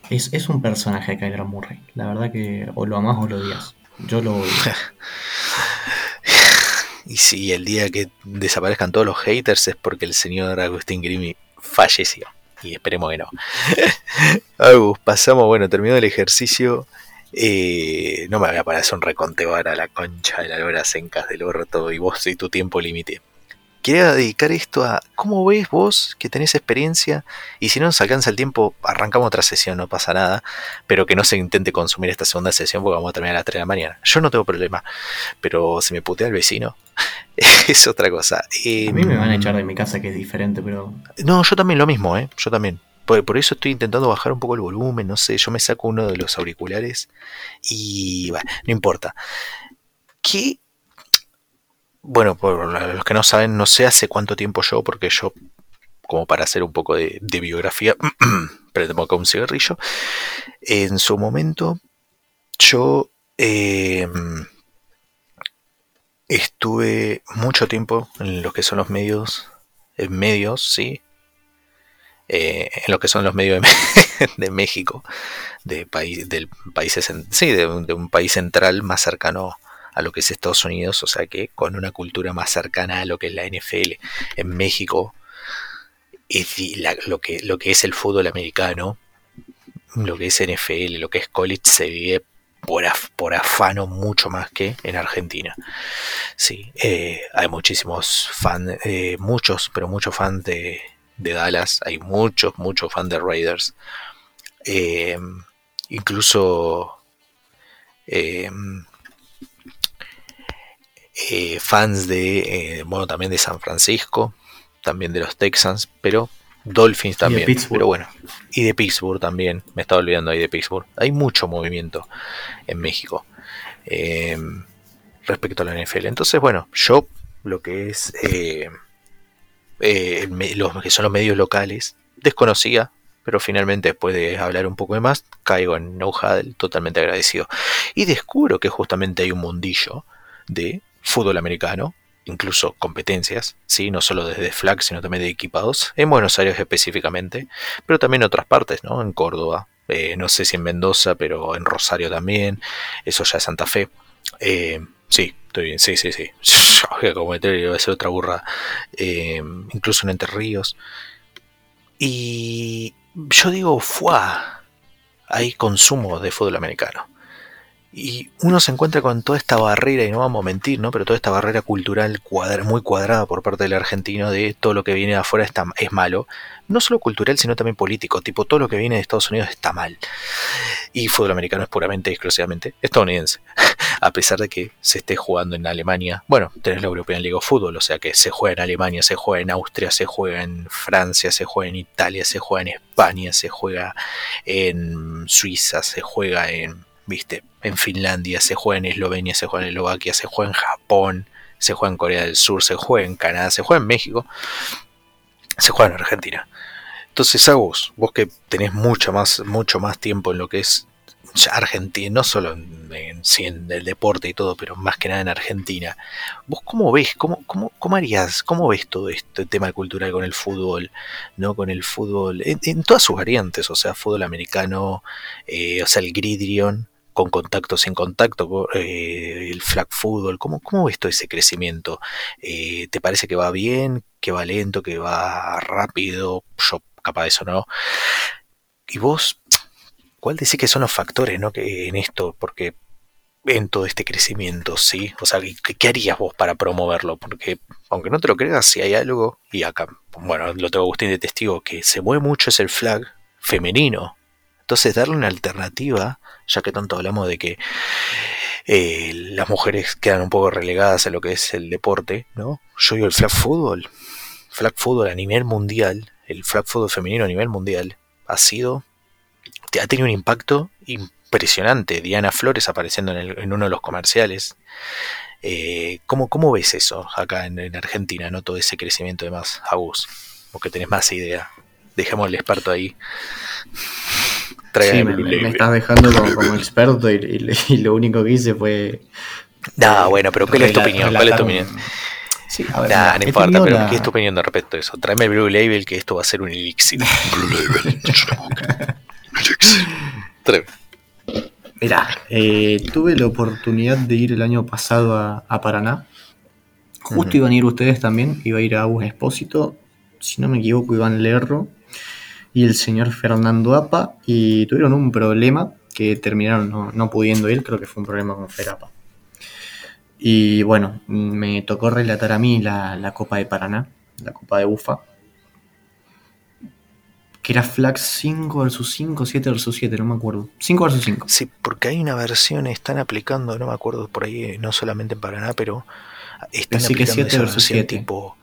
Es, es un personaje Kyler Murray. La verdad que o lo amás o lo odias. Yo lo odio. *laughs* Y si el día que desaparezcan todos los haters es porque el señor Agustín Grimi falleció. Y esperemos que no. *laughs* Agus, pasamos, bueno, terminó el ejercicio. Eh, no me voy a parar un reconteo ahora a la concha de la lora sencas del orto y vos y tu tiempo límite. Quería dedicar esto a cómo ves vos que tenés experiencia y si no nos alcanza el tiempo, arrancamos otra sesión, no pasa nada, pero que no se intente consumir esta segunda sesión porque vamos a terminar a las 3 de la mañana. Yo no tengo problema, pero si me putea el vecino, *laughs* es otra cosa. a mí me van a echar de mi casa que es diferente, pero... No, yo también lo mismo, ¿eh? Yo también. Por, por, eso estoy intentando bajar un poco el volumen, no sé, yo me saco uno de los auriculares y bueno, no importa. ¿Qué bueno, por los que no saben, no sé hace cuánto tiempo yo, porque yo, como para hacer un poco de, biografía, *clears throat* pero tengo acá un cigarrillo, en su momento yo em, estuve mucho tiempo en lo que son los medios, en medios, sí, eh, en lo que son los medios de, *laughs* México, de país, del país, sí, de, de, un país central más cercano a lo que es Estados Unidos, o sea que con una cultura más cercana a lo que es la NFL. En México, es lo, que, lo que es el fútbol americano, lo que es NFL, lo que es college, se vive por, por afano mucho más que en Argentina. Sí, eh, hay muchísimos fans, eh, muchos, pero muchos fans de, Dallas, hay muchos, muchos fans de Raiders. Eh, incluso eh, fans de, eh, bueno, también de San Francisco, también de los Texans, pero Dolphins también, pero bueno, y de Pittsburgh también, me estaba olvidando ahí de Pittsburgh. Hay mucho movimiento en México em, respecto a la NFL. Entonces, bueno, yo lo que es eh, los que son los medios locales desconocía, pero finalmente después de hablar un poco de más, caigo en No totalmente agradecido. Y descubro que justamente hay un mundillo de fútbol americano, incluso competencias, ¿sí? no solo desde flag, sino también de equipados, en Buenos Aires específicamente, pero también en otras partes, ¿no? en Córdoba, eh, no sé si en Mendoza, pero en Rosario también, eso ya es Santa Fe. Eh, sí, estoy bien, sí, sí, sí. A cometer, voy a hacer otra burra. Eh, incluso en Entre Ríos. Y yo digo, ¡fuah! Hay consumo de fútbol americano. Y uno se encuentra con toda esta barrera, y no vamos a mentir, ¿no? Pero toda esta barrera cultural muy cuadrada por parte del argentino de todo lo que viene de afuera está, es malo. No solo cultural, sino también político. Tipo, todo lo que viene de Estados Unidos está mal. Y fútbol americano es puramente exclusivamente estadounidense. *laughs* a pesar de que se esté jugando en Alemania. Bueno, tenés la European League of Football, o sea que se juega en Alemania, se juega en Austria, se juega en Francia, se juega en Italia, se juega en España, se juega en Suiza, se juega en viste, en Finlandia, se juega en Eslovenia, se juega en Eslovaquia, se juega en Japón, se juega en Corea del Sur, se juega en Canadá, se juega en México, se juega en Argentina. Entonces, a vos, que tenés mucho más, mucho más tiempo en lo que es Argentina, no solo en, en, el deporte y todo, pero más que nada en Argentina. ¿Vos cómo ves, cómo, cómo, cómo harías, cómo ves todo este tema cultural con el fútbol, no con el fútbol, en, todas sus variantes, o sea, fútbol americano, eh, o sea, el gridiron, con contacto, sin contacto, eh, el flag football, ¿cómo, ¿cómo ves todo ese crecimiento? Eh, ¿Te parece que va bien, que va lento, que va rápido? Yo capaz de eso no. ¿Y vos, cuál decís que son los factores ¿no? que en esto? Porque en todo este crecimiento, ¿sí? O sea, ¿qué, ¿qué, harías vos para promoverlo? Porque, aunque no te lo creas, si hay algo, y acá, bueno, lo tengo Agustín de testigo, que se mueve mucho es el flag femenino. Entonces, darle una alternativa ya que tanto hablamos de que eh, las mujeres quedan un poco relegadas a lo que es el deporte, ¿no? Yo digo el flag football, flag football a nivel mundial, el flag football femenino a nivel mundial, ha sido, ha tenido un impacto impresionante. Diana Flores apareciendo en, uno de los comerciales. Eh, ¿cómo, ves eso acá en, Argentina, no todo ese crecimiento de más, Agus? Porque tenés más idea. Dejemos el experto ahí me, estás dejando como, experto y, lo único que hice fue. No, bueno, pero ¿cuál es tu opinión? ¿Cuál es tu opinión? Sí, a ver, no importa, pero ¿qué es tu opinión respecto a eso? Tráeme el Blue Label que esto va a ser un elixir. *laughs* Blue Label. Tráeme. Mirá, eh, tuve la oportunidad de ir el año pasado a, Paraná. Justo iban a ir ustedes también, iba a ir a un Espósito, si no me equivoco, Iván Lerro y el señor Fernando Apa y tuvieron un problema que terminaron no, pudiendo ir, creo que fue un problema con Ferapa. Y bueno, me tocó relatar a mí la, la Copa de Paraná, la Copa de Bufa. Que era flag 5 versus 5, 7 versus 7, no me acuerdo. 5 versus 5. Sí, porque hay una versión, están aplicando, no me acuerdo por ahí, no solamente en Paraná, pero están Así que aplicando 7 esa versus versión 7. tipo.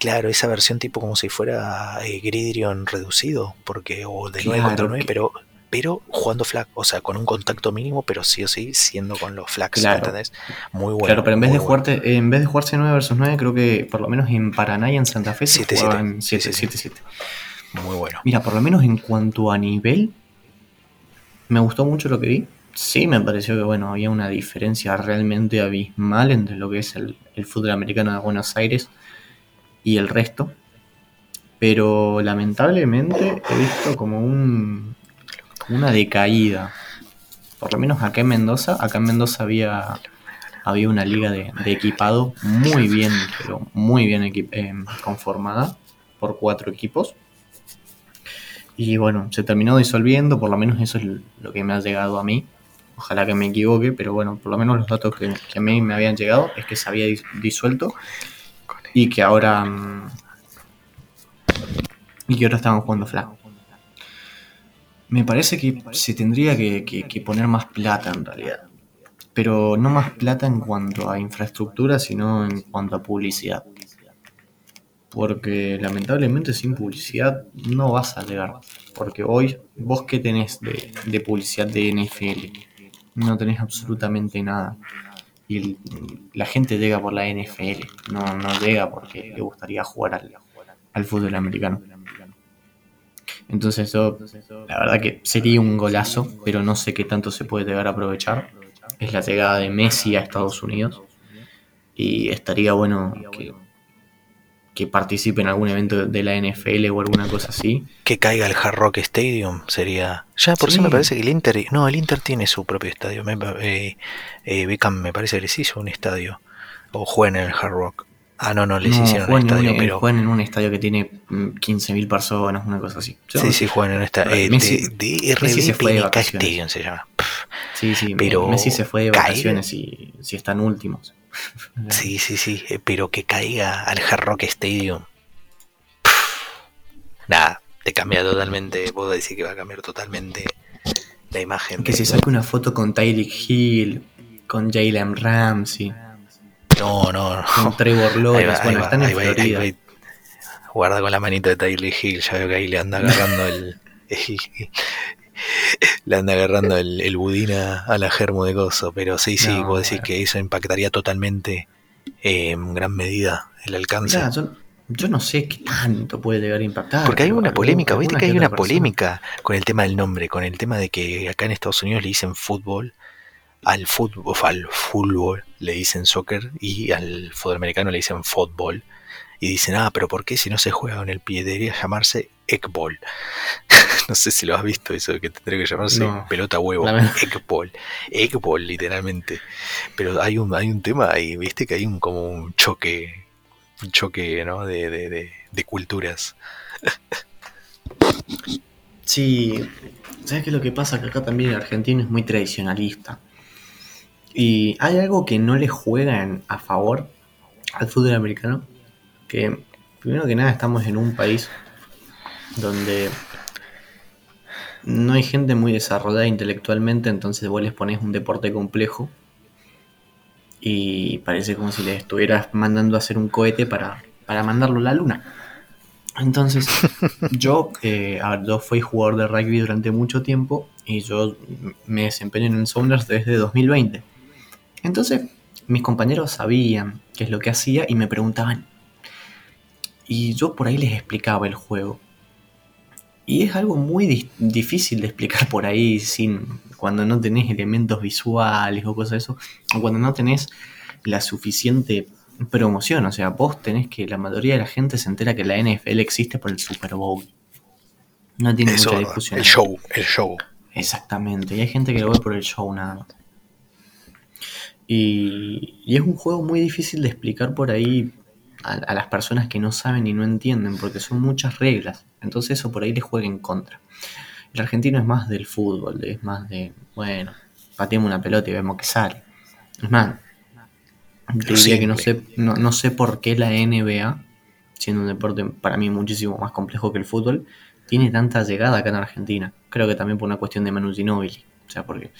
Claro, esa versión tipo como si fuera eh, Gridrion reducido, porque, o de 9 Claro, contra 9, que- pero, pero jugando flag, o sea, con un contacto mínimo, pero sí o sí siendo con los flags, Claro. ¿entendés? Muy bueno. claro, pero en vez, de bueno. jugarte, en vez de jugarse 9 versus 9, creo que por lo menos en Paraná y en Santa Fe se 7, 7. jugaban Sí, 7, sí, 7, 7. Muy bueno. Mira, por lo menos en cuanto a nivel, me gustó mucho lo que vi. Sí, me pareció que bueno, había una diferencia realmente abismal entre lo que es el, el fútbol americano de Buenos Aires y el resto. Pero lamentablemente he visto como un, una decaída. Por lo menos acá en Mendoza, acá en Mendoza había, había una liga de, equipado muy bien, pero muy bien eh, conformada por cuatro equipos. Y bueno, se terminó disolviendo, por lo menos eso es lo que me ha llegado a mí. Ojalá que me equivoque, pero bueno, por lo menos los datos que, a mí me habían llegado es que se había dis- disuelto y que ahora mm, y que ahora estaban jugando flag. Me parece que se tendría que, poner más plata en realidad. Pero no más plata en cuanto a infraestructura, sino en cuanto a publicidad. Porque lamentablemente sin publicidad no vas a llegar. Porque hoy, vos qué tenés de publicidad de NFL? No tenés absolutamente nada. Y el- la gente llega por la NFL, no, no llega porque le gustaría jugar al, fútbol americano. Entonces yo, la verdad que sería un golazo, pero no sé qué tanto se puede llegar a aprovechar. Es la llegada de Messi a Estados Unidos. Y estaría bueno que, que participe en algún evento de la NFL o alguna cosa así. Que caiga el Hard Rock Stadium sería. Ya por sí, me parece que el Inter. No, el Inter tiene su propio estadio. Me, eh, eh, Beckham me parece que les hizo un estadio. O juegan en el Hard Rock. Ah, no, no, les No, hicieron un juegan, en estadio, un, pero. juegan en un estadio que tiene mm, 15.000 personas, una cosa así. Yo Sí, sí, juegan en un estadio. Eh, Messi- de, de Messi se fue de vacaciones. Se llama. Sí, sí, Pero Messi se fue de vacaciones y si están últimos. *laughs* Sí, sí, sí. eh, Pero que caiga al Hard Rock Stadium. Nada, te cambia totalmente. Puedo decir que va a cambiar totalmente la imagen. Que se saque una foto con Tyreek Hill, con Jalen Ramsey, No, no, no. Trevor Lawrence. va, Bueno, va, están en ahí va. Guarda con la manito de Tyler Hill, ya veo que ahí le anda agarrando el. el- *laughs* le anda agarrando el, el budín a, a la germo de gozo. Pero sí, sí, No, decir bueno. que eso impactaría totalmente eh, en gran medida el alcance. Mirá, yo, yo no sé qué tanto puede llegar a impactar. Porque hay una polémica, viste que hay una persona. polémica con el tema del nombre, con el tema de que acá en Estados Unidos le dicen fútbol, al fútbol, al fútbol le dicen soccer y al fútbol americano le dicen fútbol. Y dicen, ah, pero ¿por qué si no se juega con el pie? Debería llamarse Eggball. *laughs* no sé si lo has visto, eso de que tendría que llamarse No. pelota huevo. Eggball. Eggball, literalmente. Pero hay un, hay un tema ahí, viste que hay un como un choque, un choque, ¿no? De, de, de, de culturas. Sí, ¿sabes qué es lo que pasa? Que acá también el argentino es muy tradicionalista. Y hay algo que no le juegan a favor al fútbol americano. Que primero que nada estamos en un país donde no hay gente muy desarrollada intelectualmente, entonces vos les pones un deporte complejo y parece como si les estuvieras mandando a hacer un cohete para, para mandarlo a la luna. Entonces, *laughs* yo, eh, a ver, yo fui jugador de rugby durante mucho tiempo y yo me desempeño en el Sounders desde 2020. Entonces, mis compañeros sabían qué es lo que hacía y me preguntaban. Y yo por ahí les explicaba el juego. Y es algo muy di- difícil de explicar por ahí sin cuando no tenés elementos visuales o cosas de eso, o cuando no tenés la suficiente promoción. O sea, vos tenés que la mayoría de la gente se entera que la NFL existe por el Super Bowl. No tiene Eso, mucha discusión. el show, el show. Exactamente, y hay gente que lo ve por el show nada más. Y, y es un juego muy difícil de explicar por ahí a, a las personas que no saben y no entienden, porque son muchas reglas. Entonces eso por ahí les juega en contra. El argentino es más del fútbol, es más de, bueno, pateemos una pelota y vemos que sale. Es más, Te diría que no sé, no, no sé por qué la NBA, siendo un deporte para mí muchísimo más complejo que el fútbol, tiene tanta llegada acá en Argentina. Creo que también por una cuestión de Manu Ginóbili. O sea, porque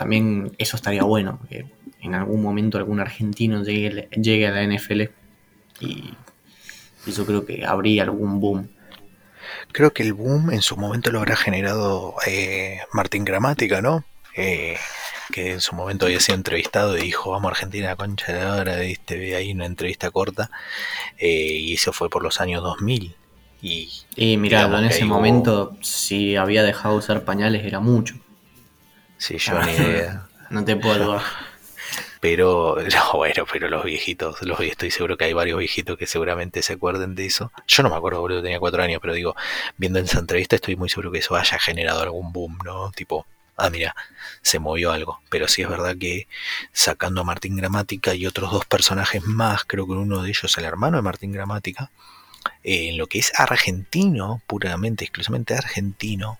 también eso estaría bueno, que en algún momento algún argentino llegue, llegue a la NFL y eso creo que habría algún boom. Creo que el boom en su momento lo habrá generado eh, Martín Gramática, ¿no? Eh, que en su momento había sido entrevistado y dijo, vamos a Argentina, concha de ahora, viste, ve ahí una entrevista corta, eh, y eso fue por los años 2000. Y, y mirá, en ese momento, si había dejado de usar pañales, era mucho. Sí, yo ni idea. *laughs* no te puedo ayudar. Pero, *laughs* no, bueno, pero los viejitos, los estoy seguro que hay varios viejitos que seguramente se acuerden de eso. Yo no me acuerdo, boludo, tenía cuatro años, pero digo, viendo esa entrevista estoy muy seguro que eso haya generado algún boom, ¿no? Tipo, ah, mira, se movió algo. Pero sí es verdad que sacando a Martín Gramática y otros dos personajes más, creo que uno de ellos el hermano de Martín Gramática, en lo que es argentino, puramente, exclusivamente argentino,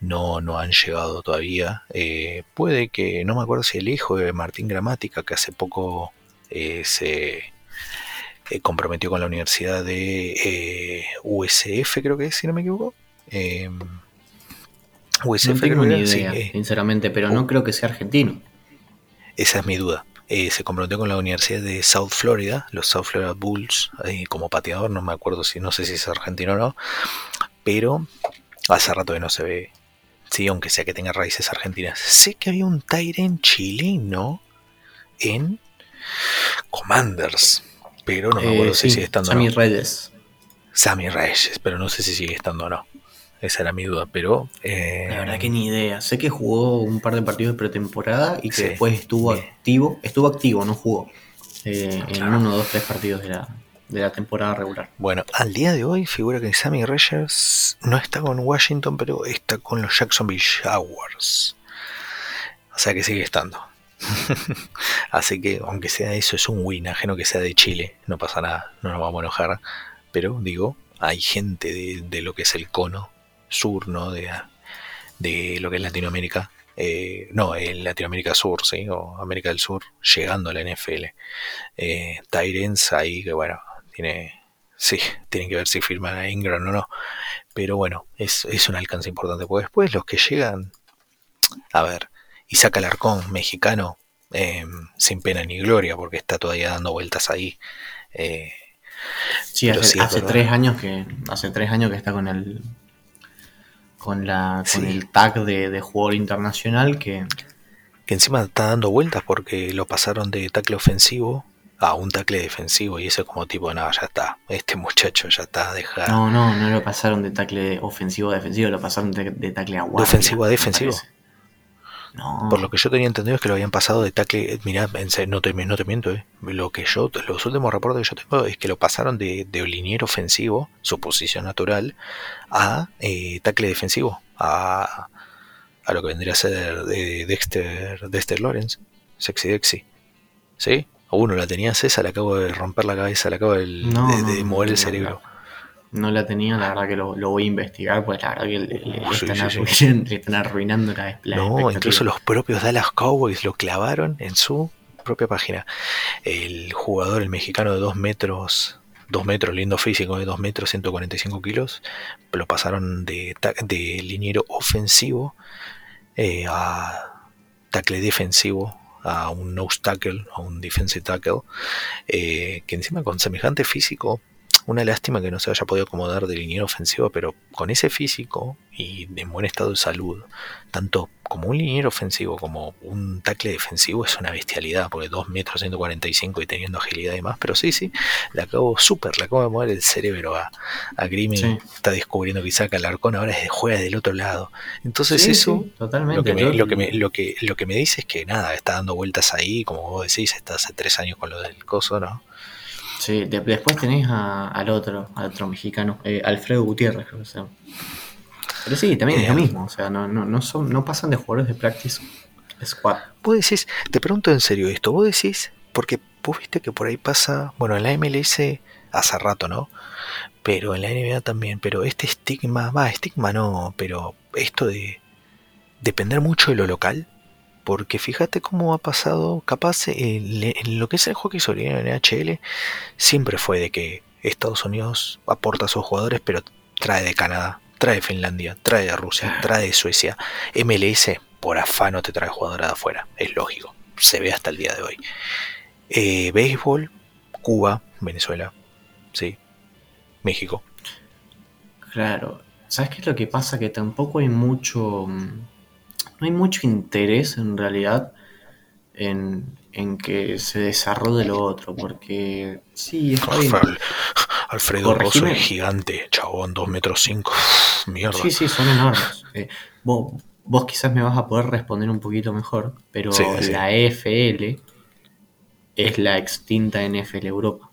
no, no han llegado todavía. Eh, puede que, no me acuerdo si el hijo de Martín Gramática, que hace poco eh, se eh, comprometió con la Universidad de USF, creo que es, si no me equivoco. USF, no tengo ni idea, sinceramente, pero no creo que sea argentino. Esa es mi duda. Eh, se comprometió con la Universidad de South Florida, los South Florida Bulls, como pateador, no me acuerdo si, no sé si es argentino o no, pero hace rato que no se ve, sí, aunque sea que tenga raíces argentinas. Sé que había un Tyrant chileno en Commanders, pero no me acuerdo eh, si sigue estando Sammy Reyes. Sammy Reyes, pero no sé si sigue estando o no. Esa era mi duda, pero... Eh, la verdad que ni idea. Sé que jugó un par de partidos de pretemporada y que después estuvo activo. Estuvo activo, no jugó. Eh, en uno, dos, tres partidos de la, de la temporada regular. Bueno, al día de hoy figura que Sammy Rogers no está con Washington, pero está con los Jacksonville Jaguars. O sea que sigue estando. *laughs* Así que, aunque sea eso, es un win, ajeno que sea de Chile, no pasa nada, no nos vamos a enojar. Pero, digo, hay gente de, de lo que es el cono sur, ¿no? De, de lo que es Latinoamérica. Eh, no, en Latinoamérica Sur, ¿sí? O América del Sur, llegando a la NFL. Eh, Tyrens ahí, que bueno, tiene. Sí, tienen que ver si firman a Ingram o no. Pero bueno, es, es un alcance importante. Porque después los que llegan. A ver, Isaac Alarcón, mexicano, em, sin pena ni gloria, porque está todavía dando vueltas ahí. Eh, sí, hace, hace tres años que. Hace tres años que está con el con, la, con el tag de, jugador internacional que... Que encima está dando vueltas porque lo pasaron de tackle ofensivo a un tackle defensivo y eso como tipo, no, ya está, este muchacho ya está dejado. No, no, no lo pasaron de tackle ofensivo a defensivo, lo pasaron de, de tackle a guardia. De ofensivo a defensivo. Por lo que yo tenía entendido es que lo habían pasado de tackle. Mirá, no te, no te miento, eh. Lo que yo, los últimos reportes que yo tengo es que lo pasaron de, de liniero ofensivo, su posición natural, a eh, tackle defensivo, a, a lo que vendría a ser de Dexter, Dexter Lawrence, Sexy Dexy. ¿Sí? Uno la tenía César, le acabo de romper la cabeza, le acabo de, de, mover el cerebro no la tenía, la verdad que lo, voy a investigar, pues la verdad que le, están, arruinando la, la No, incluso los propios Dallas Cowboys lo clavaron en su propia página. El jugador, el mexicano de 2 metros, 2 metros, lindo físico, de 2 metros, 145 kilos, lo pasaron de, de liniero ofensivo eh, a tackle defensivo a un nose tackle, a un defensive tackle, eh, que encima con semejante físico una lástima que no se haya podido acomodar de liniero ofensivo, pero con ese físico y en buen estado de salud, tanto como un liniero ofensivo como un tackle defensivo es una bestialidad, porque 2 metros 145 y teniendo agilidad y demás, pero sí, sí, le acabo súper, le acabo de mover el cerebro a, a está descubriendo que saca el arcón ahora es, juega del otro lado. Entonces eso, totalmente. Lo, que me, lo, que me, lo, que, lo que me dice es que nada, está dando vueltas ahí, como vos decís, está hace tres años con lo del coso, ¿no? Sí, después tenéis al otro, al otro mexicano, eh, Alfredo Gutiérrez, creo que se Pero sí, también es lo mismo, o sea, no, no, no, no pasan de jugadores de practice squad. Vos decís, te pregunto en serio esto, vos decís, porque vos viste que por ahí pasa, bueno, en la MLS hace rato, ¿no? Pero en la NBA también, pero este estigma, va, estigma no, pero esto de depender mucho de lo local, porque fíjate cómo ha pasado, capaz en, lo que es el hockey sobre en NHL, siempre fue de que Estados Unidos aporta a sus jugadores, pero trae de Canadá, trae de Finlandia, trae de Rusia, trae de Suecia. MLS, por afano, te trae jugadores de afuera, es lógico, se ve hasta el día de hoy. Eh, béisbol, Cuba, Venezuela, sí, México. Claro, ¿sabes qué es lo que pasa? Que tampoco hay mucho mm, no hay mucho interés en realidad en, que se desarrolle lo otro, porque sí, está bien. Alfredo Rosso es gigante, chabón, 2 metros 5, mierda. Sí, sí, son enormes. Eh, vos, quizás me vas a poder responder un poquito mejor, pero la EFL es la extinta NFL Europa.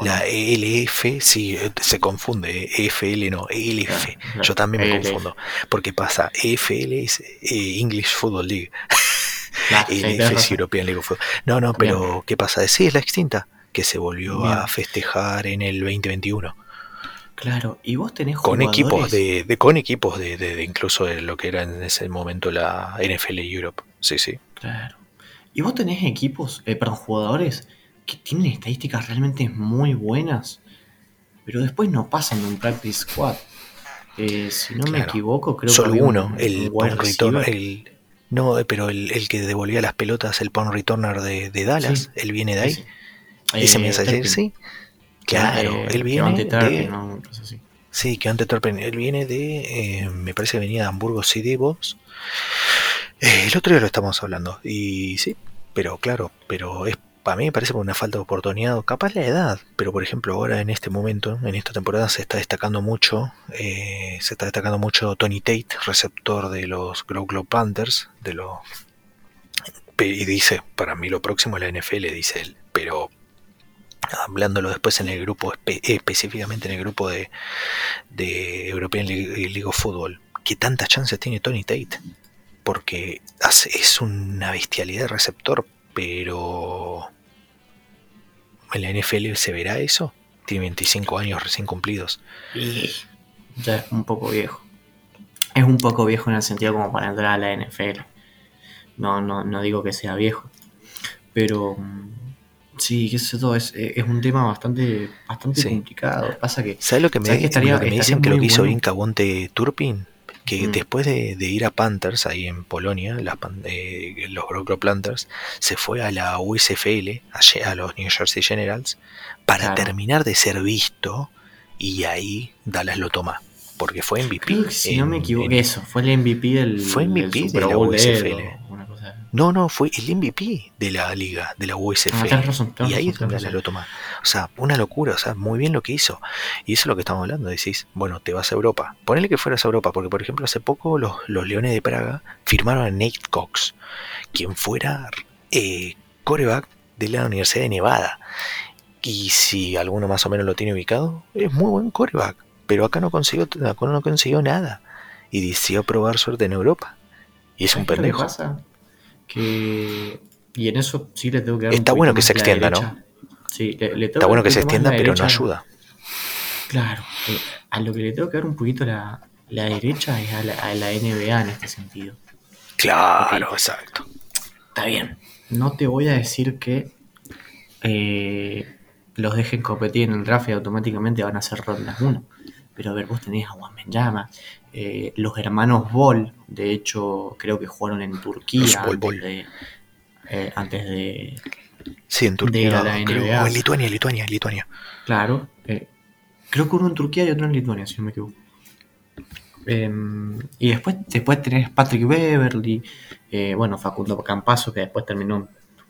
La ELF, sí, eh, se confunde, EFL no, ELF. Yo también me confundo, porque pasa, EFL es eh, English Football League. *laughs* ELF es European League of Football. No, no, pero ¿qué pasa? Sí, es la extinta, que se volvió a festejar en el 2021. Claro, y vos tenés con equipos de, con equipos de, de, incluso de lo que era en ese momento la NFL Europe. Sí, sí. Claro. Y vos tenés equipos, eh, perdón, jugadores que tienen estadísticas realmente muy buenas, pero después no pasan de un practice squad. Eh, si no me equivoco, creo Solo que uno, el el, no, pero el, que devolvía las pelotas, el punt returner de, Dallas, él viene de ahí. Ese me hace sí. Claro, él viene de... Sí, que ante él viene de, eh, me parece que venía de Hamburgo City Box. Eh, el otro día lo estamos hablando, y sí, pero claro, pero es a mí me parece una falta de oportunidad, capaz la edad, pero por ejemplo ahora en este momento, en esta temporada se está destacando mucho, eh, se está destacando mucho Tony Tate, receptor de los Glow Glow Panthers, de los y dice, para mí lo próximo es la NFL, dice él, pero hablándolo después en el grupo, específicamente en el grupo de, de European League, of Football, ¿qué tantas chances tiene Tony Tate? Porque es una bestialidad de receptor, pero ¿En la NFL se verá eso? Tiene 25 años recién cumplidos. Y ya es un poco viejo. Es un poco viejo en el sentido como para entrar a la NFL. No, no, no digo que sea viejo. Pero mm, sí, qué sé todo, es, es un tema bastante, bastante complicado. Pasa que. ¿Sabes lo que me, estaría, que me dicen que lo que hizo bien Cabonte Turpin? Que mm. después de, ir a Panthers, ahí en Polonia, eh, los Grokro Panthers, se fue a la USFL, a, a los New Jersey Generals, para terminar de ser visto y ahí Dallas lo toma. Porque fue MVP. si no me equivoco, eso, fue el MVP del. Fue MVP de la USFL. No, no, fue el MVP de la liga, de la USF. Ah, y ahí es donde la lo toma. O sea, una locura, o sea, muy bien lo que hizo. Y eso es lo que estamos hablando. Decís, bueno, te vas a Europa. Ponele que fueras a Europa, porque por ejemplo, hace poco los, Leones de Praga firmaron a Nate Cox, quien fuera eh, coreback de la Universidad de Nevada. Y si alguno más o menos lo tiene ubicado, es muy buen coreback. Pero acá no consiguió, acá no consiguió nada. Y decidió probar suerte en Europa. Y es un pendejo. Que. Y en eso sí le tengo que dar. Está bueno que se extienda, ¿no? Sí, le, Está bueno que se extienda, pero no ayuda. Claro, eh, a lo que le tengo que dar un poquito la, la derecha es a la, NBA en este sentido. Claro, exacto. Está bien. No te voy a decir que eh, los dejen competir en el draft y automáticamente van a ser rondas 1. Pero a ver, vos tenés a Juan Benjama, eh, los hermanos Ball, de hecho, creo que jugaron en Turquía eh, antes, De, Sí, en Turquía. la NBA. en Lituania, Lituania, Lituania. Claro. Eh, creo que uno en Turquía y otro en Lituania, si no me equivoco. Em, y después, después tenés Patrick Beverly, bueno, Facundo Campaso, que después terminó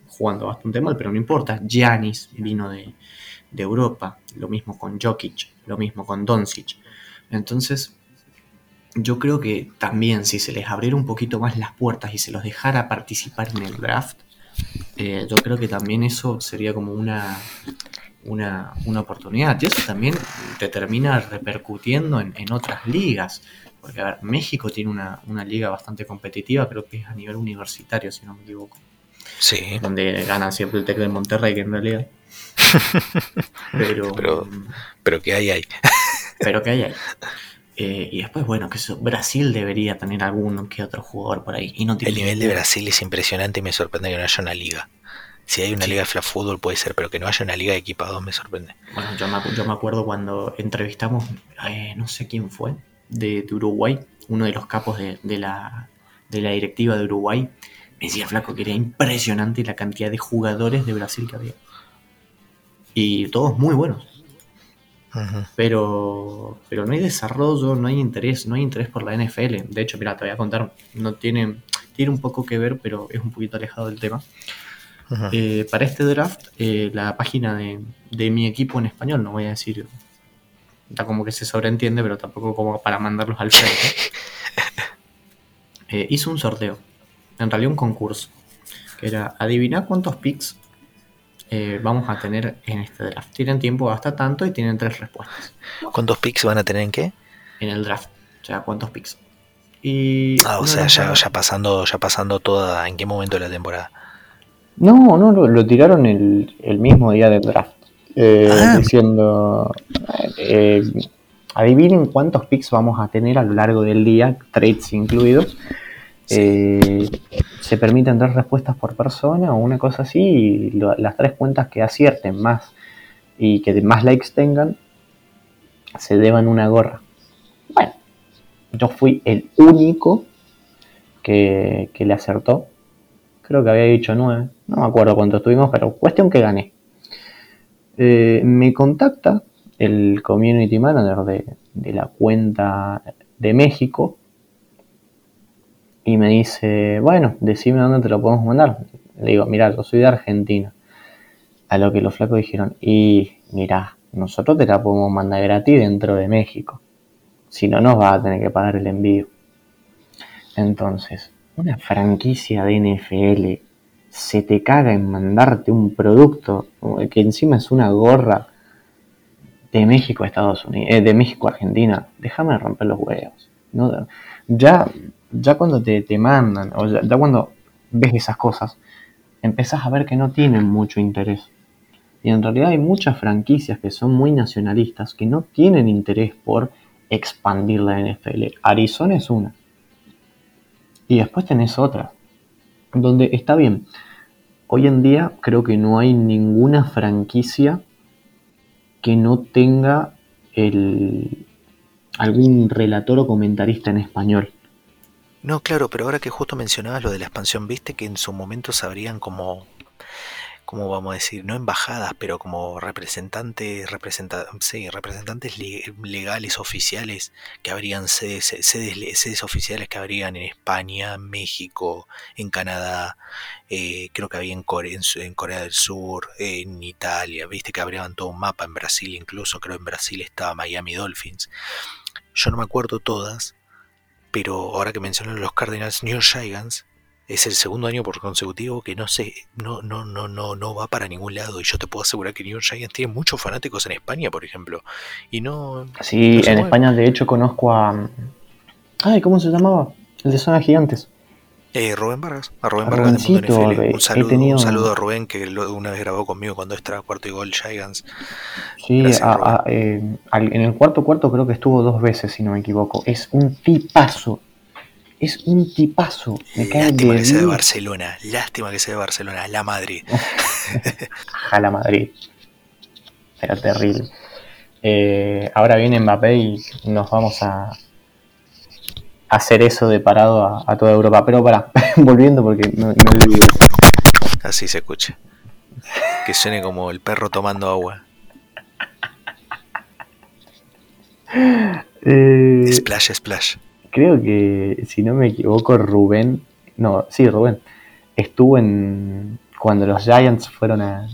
jugando bastante mal, pero no importa. Giannis vino de, de Europa, lo mismo con Jokic, lo mismo con Doncic. Entonces, yo creo que también si se les abriera un poquito más las puertas y se los dejara participar en el draft, eh, yo creo que también eso sería como una, una, oportunidad. Y eso también te termina repercutiendo en, otras ligas. Porque, a ver, México tiene una, liga bastante competitiva, creo que es a nivel universitario, si no me equivoco. Sí. Donde ganan siempre el Tec de Monterrey, que en realidad. *laughs* pero, pero, pero que hay ahí. pero que hay ahí. Eh, y después, bueno, que eso, Brasil debería tener alguno que otro jugador por ahí. Y no tiene El nivel de. Brasil es impresionante y me sorprende que no haya una liga. Si hay una liga de flag fútbol puede ser, pero que no haya una liga de equipados me sorprende. Bueno, yo me, yo me acuerdo cuando entrevistamos, eh, no sé quién fue, de, de Uruguay, uno de los capos de, de la, de la directiva de Uruguay, me decía Flaco que era impresionante la cantidad de jugadores de Brasil que había. Y todos muy buenos, Pero, pero no hay desarrollo, no hay interés, no hay interés por la NFL. De hecho, mira, te voy a contar, no tiene, tiene un poco que ver, pero es un poquito alejado del tema. Eh, para este draft, eh, la página de, de mi equipo en español, no voy a decir, está como que se sobreentiende, pero tampoco como para mandarlos al frente, *laughs* eh, hizo un sorteo, en realidad un concurso, que era adivinar cuántos picks eh, vamos a tener en este draft. Tienen tiempo hasta tanto y tienen tres respuestas ¿Cuántos picks van a tener en qué? en el draft, o sea, cuántos picks. Y Ah, o sea, ya, ya pasando, ya pasando toda, ¿en qué momento de la temporada? No, no, lo, lo tiraron el, el mismo día del draft. Eh, Ah. Diciendo, eh, adivinen cuántos picks vamos a tener a lo largo del día, trades incluidos. Eh, se permiten tres respuestas por persona o una cosa así, y las tres cuentas que acierten más y que más likes tengan, se deban una gorra. Bueno, yo fui el único que, que le acertó creo que había dicho 9, no me acuerdo cuánto estuvimos, pero cuestión que gané. Eh, me contacta el community manager de, de la cuenta de México y me dice, bueno, decime dónde te lo podemos mandar. Le digo, mira, yo soy de Argentina. A lo que los flacos dijeron, y mira, nosotros te la podemos mandar gratis dentro de México. Si no, nos vas a tener que pagar el envío. Entonces, una franquicia de NFL se te caga en mandarte un producto que encima es una gorra de México a Estados Unidos, eh, de México a Argentina. Déjame romper los huevos. ¿no? Ya, ya cuando te, te mandan, o ya, ya cuando ves esas cosas, empezás a ver que no tienen mucho interés. Y en realidad hay muchas franquicias que son muy nacionalistas que no tienen interés por expandir la NFL. Arizona es una. Y después tenés otra, donde está bien. Hoy en día creo que no hay ninguna franquicia que no tenga el, algún relator o comentarista en español. No, claro, pero ahora que justo mencionabas lo de la expansión, viste que en su momento se abrían como, como vamos a decir, no embajadas, pero como representantes, representa, sí, representantes le- legales oficiales que habrían sedes, sedes, sedes oficiales que habrían en España, México, en Canadá, eh, creo que había en Corea, en, del Sur, en Italia, viste que abrieron todo un mapa en Brasil, incluso creo en Brasil estaba Miami Dolphins. Yo no me acuerdo todas, pero ahora que mencionan los Cardinals New Giants, es el segundo año por consecutivo que no sé, no, no, no, no, no va para ningún lado. Y yo te puedo asegurar que New Giants tiene muchos fanáticos en España, por ejemplo. Y no. Sí, no en. España de hecho conozco a... Ay, ¿cómo se llamaba? El de Zona Gigantes. Eh, Rubén Vargas, a Rubén Vargas de Mundo NFL. eh, Un saludo, tenido- un saludo a Rubén que una vez grabó conmigo cuando extra cuarto y gol Giants. Sí, Gracias, a- Rubén. a- eh, en el cuarto cuarto creo que estuvo dos veces, si no me equivoco. Es un tipazo. Es un tipazo. Me cae Lástima de que sea de 10 Barcelona, lástima que sea de Barcelona, la madre. *laughs* a la Madrid. Pero terrible. Eh, ahora viene Mbappé y nos vamos a hacer eso de parado a, a toda Europa. Pero para, *laughs* volviendo porque me, me olvidé. Así se escucha. Que suene como el perro tomando agua. *laughs* Eh, Splash, splash. creo que, si no me equivoco, Rubén. No, sí, Rubén. Estuvo en. Cuando los Giants fueron a.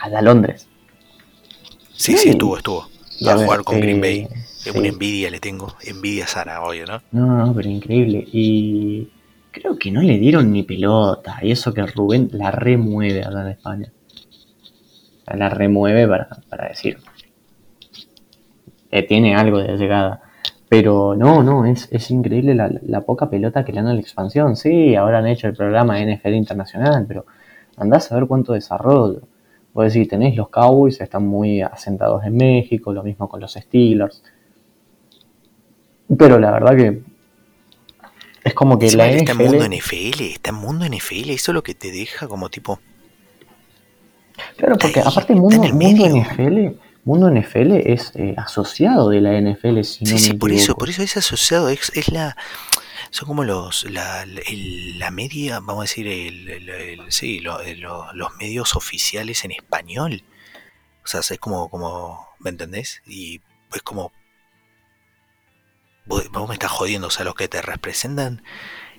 a Londres. Sí, sí, estuvo, estuvo. A ver, jugar con Green eh, Bay. sí. Una envidia le tengo. Envidia sana, obvio, ¿no? No, no, pero increíble. Y creo que no le dieron ni pelota. Y eso que Rubén la remueve allá en España. La remueve para, para decir. que tiene algo de llegada. Pero no, no, es, es increíble la, la poca pelota que le dan a la expansión. Sí, ahora han hecho el programa NFL Internacional, pero andás a ver cuánto desarrollo. Vos decís, tenés los Cowboys, están muy asentados en México, lo mismo con los Steelers. Pero la verdad que es como que la está en mundo NFL... NFL, está en mundo NFL, eso es lo que te deja como tipo. Claro, porque ahí, aparte mundo, en el mundo. NFL, mundo NFL es eh, asociado de la NFL, si no Sí, sí, por eso, por eso es asociado, es, es la. Son como los, la, el- la media, vamos a decir, el, sí, lo- el- lo- los medios oficiales en español. O sea, es como, como, ¿me entendés? Y es como, vos, me estás jodiendo, o sea, los que te representan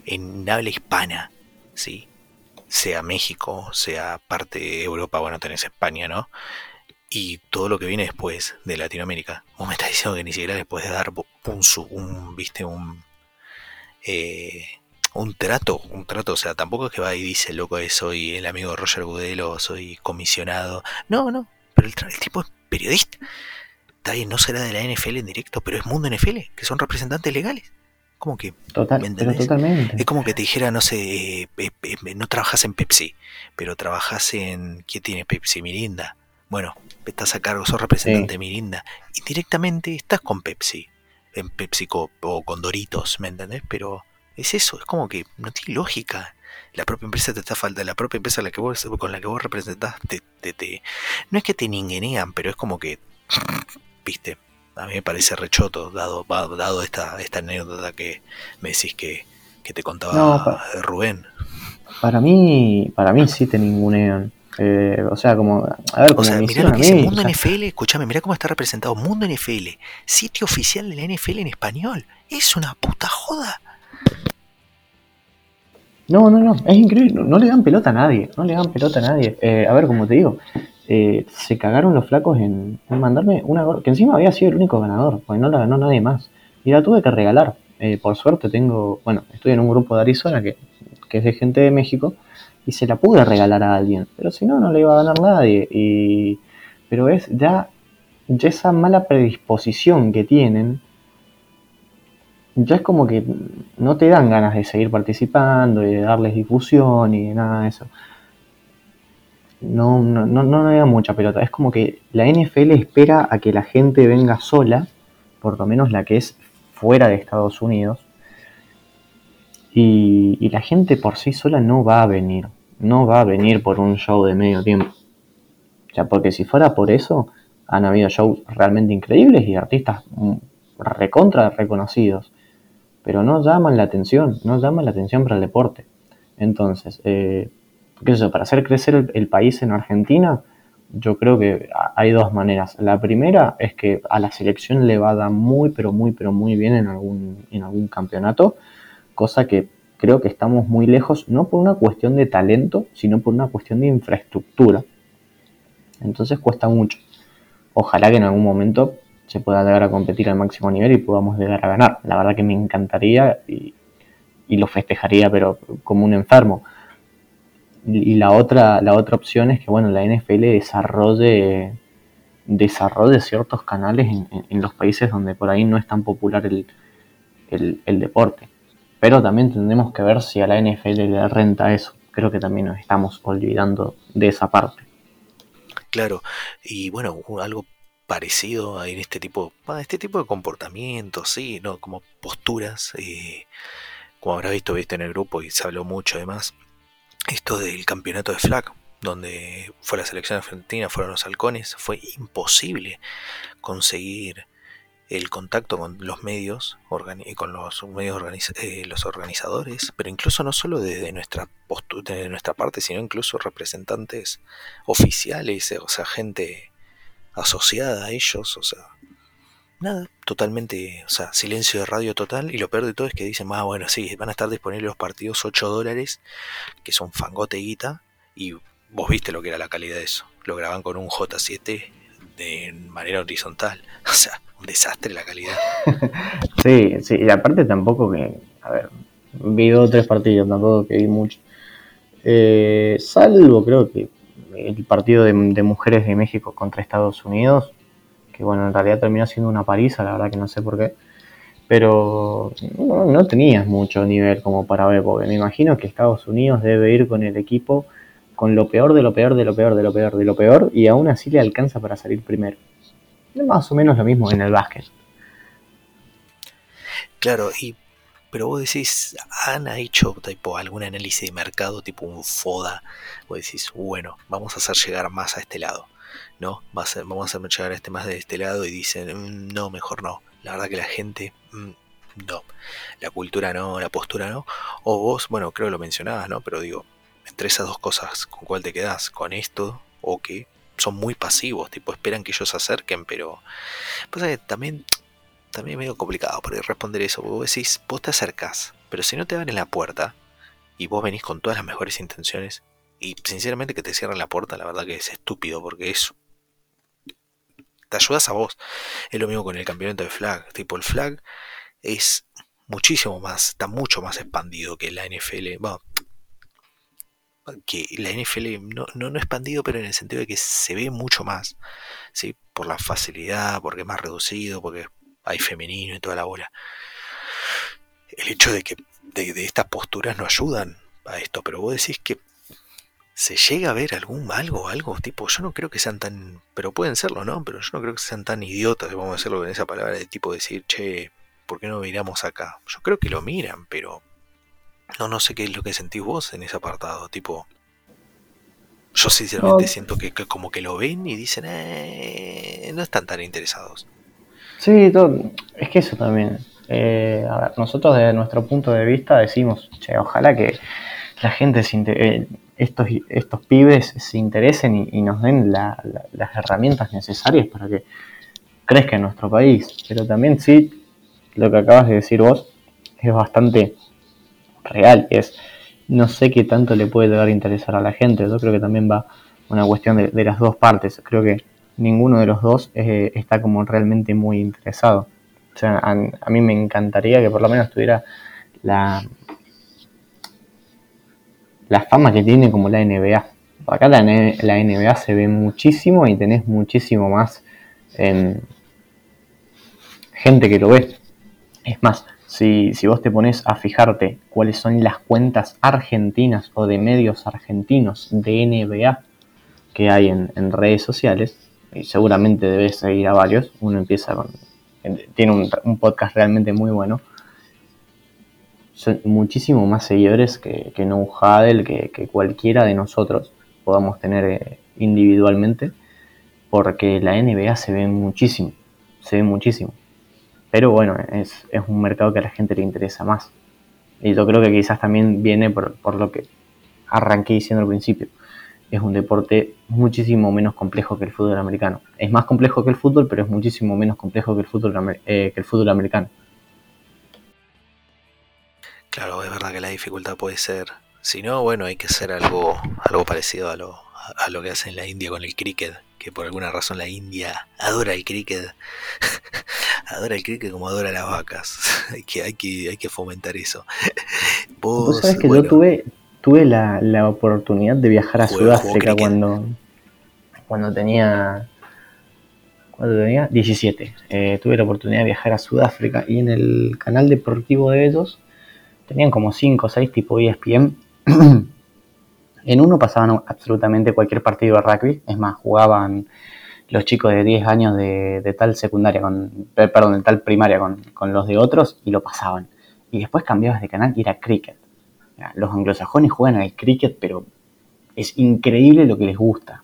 en habla hispana, ¿sí? Sea México, sea parte de Europa, bueno, tenés España, ¿no? Y todo lo que viene después de Latinoamérica. Vos me estás diciendo que ni siquiera le puedes dar un, un viste, un, eh, un trato, un trato, o sea, tampoco es que va y dice, loco, eh, soy el amigo de Roger Goodell o soy comisionado. No, no, pero el, el tipo es periodista. Está bien, no será de la NFL en directo, pero es Mundo NFL, que son representantes legales. Como que Total, ¿me pero totalmente. es como que te dijera, no sé, eh, eh, eh, no trabajas en Pepsi, pero trabajas en. ¿Qué tiene Pepsi? Mirinda. Bueno, estás a cargo, sos representante Sí. de Mirinda. Indirectamente estás con Pepsi, en PepsiCo o con Doritos, ¿me entendés? Pero es eso, es como que no tiene lógica. La propia empresa te está faltando, la propia empresa la que vos, con la que vos representás, te, te- te- no es que te ningunean, pero es como que, viste, a mí me parece rechoto, dado, dado esta, esta anécdota que me decís que, que te contaba No, Rubén. Para mí, para mí sí te ningunean. Eh, o sea, como, a ver, O como sea, me mirá lo que dice. Mundo o sea, NFL, escúchame, mirá cómo está representado Mundo NFL, sitio oficial de la NFL en español. Es una puta joda. No, no, no, es increíble, no, no le dan pelota a nadie, no le dan pelota a nadie. Eh, a ver, como te digo, eh, se cagaron los flacos en, mandarme una gorra, que encima había sido el único ganador, porque no la ganó nadie más. Y la tuve que regalar. Eh, por suerte tengo, bueno, estoy en un grupo de Arizona que, que es de gente de México, y se la pude regalar a alguien, pero si no, no le iba a ganar nadie. Y, pero es ya, ya esa mala predisposición que tienen ya es como que no te dan ganas de seguir participando y de darles difusión y de nada de eso. No, no, no, no da mucha pelota. Es como que la NFL espera a que la gente venga sola, por lo menos la que es fuera de Estados Unidos, y, y la gente por sí sola no va a venir. No va a venir por un show de medio tiempo. O sea, porque si fuera por eso, han habido shows realmente increíbles y artistas recontra reconocidos pero no llaman la atención, no llaman la atención para el deporte. Entonces, eh, qué sé yo, para hacer crecer el, país en Argentina, yo creo que ha- hay dos maneras. La primera es que a la selección le va a dar muy, pero muy, pero muy bien en algún, en algún campeonato, cosa que creo que estamos muy lejos, no por una cuestión de talento, sino por una cuestión de infraestructura. Entonces cuesta mucho. Ojalá que en algún momento se pueda llegar a competir al máximo nivel y podamos llegar a ganar. La verdad que me encantaría y lo festejaría, pero como un enfermo. Y la otra, la otra opción es que bueno, la NFL desarrolle, desarrolle ciertos canales en, en- los países donde por ahí no es tan popular el, el- deporte. Pero también tendremos que ver si a la NFL le renta eso. Creo que también nos estamos olvidando de esa parte. Claro, y bueno, algo parecido en este tipo, a este tipo de comportamientos, sí, ¿no? Como posturas, eh, como habrás visto, viste en el grupo y se habló mucho además, esto del campeonato de flag, donde fue la selección argentina, fueron los halcones, fue imposible conseguir el contacto con los medios, organi- con los medios eh, los organizadores, pero incluso no solo desde nuestra parte, sino incluso representantes oficiales, eh, o sea, gente asociada a ellos, o sea, nada, totalmente, o sea, silencio de radio total, y lo peor de todo es que dicen, ah, bueno, sí, van a estar disponibles los partidos 8 dólares, que son fangote guita, y vos viste lo que era la calidad de eso, lo graban con un J7 de manera horizontal, *laughs* o sea, un desastre la calidad. *laughs* Sí, sí, y aparte tampoco que, a ver, vi dos o tres partidos, tampoco que vi mucho. Eh, salvo creo que el partido de, de mujeres de México contra Estados Unidos, que bueno, en realidad terminó siendo una paliza, la verdad que no sé por qué. Pero no, no tenías mucho nivel como para ver, porque me imagino que Estados Unidos debe ir con el equipo con lo peor de lo peor de lo peor de lo peor de lo peor y aún así le alcanza para salir primero. Más o menos lo mismo en el básquet. Claro, y pero vos decís, ¿han hecho tipo algún análisis de mercado, tipo un FODA? Vos decís, bueno, vamos a hacer llegar más a este lado, ¿no? vamos a hacer llegar este más de este lado y dicen, mm, no, mejor no. La verdad que la gente, mm, no. La cultura no, la postura no. O vos, bueno, creo que lo mencionabas, ¿no? Pero digo, entre esas dos cosas, ¿con cuál te quedás? ¿Con esto o que son muy pasivos, tipo esperan que ellos se acerquen, pero pasa también también es medio complicado para responder eso. Vos decís, vos te acercás, pero si no te abren la puerta y vos venís con todas las mejores intenciones y sinceramente que te cierren la puerta, la verdad que es estúpido porque eso te ayudas a vos. Es lo mismo con el campeonato de flag, tipo el flag es muchísimo más, está mucho más expandido que la NFL. Bueno, que la NFL no, no, no expandido, pero en el sentido de que se ve mucho más, ¿sí? por la facilidad, porque es más reducido, porque hay femenino y toda la bola. El hecho de que de, estas posturas no ayudan a esto, pero vos decís que se llega a ver algún algo, algo tipo, yo no creo que sean tan, pero pueden serlo, ¿no? Pero yo no creo que sean tan idiotas, vamos a decirlo con esa palabra de tipo decir, che, ¿por qué no miramos acá? Yo creo que lo miran, pero no, no sé qué es lo que sentís vos en ese apartado, tipo, yo sinceramente siento que, como que lo ven y dicen, eh, no están tan interesados. Sí, es que eso también. Eh, a ver, nosotros desde nuestro punto de vista decimos, che, ojalá que la gente, se eh, estos, estos pibes se interesen y, nos den las herramientas necesarias para que crezca en nuestro país. Pero también sí, lo que acabas de decir vos es bastante real. Es, no sé qué tanto le puede dar a interesar a la gente. Yo creo que también va una cuestión de, las dos partes. Creo que ninguno de los dos eh, está como realmente muy interesado. O sea, a, mí me encantaría que por lo menos tuviera la, la fama que tiene como la NBA. Acá la, la NBA se ve muchísimo y tenés muchísimo más em, gente que lo ve. Es más, si, si, vos te pones a fijarte cuáles son las cuentas argentinas o de medios argentinos de NBA que hay en, en redes sociales, y seguramente debes seguir a varios. Uno empieza con. Tiene un, podcast realmente muy bueno. Son muchísimo más seguidores que, que No Huddle, que, cualquiera de nosotros podamos tener eh, individualmente, porque la NBA se ve muchísimo, se ve muchísimo. Pero bueno, es, es un mercado que a la gente le interesa más. Y yo creo que quizás también viene por, por lo que arranqué diciendo al principio es un deporte muchísimo menos complejo que el fútbol americano. Es más complejo que el fútbol, pero es muchísimo menos complejo que el fútbol, eh, que el fútbol americano. Claro, es verdad que la dificultad puede ser. Si no, bueno, hay que hacer algo, algo parecido a lo, a lo que hace en la India con el cricket, que por alguna razón la India adora el cricket. *laughs* adora el cricket como adora las vacas. *laughs* hay, que, hay, que, hay que fomentar eso. Vos, sabés que yo tuve, tuve la, la oportunidad de viajar a Sudáfrica cuando, cuando tenía cuando tenía 17. Eh, tuve la oportunidad de viajar a Sudáfrica y en el canal deportivo de ellos tenían como 5 o 6 tipo ESPN. *clears throat* en uno pasaban absolutamente cualquier partido de rugby. Es más, jugaban los chicos de 10 años de, tal secundaria, con, perdón, de tal primaria con, con los de otros y lo pasaban. Y después cambiabas de canal y era cricket los anglosajones juegan al cricket, pero es increíble lo que les gusta.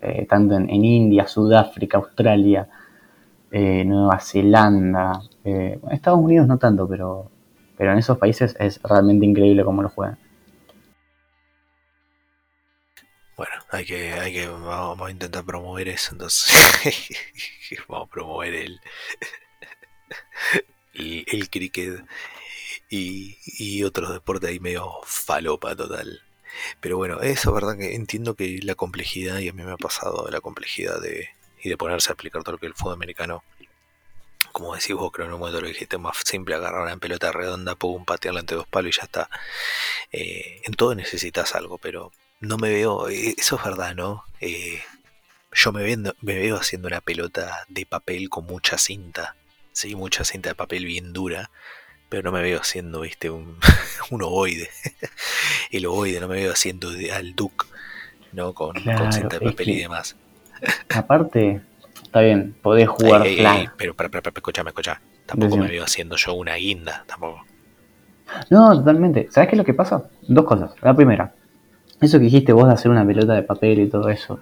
Eh, tanto en, India, Sudáfrica, Australia, eh, Nueva Zelanda, eh, Estados Unidos no tanto, pero, pero en esos países es realmente increíble cómo lo juegan. Bueno, hay que, hay que, vamos a intentar promover eso, entonces *laughs* vamos a promover el, el, cricket y, y otros deportes ahí medio falopa total. Pero bueno, eso es verdad que entiendo que la complejidad, y a mí me ha pasado la complejidad de, y de ponerse a explicar todo lo que el fútbol americano, como decís vos, creo en un momento lo dijiste más simple, agarrar una pelota redonda, pum, patearla entre dos palos y ya está. Eh, en todo necesitas algo, pero no me veo, eh, eso es verdad, ¿no? Eh, yo me, veo, me veo haciendo una pelota de papel con mucha cinta, ¿sí? Mucha cinta de papel bien dura pero no me veo haciendo, viste, un, *laughs* un ovoide. *laughs* El ovoide no me veo haciendo al Duke, ¿no? Con, cinta de papel y demás. Aparte, está bien, podés jugar pero, pero, pero, escuchame, escuchame. Tampoco Decime. me veo haciendo yo una guinda, tampoco. No, totalmente. ¿Sabes qué es lo que pasa? Dos cosas. La primera, eso que dijiste vos de hacer una pelota de papel y todo eso.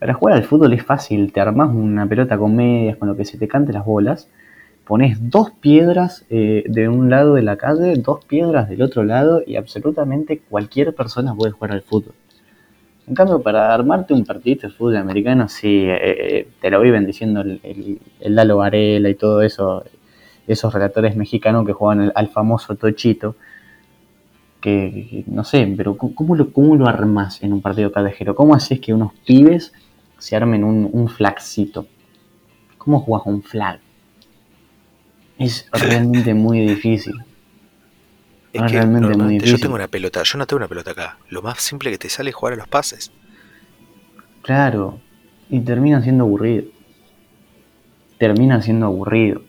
Para jugar al fútbol es fácil. Te armás una pelota con medias, con lo que se te cante las bolas. Pones dos piedras eh, de un lado de la calle, dos piedras del otro lado y absolutamente cualquier persona puede jugar al fútbol. En cambio, para armarte un partidito de fútbol americano, sí, eh, eh, te lo viven diciendo el, el, el Lalo Varela y todo eso, esos relatores mexicanos que juegan al, al famoso Tochito, que, que- no sé, pero ¿cómo- ¿cómo lo, cómo lo armas en un partido callejero? ¿Cómo haces que unos pibes se armen un, un flagcito? ¿Cómo jugas un flag? Es *laughs* realmente muy difícil. Es Ah, que realmente muy normalmente yo tengo una pelota, yo no tengo una pelota acá. Lo más simple que te sale es jugar a los pases. Claro, y termina siendo aburrido. Termina siendo aburrido.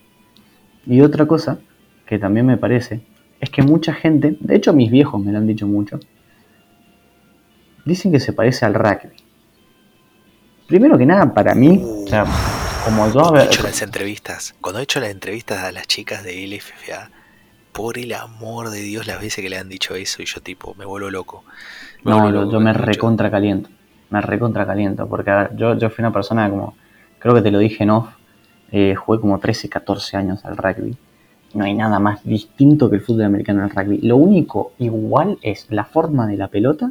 Y otra cosa que también me parece es que mucha gente, de hecho mis viejos me lo han dicho mucho, dicen que se parece al rugby. Primero que nada, para mí, o sea, como yo Cuando he hecho las entrevistas, cuando he hecho las entrevistas a las chicas de LFFA, por el amor de Dios las veces que le han dicho eso y yo tipo, me vuelvo loco. Me No, vuelvo yo, loco me recontra caliento. Me recontra caliento. Porque, ver, yo, yo fui una persona como. Creo que te lo dije en off. eh, jugué como 13, 14 años al rugby. No hay nada más distinto que el fútbol americano al rugby. Lo único igual es la forma de la pelota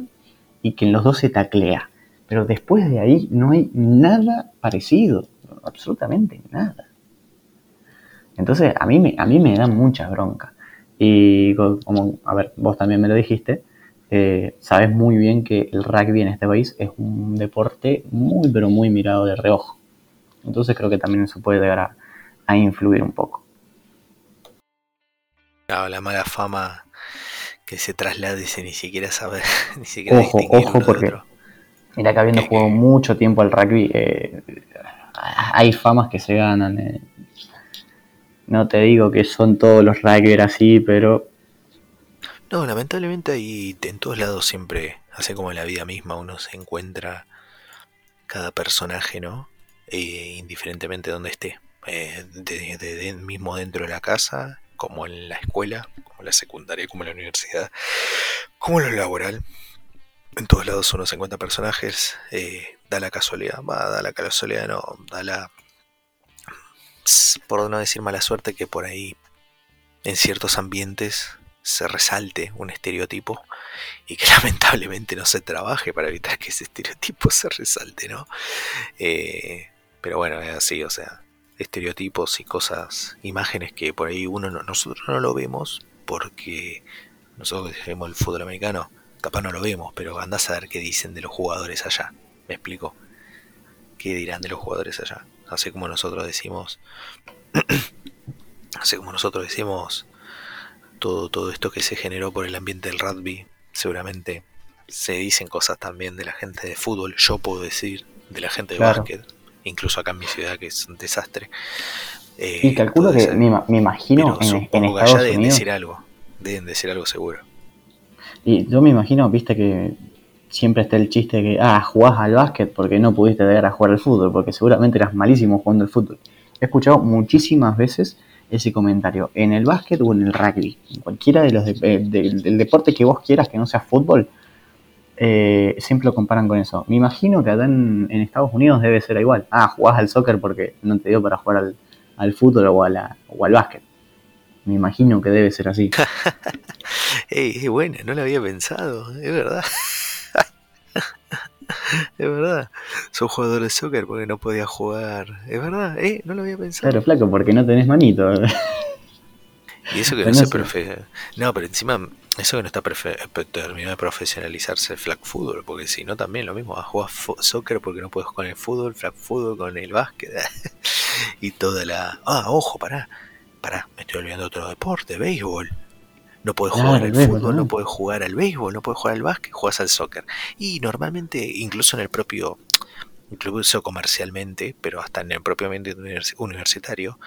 y que en los dos se taclea. Pero después de ahí no hay nada parecido. Absolutamente nada. Entonces, a mí me, a mí me da mucha bronca. Y co- como, a ver, vos también me lo dijiste, eh, sabes muy bien que el rugby en este país es un deporte muy, pero muy mirado de reojo. Entonces creo que también eso puede llegar a, a influir un poco. No, la mala fama que se traslade sin ni siquiera saber, *laughs* ni siquiera Ojo, ojo, porque- otro. Mira que habiendo jugado mucho tiempo al rugby, eh, hay famas que se ganan. eh. No te digo que son todos los rugbyers así, pero No, lamentablemente ahí en todos lados siempre, así como en la vida misma, uno se encuentra cada personaje, ¿no? Eh, indiferentemente de donde esté. Eh, mismo dentro de la casa, como en la escuela, como en la secundaria, como en la universidad, como en lo laboral. En todos lados uno se encuentra personajes, eh, da la casualidad, va, da la casualidad, no, da la, por no decir mala suerte, que por ahí en ciertos ambientes se resalte un estereotipo y que *laughs* lamentablemente no se trabaje para evitar que ese estereotipo se resalte, ¿no? Eh, pero bueno, es así, o sea, estereotipos y cosas, imágenes que por ahí uno no, nosotros no lo vemos porque nosotros que vemos el fútbol americano, capaz no lo vemos, pero andás a ver qué dicen de los jugadores allá, me explico. ¿Qué dirán de los jugadores allá? Así como nosotros decimos, *clears throat* así como nosotros decimos todo, todo esto que se generó por el ambiente del rugby, seguramente se dicen cosas también de la gente de fútbol, yo puedo decir de la gente de Claro. básquet, incluso acá en mi ciudad que es un desastre. Eh, y calculo puede que me, ima- me imagino en, en supongo que allá Estados deben Unidos. decir algo, deben decir algo seguro. Y yo me imagino, viste que siempre está el chiste de que, ah, jugás al básquet porque no pudiste llegar a jugar al fútbol, porque seguramente eras malísimo jugando al fútbol. He escuchado muchísimas veces ese comentario, en el básquet o en el rugby, en cualquiera de los de- eh, del, deporte que vos quieras que no sea fútbol, eh, siempre lo comparan con eso. Me imagino que acá en, en Estados Unidos debe ser igual. Ah, jugás al soccer porque no te dio para jugar al, al fútbol o, o al básquet. Me imagino que debe ser así. *laughs* Es buena, no lo había pensado, es verdad. *laughs* es verdad. Soy jugador de soccer porque no podía jugar. Es verdad, eh, no lo había pensado. Claro, flaco, porque no tenés manito. Y eso que *laughs* no no se profe... No, pero encima, eso que no está prefe- terminado de profesionalizarse el flag fútbol, porque si no también lo mismo, a jugar soccer porque no puedes con el fútbol, flag fútbol con el básquet *laughs* y toda la... Ah, ojo, pará, pará, me estoy olvidando de otro deporte, béisbol. No puedes Claro, jugar al fútbol, no puedes jugar al béisbol, no puedes jugar al básquet, juegas al soccer. Y normalmente, incluso en el propio, incluso comercialmente, pero hasta en el propio ambiente univers- universitario,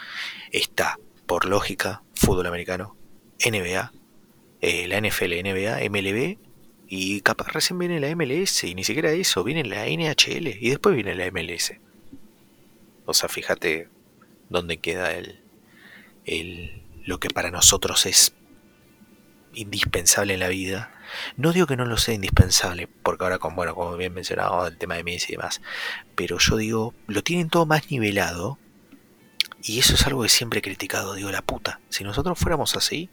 está, por lógica, fútbol americano, NBA, eh, la NFL, NBA, MLB, y capaz recién viene la MLS, y ni siquiera eso, viene la NHL, y después viene la MLS. O sea, fíjate dónde queda el, el, lo que para nosotros es indispensable en la vida. No digo que no lo sea indispensable, porque ahora, con, bueno, como bien mencionado, el tema de Messi y demás, pero yo digo, lo tienen todo más nivelado, y eso es algo que siempre he criticado, digo, la puta, si nosotros fuéramos así,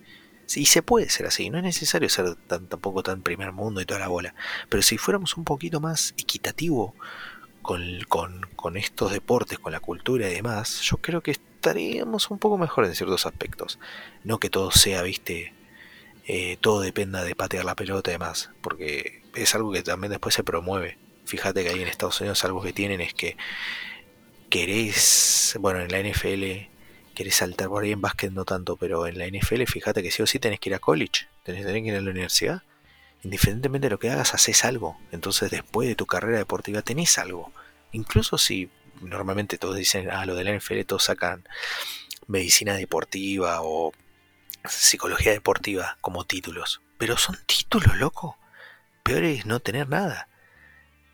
sí se puede ser así, no es necesario ser tan, tampoco tan primer mundo y toda la bola, pero si fuéramos un poquito más equitativo con, con estos deportes, con la cultura y demás, yo creo que estaríamos un poco mejor en ciertos aspectos. No que todo sea, viste, eh, todo dependa de patear la pelota y demás, porque es algo que también después se promueve. Fíjate que ahí en Estados Unidos algo que tienen es que querés, bueno, en la NFL querés saltar por ahí en básquet no tanto, pero en la NFL fíjate que sí o sí tenés que ir a college, tenés, tenés que ir a la universidad. Indiferentemente de lo que hagas, haces algo. Entonces después de tu carrera deportiva tenés algo. Incluso si normalmente todos dicen, ah, lo de la NFL todos sacan medicina deportiva o psicología deportiva como títulos. Pero son títulos, loco. Peor es no tener nada.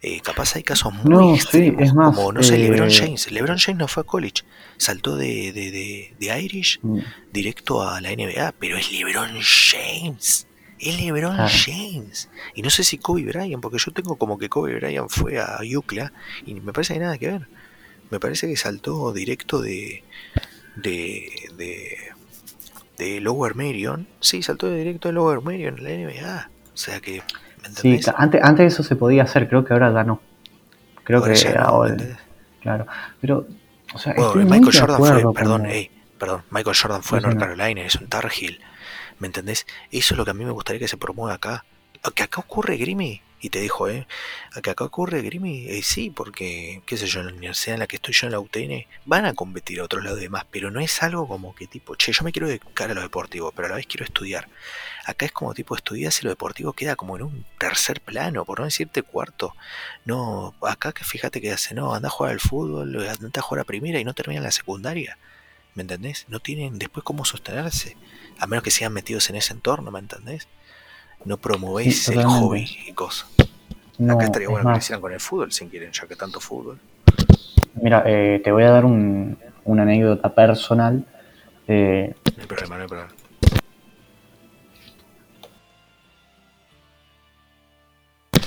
Eh, capaz hay casos muy No, sí, extremos, es más, como, no sé, eh, LeBron James. LeBron James no fue a college. Saltó de, de, de, de Irish Mm, directo a la NBA, pero es LeBron James. Es LeBron Claro. James. Y no sé si Kobe Bryant, porque yo tengo como que Kobe Bryant fue a UCLA y me parece que nada que ver. Me parece que saltó directo de de de, de Lower Merion. Sí, saltó de directo de Lower Merion en la NBA. O sea que, ¿me Sí, antes, antes eso se podía hacer, creo que ahora ya no. Creo Ahora que no, ¿me ahora, entendés? claro. Pero, o sea, Bueno, Michael Jordan fue, perdón, como- ey, perdón, Michael Jordan fue a Sí, North señor. Carolina, es un Tar Heel, ¿me entendés? Eso es lo que a mí me gustaría que se promueva acá. Que acá ocurre Grimy, y te dijo, ¿eh? Que acá ocurre Grimy, eh, sí, porque, qué sé yo, en la universidad en la que estoy yo en la UTN, van a competir a otros lados demás, pero no es algo como que tipo, che, yo me quiero dedicar a lo deportivo, pero a la vez quiero estudiar. Acá es como tipo, estudias y lo deportivo queda como en un tercer plano, por no decirte cuarto. No, acá que fíjate que hace, no, anda a jugar al fútbol, anda a jugar a primera y no termina la secundaria. ¿Me entendés? No tienen después cómo sostenerse, a menos que sean metidos en ese entorno, ¿me entendés? No promovéis Sí, el hobby y cosas. No, Acá estaría es bueno que hicieran con el fútbol, si quieren, ya que tanto fútbol. mira, eh, te voy a dar un- una anécdota personal. Eh, No hay problema, no hay problema.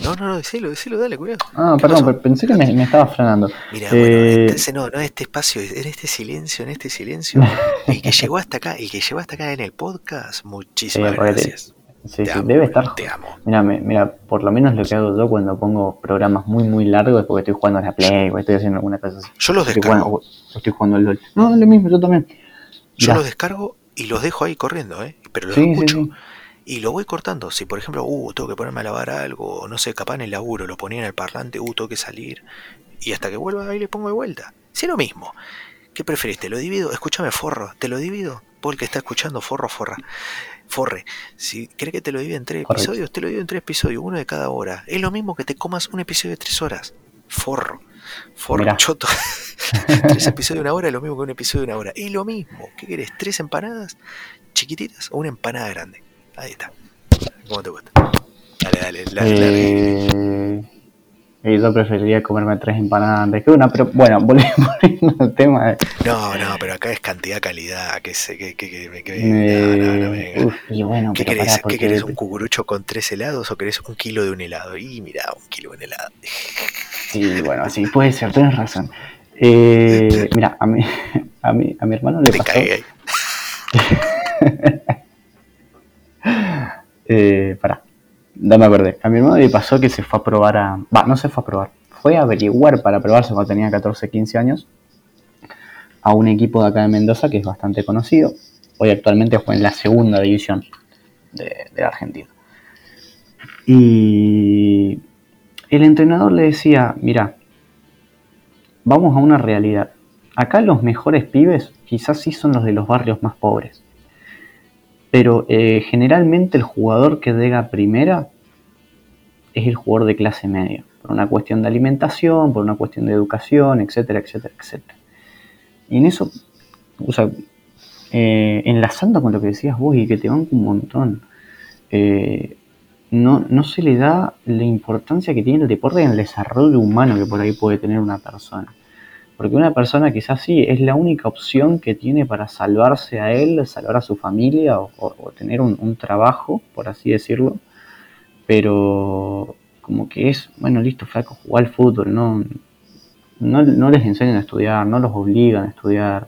No, no, no, decilo, decilo, dale, cuidado. ah, ¿Qué perdón, pasó? pe- pensé que me, me estaba frenando. Mira, Eh, bueno, este, no, no en este espacio, en este silencio, en este silencio. *laughs* El que llegó hasta acá, el que llegó hasta acá en el podcast, muchísimas Sí, gracias. Sí, sí, amo, debe estar. Te amo. Mira, mira, por lo menos lo que hago yo cuando pongo programas muy, muy largos es porque estoy jugando a la Play o estoy haciendo alguna cosa así. Yo los Estoy descargo. jugando, estoy jugando al LOL. No, lo mismo, yo también. Yo los descargo y los dejo ahí corriendo, ¿eh? Pero los Sí, escucho. sí. Y lo voy cortando. Si por ejemplo, uh, tengo que ponerme a lavar algo, no sé, capaz en el laburo, lo ponía en el parlante, uh, tengo que salir. Y hasta que vuelva ahí le pongo de vuelta. Si es lo mismo. ¿Qué preferís? ¿Te lo divido? Escúchame, forro. ¿Te lo divido? El que está escuchando, forro, forra. Forre. Si crees que te lo divide en tres Correcto. episodios, te lo divido en tres episodios, uno de cada hora. Es lo mismo que te comas un episodio de tres horas. Forro. Forro, Mirá. choto. *laughs* tres episodios de una hora es lo mismo que un episodio de una hora. Es lo mismo. ¿Qué querés? ¿Tres empanadas chiquititas o una empanada grande? Ahí está. ¿Cómo te gusta? Dale, dale, dale, dale. Y yo preferiría comerme tres empanadas antes que una, pero bueno, *laughs* volviendo al tema. No, no, pero acá es cantidad, calidad. Que sé, que, que, que, que- eh, no, no, no, venga. uf, y bueno, ¿Qué querés? pará, ¿Qué querés? ¿Un cucurucho con tres helados o querés un kilo de un helado? Y mira, un kilo de un helado. Sí, bueno, sí, puede ser, tienes razón. Eh, *laughs* mira, a mi, *laughs* a, mi, a mi hermano le Te pasó. Eh, pará, no me acordé. A mi hermano le pasó que se fue a probar a. Va, no se fue a probar. Fue a averiguar para probarse cuando tenía 14, 15 años a un equipo de acá de Mendoza que es bastante conocido. Hoy actualmente juega en la segunda división de, de la Argentina. Y el entrenador le decía, mira, vamos a una realidad. Acá los mejores pibes quizás sí son los de los barrios más pobres. Pero eh, generalmente el jugador que llega primera es el jugador de clase media. Por una cuestión de alimentación, por una cuestión de educación, etcétera, etcétera, etcétera. Y en eso, o sea, eh, enlazando con lo que decías vos y que te banco un montón, eh, no, no se le da la importancia que tiene el deporte en el desarrollo humano que por ahí puede tener una persona. Porque una persona quizás sí es la única opción que tiene para salvarse a él, salvar a su familia o, tener un, un trabajo, por así decirlo. Pero como que es, bueno, listo, flaco, jugar al fútbol, no, no, no les enseñan a estudiar, no los obligan a estudiar.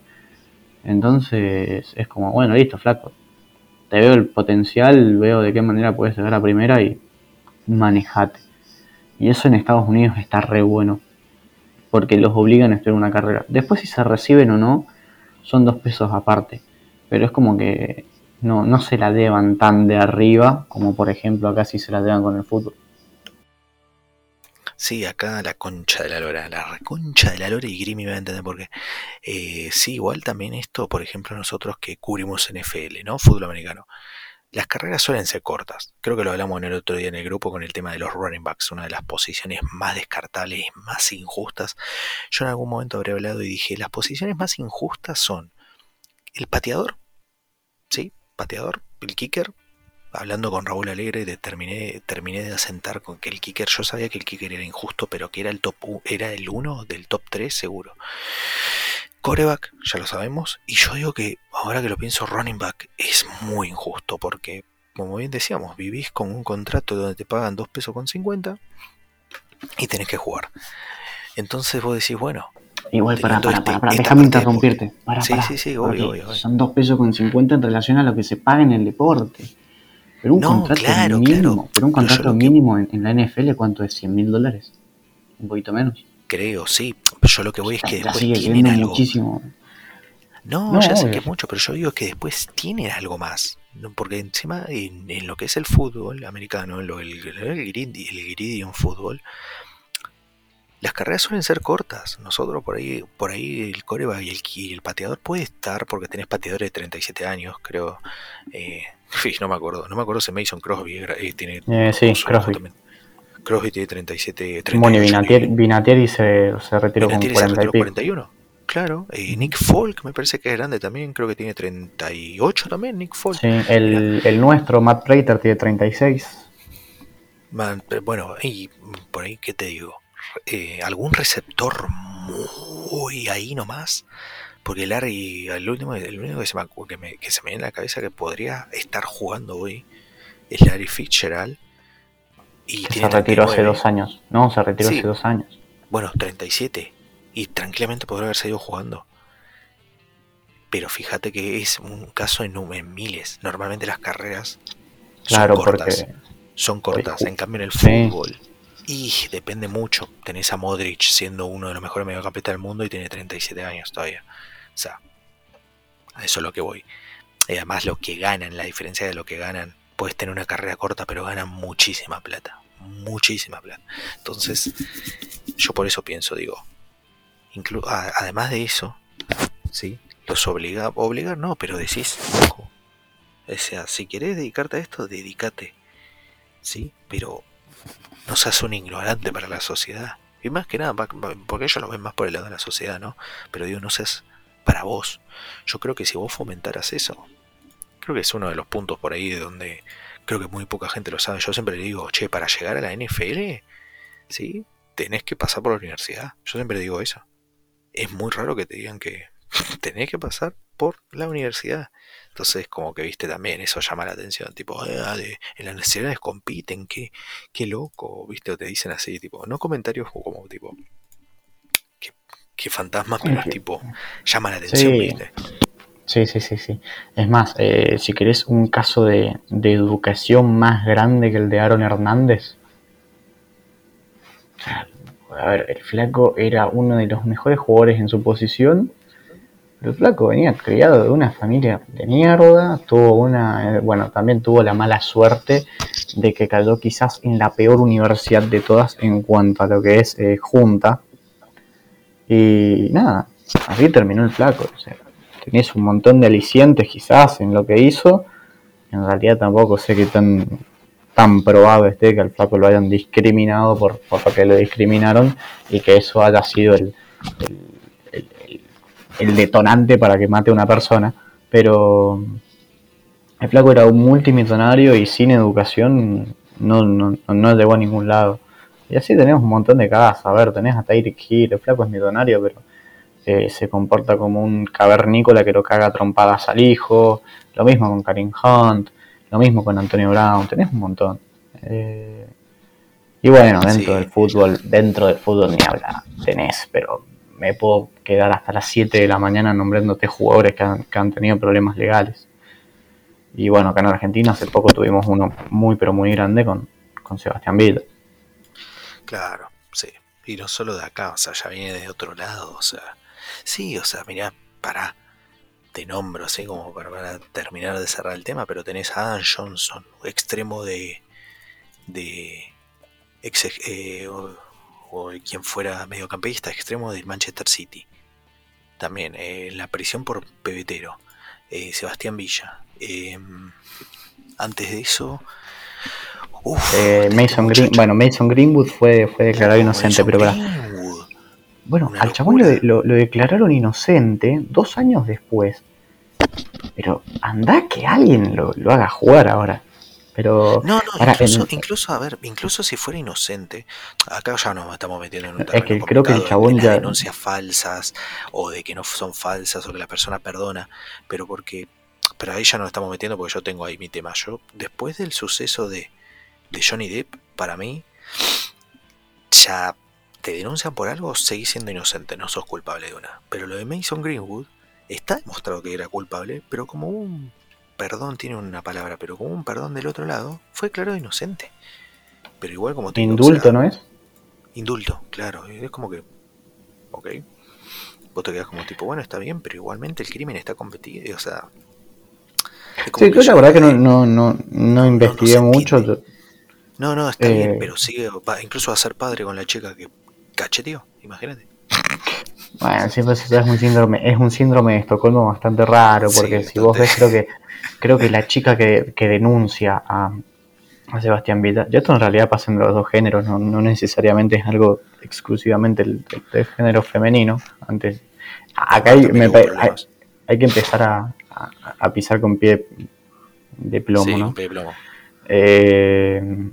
Entonces es como, bueno, listo, flaco, te veo el potencial, veo de qué manera puedes llegar a primera y manejate. Y eso en Estados Unidos está re bueno, porque los obligan a estudiar una carrera. Después si se reciben o no, son dos pesos aparte. Pero es como que no, no se la deban tan de arriba como por ejemplo acá sí se la deban con el fútbol. Sí, acá la concha de la lora, la concha de la lora y Grimy me va a entender por qué. Eh, sí, igual también esto, por ejemplo, nosotros que cubrimos NFL, ¿no? Fútbol americano. Las carreras suelen ser cortas. Creo que lo hablamos en el otro día en el grupo con el tema de los running backs, una de las posiciones más descartables, más injustas. Yo en algún momento habré hablado y dije, las posiciones más injustas son el pateador, ¿sí? Pateador, el kicker. Hablando con Raúl Alegre, terminé, terminé de asentar con que el kicker, yo sabía que el kicker era injusto, pero que era el top era el 1 del top 3 seguro. Coreback, ya lo sabemos, y yo digo que ahora que lo pienso, running back es muy injusto porque, como bien decíamos, vivís con un contrato donde te pagan 2 pesos con 50 y tenés que jugar. Entonces vos decís, bueno, Igual, para, para, para, para, déjame interrumpirte. Para, Sí, sí, sí, obvio, obvio. Son dos pesos con 50 en relación a lo que se paga en el deporte. Pero un No, contrato claro, mínimo, claro. pero un Pero contrato que- mínimo en, en la NFL, ¿cuánto es? ¿100 mil dólares? Un poquito menos. Creo, sí, pero yo lo que voy es que La después tienen algo. muchísimo. No, No, ya sé obvio. que es mucho, pero yo digo que después tienen algo más. ¿no? Porque encima, en, en lo que es el fútbol americano, en lo, el, el, gridi- el Gridiron fútbol, las carreras suelen ser cortas. Nosotros por ahí, por ahí el coreback y el, y el pateador puede estar, porque tenés pateadores de 37 años, creo. Eh, *laughs* no me acuerdo, no me acuerdo si Mason Crosby era- eh, tiene. Eh, sí, Crosby. Justamente. Crosby tiene 37, 38. Bueno, y Vinatieri, y- Vinatieri se, se retiró con Vinatieri se 40 y retiró pico. 41. Claro, eh, Nick Folk me parece que es grande también, creo que tiene 38 también, Nick Folk. Sí, el, el nuestro, Matt Prater, tiene 36. Man, pero bueno, y por ahí, ¿qué te digo? Eh, ¿Algún receptor muy ahí nomás? Porque Larry, el último, el único que se, me, que, me, que se me viene a la cabeza que podría estar jugando hoy es Larry Fitzgerald. Y se retiró hace 39. dos años. No, se retiró Sí. hace dos años. Bueno, 37. Y tranquilamente podría haber seguido jugando. Pero fíjate que es un caso en, en miles. Normalmente las carreras Claro, son cortas. porque Son cortas. En cambio en el sí. fútbol. Y depende mucho. Tenés a Modric siendo uno de los mejores mediocampistas del mundo y tiene 37 años todavía. O sea, a eso es lo que voy. Y además lo que ganan, la diferencia de lo que ganan, puedes tener una carrera corta, pero ganan muchísima plata. Muchísima plata. Entonces, yo por eso pienso, digo, inclu- además de eso, ¿sí? Los obliga, obligar no, pero decís, ojo, o sea, si querés dedicarte a esto, dedícate, ¿sí? Pero no seas un ignorante para la sociedad. Y más que nada, porque ellos lo ven más por el lado de la sociedad, ¿no? Pero digo, no seas para vos. Yo creo que si vos fomentaras eso, creo que es uno de los puntos por ahí de donde creo que muy poca gente lo sabe. Yo siempre le digo, che, para llegar a la NFL, ¿sí? Tenés que pasar por la universidad. Yo siempre digo eso. Es muy raro que te digan que *laughs* tenés que pasar por la universidad. Entonces, como que viste también, eso llama la atención. Tipo, "Ah, de- en las universidades compiten, qué, qué loco, viste, o te dicen así, tipo, no comentarios como tipo, qué, qué fantasma, pero tipo, llama la atención, Sí. viste. Sí, sí, sí, sí. Es más, eh, si querés un caso de, de educación más grande que el de Aaron Hernández. A ver, el flaco era uno de los mejores jugadores en su posición. Pero el flaco venía criado de una familia de mierda. Tuvo una. eh, bueno, también tuvo la mala suerte de que cayó quizás en la peor universidad de todas en cuanto a lo que es eh, junta. Y nada, así terminó el flaco. O sea, tenés un montón de alicientes quizás en lo que hizo. En realidad tampoco sé qué tan, tan probado esté que al flaco lo hayan discriminado por, por lo que lo discriminaron y que eso haya sido el, el, detonante para que mate a una persona. Pero el flaco era un multimillonario y sin educación no, no, no llegó a ningún lado. Y así tenemos un montón de casos. A ver, tenés a Tyreek Hill, el flaco es millonario, pero eh, se comporta como un cavernícola que lo caga trompadas al hijo, lo mismo con Karim Hunt, lo mismo con Antonio Brown, tenés un montón. Eh, y bueno, dentro Sí. del fútbol, dentro del fútbol ni hablar, tenés, pero me puedo quedar hasta las 7 de la mañana nombrándote jugadores que han, que han tenido problemas legales. Y bueno, acá en Argentina hace poco tuvimos uno muy pero muy grande con, con Sebastián Villa. Claro, sí. Y no solo de acá, o sea, ya viene de otro lado, o sea. Sí, o sea, mirá, pará. Te nombro así como para, para terminar de cerrar el tema, pero tenés a Adam Johnson, extremo de. de. ex, eh, o, o quien fuera mediocampista, extremo del Manchester City. También, eh, la prisión por pebetero. eh, Sebastián Villa. eh, antes de eso. Uf, Eh, Mason Green, bueno, Mason Greenwood fue, fue declarado inocente, Mason pero para. Bueno, Una al chabón lo, locura. lo- lo declararon inocente dos años después. Pero anda que alguien lo, lo haga jugar ahora. Pero No, no, Ahora, incluso, en- incluso, a ver, incluso si fuera inocente, acá ya nos estamos metiendo en un Es que creo que el chabón de ya- denuncias falsas o de que no son falsas o que la persona perdona, pero porque, pero ahí ya nos estamos metiendo porque yo tengo ahí mi tema. Yo, después del suceso de, de Johnny Depp, para mí, ya te denuncian por algo, seguís siendo inocente, no sos culpable de una. Pero lo de Mason Greenwood, está demostrado que era culpable, pero como un perdón tiene una palabra, pero como un perdón del otro lado, fue declarado inocente. Pero igual como te o indulto, sea, ¿no es? Indulto, claro. Es como que. Ok. Vos te quedas como tipo, bueno, está bien, pero igualmente el crimen está competido. O sea. es como Sí, yo la verdad que no, no, no, no investigué se mucho. entiende. No, no, está eh, bien, pero sigue. va- incluso va a ser padre con la chica que cacheteó, imagínate. Bueno, siempre es un síndrome, es un síndrome de Estocolmo bastante raro, porque Sí, si vos ves, creo que, creo que la chica que, que denuncia a, a Sebastián Villa, y esto en realidad pasa en los dos géneros, no, no necesariamente es algo exclusivamente el, del- del género femenino. Antes, acá hay, me hay, que empezar a, a- a pisar con pie de plomo, sí, ¿no? pie de plomo. Eh,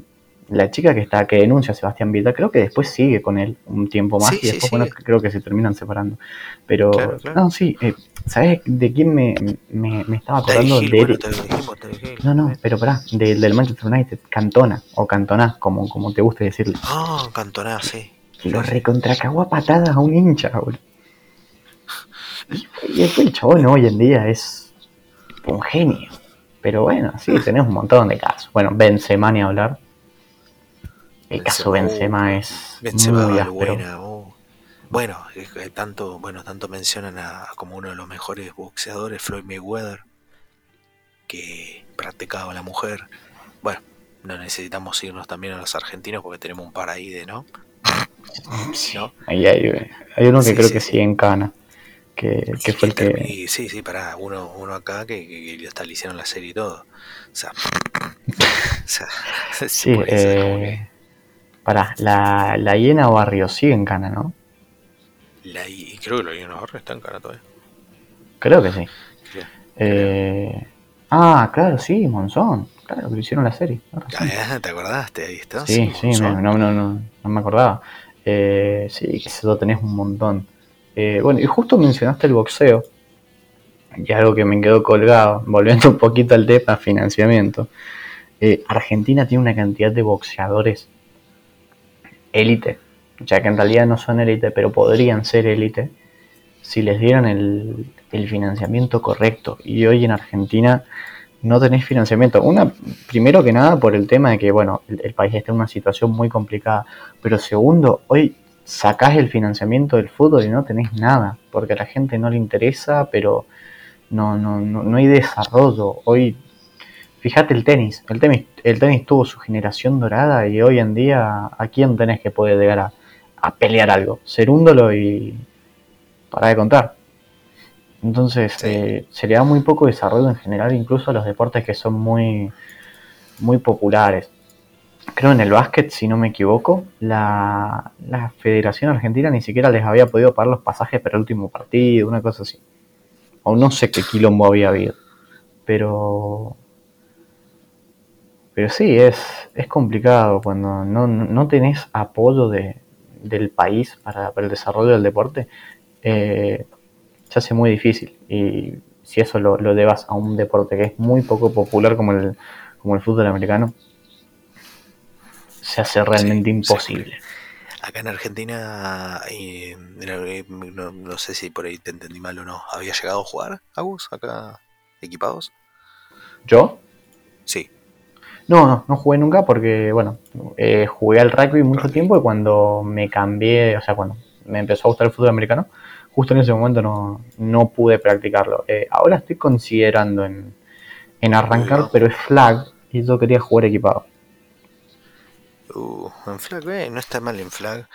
la chica que está que denuncia a Sebastián Villa, creo que después sigue con él un tiempo más Sí, y sí, después, bueno, creo que se terminan separando. Pero, Claro, claro. no, sí, eh, ¿sabes de quién me, me, me estaba acordando? Hill, de bueno, Eric- te lo dijimos, te lo dijimos. No, no, pero pará, de- del Manchester United, Cantona, o Cantona, como, como te guste decirle. Ah, Cantona, sí. Lo recontracagó a patadas a un hincha, boludo. Y, y después el chabón hoy en día es un genio. Pero bueno, sí, tenemos un montón de casos. Bueno, Benzema ni hablar. El caso Benzema, Benzema es Benzema muy buena, oh. Bueno, tanto, bueno, tanto mencionan a como uno de los mejores boxeadores, Floyd Mayweather, que practicaba la mujer. Bueno, no necesitamos irnos también a los argentinos porque tenemos un par ahí de, ¿no? ¿No? Ahí hay, hay uno que Sí, creo sí, que sí. sigue en cana. Que, que fue el que. Sí, sí, pará, uno, uno acá que, que, que hasta le hicieron la serie y todo. O sea, *laughs* o sea *laughs* se Sí, eh, pará, la, la hiena Barrio sigue en cana, ¿no? la, creo que lo León Navarro está en cara todavía. Creo que sí. Creo. Eh, ah, claro, sí, Monzón. Claro, que le hicieron la serie. sí. Ah, ¿Te acordaste? Ahí está. Sí, sí, me- no, no, no, no me acordaba. Eh, sí, que eso tenés un montón. Eh, bueno, y justo mencionaste el boxeo, y algo que me quedó colgado, *laughs* volviendo un poquito al tema financiamiento. Eh, Argentina tiene una cantidad de boxeadores élite, ya que en realidad no son élite, pero podrían ser élite si les dieran el, el financiamiento correcto. Y hoy en Argentina no tenés financiamiento. Una, primero que nada, por el tema de que, bueno, el, país está en una situación muy complicada. Pero segundo, hoy sacás el financiamiento del fútbol y no tenés nada, porque a la gente no le interesa, pero no, no, no, no hay desarrollo. Hoy, fíjate el tenis, el tenis, el tenis tuvo su generación dorada y hoy en día, ¿a quién tenés que puede llegar a, a pelear algo? Serúndolo y para de contar. Entonces, Sí. eh, se le da muy poco desarrollo en general, incluso a los deportes que son muy, muy populares. Creo en el básquet, si no me equivoco, la, la Federación Argentina ni siquiera les había podido pagar los pasajes para el último partido, una cosa así. O no sé qué quilombo había habido. Pero. Pero sí, es, es complicado cuando no, no tenés apoyo de, del país para, para el desarrollo del deporte. eh, se hace muy difícil. Y si eso lo, lo debas a un deporte que es muy poco popular como el, como el fútbol americano, se hace realmente Sí, imposible. Acá en Argentina, eh, no, no sé si por ahí te entendí mal o no, ¿había llegado a jugar, Agus, acá equipados? ¿Yo? Sí. No, no, no jugué nunca porque, bueno, eh, jugué al rugby mucho tiempo y cuando me cambié, o sea, cuando me empezó a gustar el fútbol americano, justo en ese momento no, no pude practicarlo. Eh, ahora estoy considerando en, en arrancar, pero es flag y yo quería jugar equipado. Uh, en flag, eh, no está mal en flag.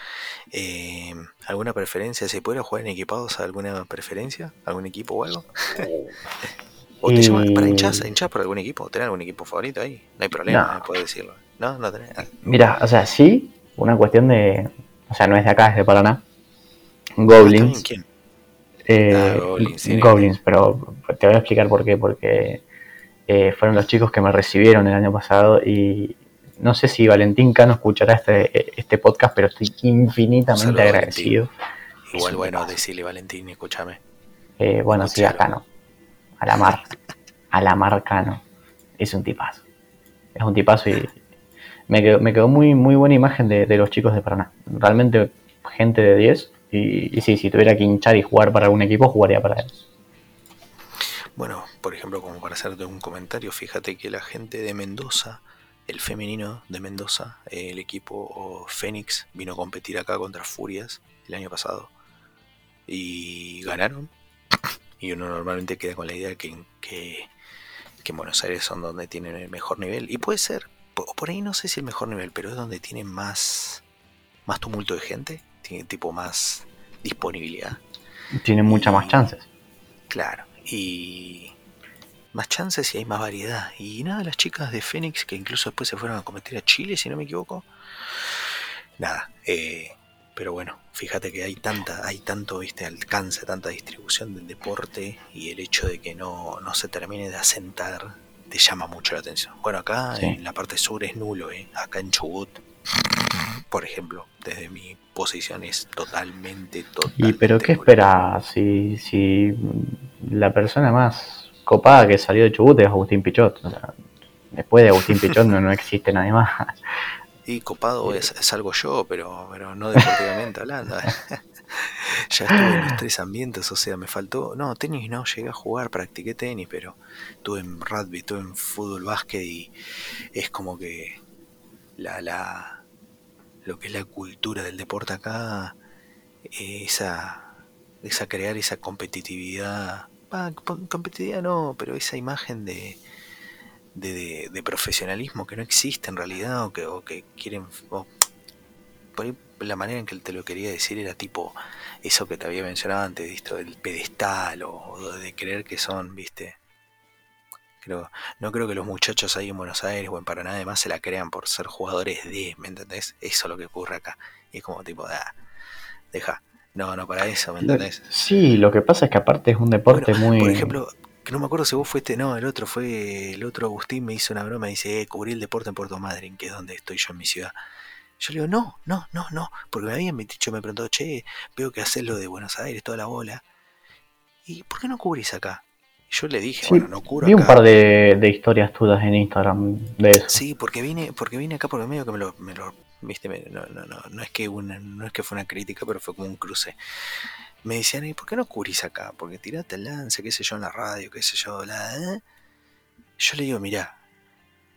Eh, ¿Alguna preferencia? ¿Se puede jugar en equipados? ¿Alguna preferencia? ¿Algún equipo o algo? *laughs* ¿O te Y- para hinchas, hinchas por algún equipo? ¿Tenés algún equipo favorito ahí? No hay problema, No. eh, puedes decirlo. ¿No? ¿No tenés? *laughs* Ah, Mira, o sea, sí, una cuestión de, o sea, no es de acá, es de Paraná. Goblins. ¿Quién? Eh, Ah, Goblins, sí. Goblins, pero te voy a explicar por qué. Porque eh, fueron los chicos que me recibieron el año pasado y no sé si Valentín Cano escuchará este, este podcast, pero estoy infinitamente agradecido. Igual, bueno, decirle Valentín, escúchame. Eh, bueno, sí, a Escuchalo. Cano. A la mar. A la mar Cano. Es un tipazo. Es un tipazo y me quedó, me quedó muy, muy buena imagen de, los chicos de Paraná. Realmente gente de 10. Y, y sí, si tuviera que hinchar y jugar para algún equipo, jugaría para ellos. Bueno, por ejemplo, como para hacerte un comentario, fíjate que la gente de Mendoza, el femenino de Mendoza, el equipo Fénix, vino a competir acá contra Furias el año pasado y ganaron. Y uno normalmente queda con la idea que, que, que en Buenos Aires son donde tienen el mejor nivel. Y puede ser, po- por ahí no sé si el mejor nivel, pero es donde tienen más, más tumulto de gente, tiene tipo más disponibilidad. Tienen muchas más chances. Claro, y más chances y hay más variedad. Y nada, las chicas de Fénix, que incluso después se fueron a competir a Chile, si no me equivoco. Nada, eh, pero bueno, fíjate que hay tanta, hay tanto viste alcance, tanta distribución del deporte y el hecho de que no, no se termine de asentar te llama mucho la atención. Bueno, acá Sí. en la parte sur es nulo, eh. acá en Chubut, por ejemplo, desde mi posición es totalmente, totalmente ¿Y pero qué nulo. espera si, si la persona más copada que salió de Chubut es Agustín Pichot? O sea, después de Agustín Pichot no, no existe nadie más. Y copado es, es algo yo, pero, pero no deportivamente hablando. *laughs* *laughs* ya estuve en los tres ambientes, o sea, me faltó. No, tenis no, llegué a jugar, practiqué tenis, pero estuve en rugby, estuve en fútbol, básquet y es como que la, la lo que es la cultura del deporte acá, esa, esa crear esa competitividad, com- competitividad no, pero esa imagen de, de, de- de profesionalismo que no existe en realidad o que, o que quieren o por ahí la manera en que te lo quería decir era tipo eso que te había mencionado antes visto del pedestal o, o de creer que son viste creo no creo que los muchachos ahí en Buenos Aires o en Paraná además se la crean por ser jugadores de ¿me entendés? eso es lo que ocurre acá y es como tipo ah, deja no no para eso ¿me entendés? Sí, lo que pasa es que aparte es un deporte Bueno, muy... Por ejemplo, que no me acuerdo si vos fuiste, no, el otro fue, el otro Agustín me hizo una broma y dice, eh, cubrí el deporte en Puerto Madryn, que es donde estoy yo en mi ciudad. Yo le digo, no, no, no, no, porque me habían dicho, me preguntó, che, veo que haces lo de Buenos Aires, toda la bola. ¿Y por qué no cubrís acá? Yo le dije, Sí, bueno, no cubro vi un par de, de historias tuyas en Instagram de eso. Sí, porque vine, porque vine acá porque medio que me lo, me lo viste, me- no, no, no, no es que una, no es que fue una crítica, pero fue como un cruce. Me decían, ¿y por qué no cubrís acá? Porque tirate el lance, qué sé yo, en la radio, qué sé yo, la, ¿eh?". Yo le digo, mirá,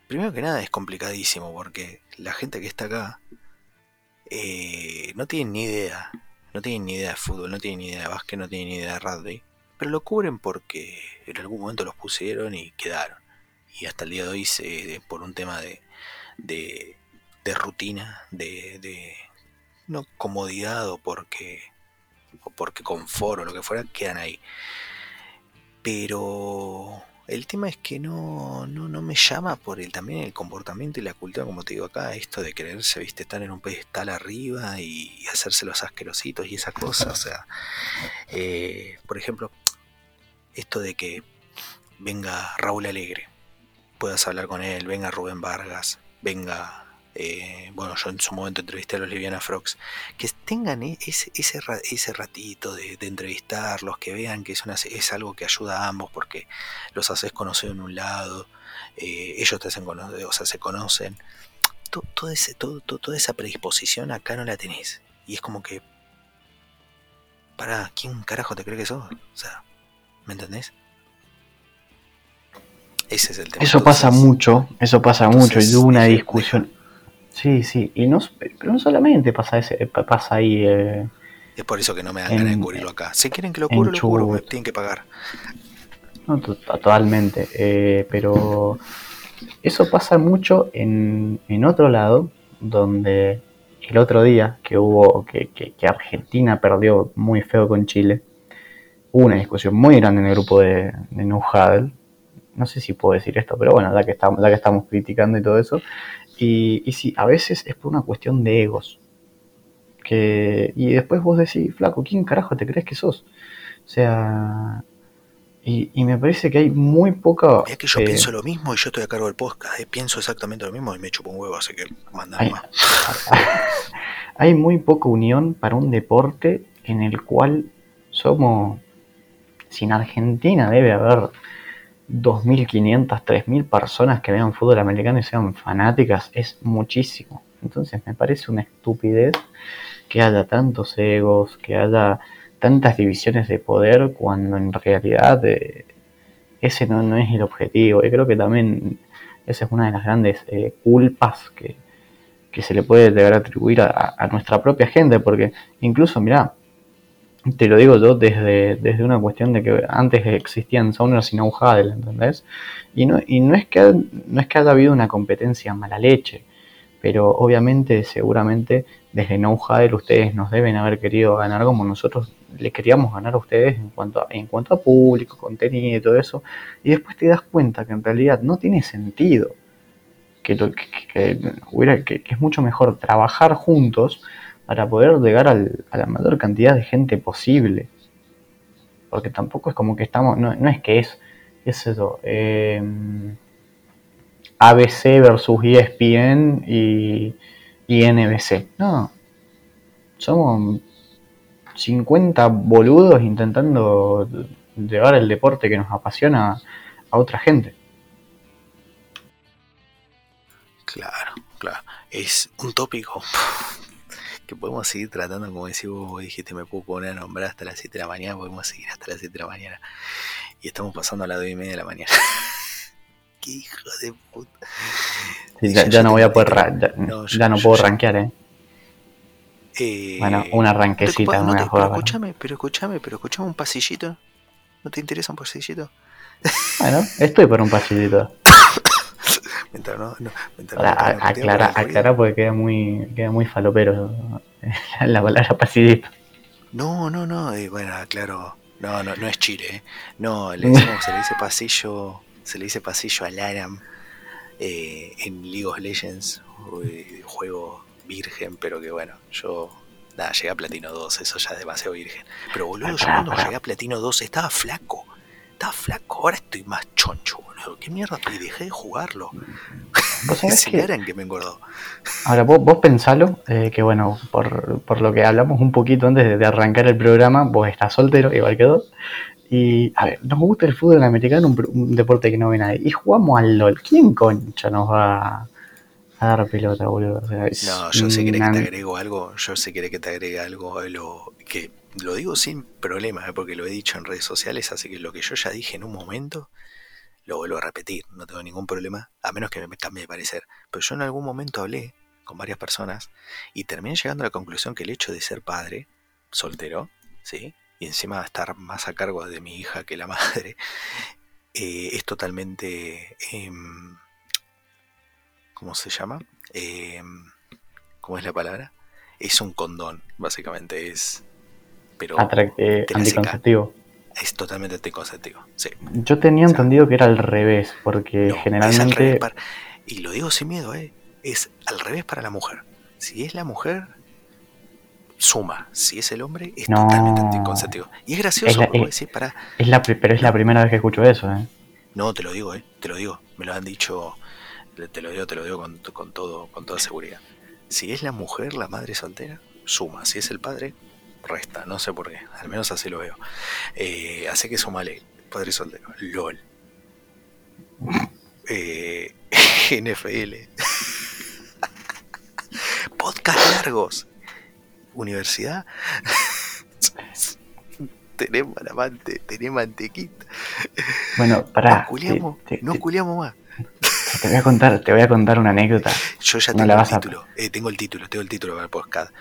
primero que nada es complicadísimo porque la gente que está acá eh, no tiene ni idea, no tienen ni idea de fútbol, no tienen ni idea de básquet, no tienen ni idea de rugby, pero lo cubren porque en algún momento los pusieron y quedaron. Y hasta el día de hoy, se, por un tema de, de, de rutina, de, de no comodidad o porque, porque confort o lo que fuera, quedan ahí. Pero el tema es que no, no, no me llama por el también el comportamiento y la cultura, como te digo acá, esto de quererse, viste, estar en un pedestal arriba y, hacerse los asquerositos y esa cosa. O sea, eh, por ejemplo, esto de que venga Raúl Alegre, puedas hablar con él, venga Rubén Vargas, venga eh, bueno, yo en su momento entrevisté a los Liviana Frogs, que tengan e- ese, ese, ra- ese ratito de, de entrevistarlos, que vean que es, una, es algo que ayuda a ambos porque los haces conocer en un lado, eh, ellos te hacen conocer, o sea, se conocen. To- todo ese, todo, todo- toda esa predisposición acá no la tenés. Y es como que, para, ¿quién carajo te cree que sos? O sea, ¿me entendés? Ese es el tema. Eso pasa Entonces, mucho, eso pasa entonces, mucho. Y hubo una discusión. Sí, sí, y no, pero no solamente pasa, ese, pasa ahí. eh, Es por eso que no me dan En- ganas de cubrirlo acá. Si quieren que lo en cubro, lo cubro, me Chubut. tienen que pagar. No, to- to- totalmente. eh, pero eso pasa mucho en, en otro lado, donde el otro día que hubo, que, que- que Argentina perdió muy feo con Chile, hubo una discusión muy grande en el grupo de, de No Huddle. No sé si puedo decir esto, pero bueno, ya que estamos, ya que estamos criticando y todo eso. Y, y sí, a veces es por una cuestión de egos. Que, y después vos decís, flaco, ¿quién carajo te crees que sos? O sea, y, y me parece que hay muy poca. Mira que yo eh, pienso lo mismo y yo estoy a cargo del podcast. eh, Pienso exactamente lo mismo y me chupo un huevo, así que mandan Ay. más. *laughs* hay muy poca unión para un deporte en el cual somos. Si en Argentina debe haber 2.500, 3.000 personas que vean fútbol americano y sean fanáticas, es muchísimo. Entonces me parece una estupidez que haya tantos egos, que haya tantas divisiones de poder, cuando en realidad eh, ese no, no es el objetivo. Y creo que también esa es una de las grandes eh, culpas que, que se le puede llegar a atribuir a, a nuestra propia gente, porque incluso, mirá, te lo digo yo desde, desde una cuestión de que antes existían Sounders y No ¿entendés? Y no, y no es que no es que haya habido una competencia mala leche, pero obviamente, seguramente, desde No ustedes nos deben haber querido ganar como nosotros le queríamos ganar a ustedes en cuanto a, en cuanto a público, contenido y todo eso, y después te das cuenta que en realidad no tiene sentido que, que, que- que es mucho mejor trabajar juntos para poder llegar a la mayor cantidad de gente posible. Porque tampoco es como que estamos, no, es que es, yo, eh, ABC versus ESPN y, y NBC. No, somos 50 boludos intentando llevar el deporte que nos apasiona a otra gente. Claro, claro. Es un tópico que podemos seguir tratando, como decís vos, vos dijiste, me puedo poner a nombrar hasta las 7 de la mañana, podemos seguir hasta las 7 de la mañana. Y estamos pasando a las 2 y media de la mañana. *laughs* Qué hijo de puta. Sí, ya, no voy a poder, ya, No, yo- ya no yo- puedo rankear, eh. Eh, Bueno, una ¿te ranquecita? No una te- joda. pero escúchame, pero escúchame, pero escúchame un pasillito. ¿No te interesa un pasillito? Bueno, estoy por un pasillito. *laughs* *laughs* Mientras no, no, mientras Ahora, no a- aclara, aclara porque queda muy, queda muy falopero *laughs* la palabra pasillito. No, no, no, eh, bueno, claro, no, no, no es Chile, eh. no, le *laughs* decimos, se le dice pasillo, se le dice pasillo al Aram eh, en League of Legends, juego virgen, pero que bueno, yo, nada, llegué a Platino 2, eso ya es demasiado virgen, pero boludo, yo Pará, cuando llegué a Platino 2 estaba flaco, estaba flaco, ahora estoy más choncho, boludo, qué mierda, y dejé de jugarlo, ¿Vos *laughs* sabés es que- Aram que me engordó, Ahora, vos, vos pensalo, eh, que bueno, por, por lo que hablamos un poquito antes de, de arrancar el programa, vos estás soltero, igual que yo. Y, a ver, nos gusta el fútbol americano, un, un deporte que no ve nadie. Y jugamos al LOL. ¿Quién concha nos va a dar pelota, boludo? O sea, es No, yo sé que te agrego algo, yo sé que que te agregue algo, a lo que lo digo sin problema, eh, porque lo he dicho en redes sociales, así que lo que yo ya dije en un momento, lo vuelvo a repetir, no tengo ningún problema, a menos que me cambie de parecer. Pero yo en algún momento hablé con varias personas y terminé llegando a la conclusión que el hecho de ser padre, soltero, ¿sí? Y encima estar más a cargo de mi hija que la madre, *laughs* eh, es totalmente... em, ¿Cómo se llama? Em, ¿Cómo es la palabra? Es un condón, básicamente, es... Pero eh, anticonceptivo. es totalmente anticonceptivo. Sí. Yo tenía O sea, entendido que era al revés, porque No, es al generalmente... revés para- y lo digo sin miedo, ¿eh? es al revés para la mujer. Si es la mujer, suma. Si es el hombre, es No. totalmente anticonceptivo. Y es gracioso, Es la- porque es- la, pero es la primera vez que escucho eso, ¿eh? No, te lo digo, eh, te lo digo. Me lo han dicho te lo digo, te lo digo con, con todo, con toda seguridad. Si es la mujer la madre soltera, suma. Si es el padre, resta. No sé por qué. Al menos así lo veo. Eh, hace que sumale padre soltero. LOL. Eh, *laughs* NFL. *laughs* Podcast largos. Universidad. *laughs* tenés malamante, tenés mantequita. Bueno, pará. Nos culiamos, te- te- no culiamos más. Te voy a contar, te voy a contar una anécdota. Yo ya No tengo la el a- título. Eh, tengo el título, tengo el título para el podcast.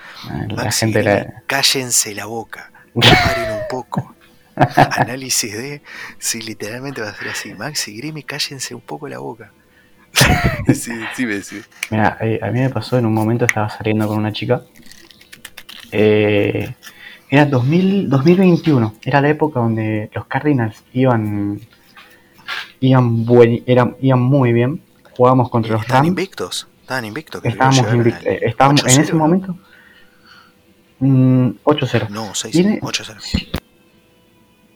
La Maxi gente Grimi, la- cállense la boca. *laughs* Paren un poco. Análisis de si literalmente va a ser así. Maxi Grimi, cállense un poco la boca. *laughs* sí, sí, me sí. Mira, eh, a mí me pasó en un momento, estaba saliendo con una chica. Eh, era 2000, 2021, era la época donde los Cardinals iban iban, buen- eran, iban muy bien. Jugábamos contra los ¿Estaban Rams. invictos? ¿Estaban invictos? Estábamos invictos. eh, estábamos en 8-0, ese momento. mm, 8-0. No, 6, Tiene- 8-0.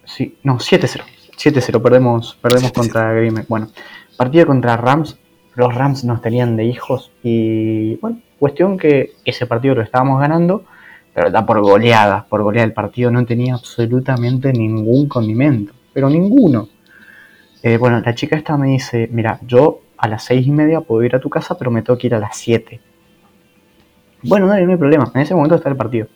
Sí, no, 7-0. 7-0, perdemos, perdemos 7-0. contra Bay. Bueno, partido contra Rams. Los Rams nos tenían de hijos. Y bueno, cuestión que ese partido lo estábamos ganando, pero está por goleada. Por goleada el partido no tenía absolutamente ningún condimento. Pero ninguno. Eh, bueno, la chica esta me dice: Mira, yo a las seis y media puedo ir a tu casa, pero me tengo que ir a las 7. Bueno, no hay problema. En ese momento está el partido.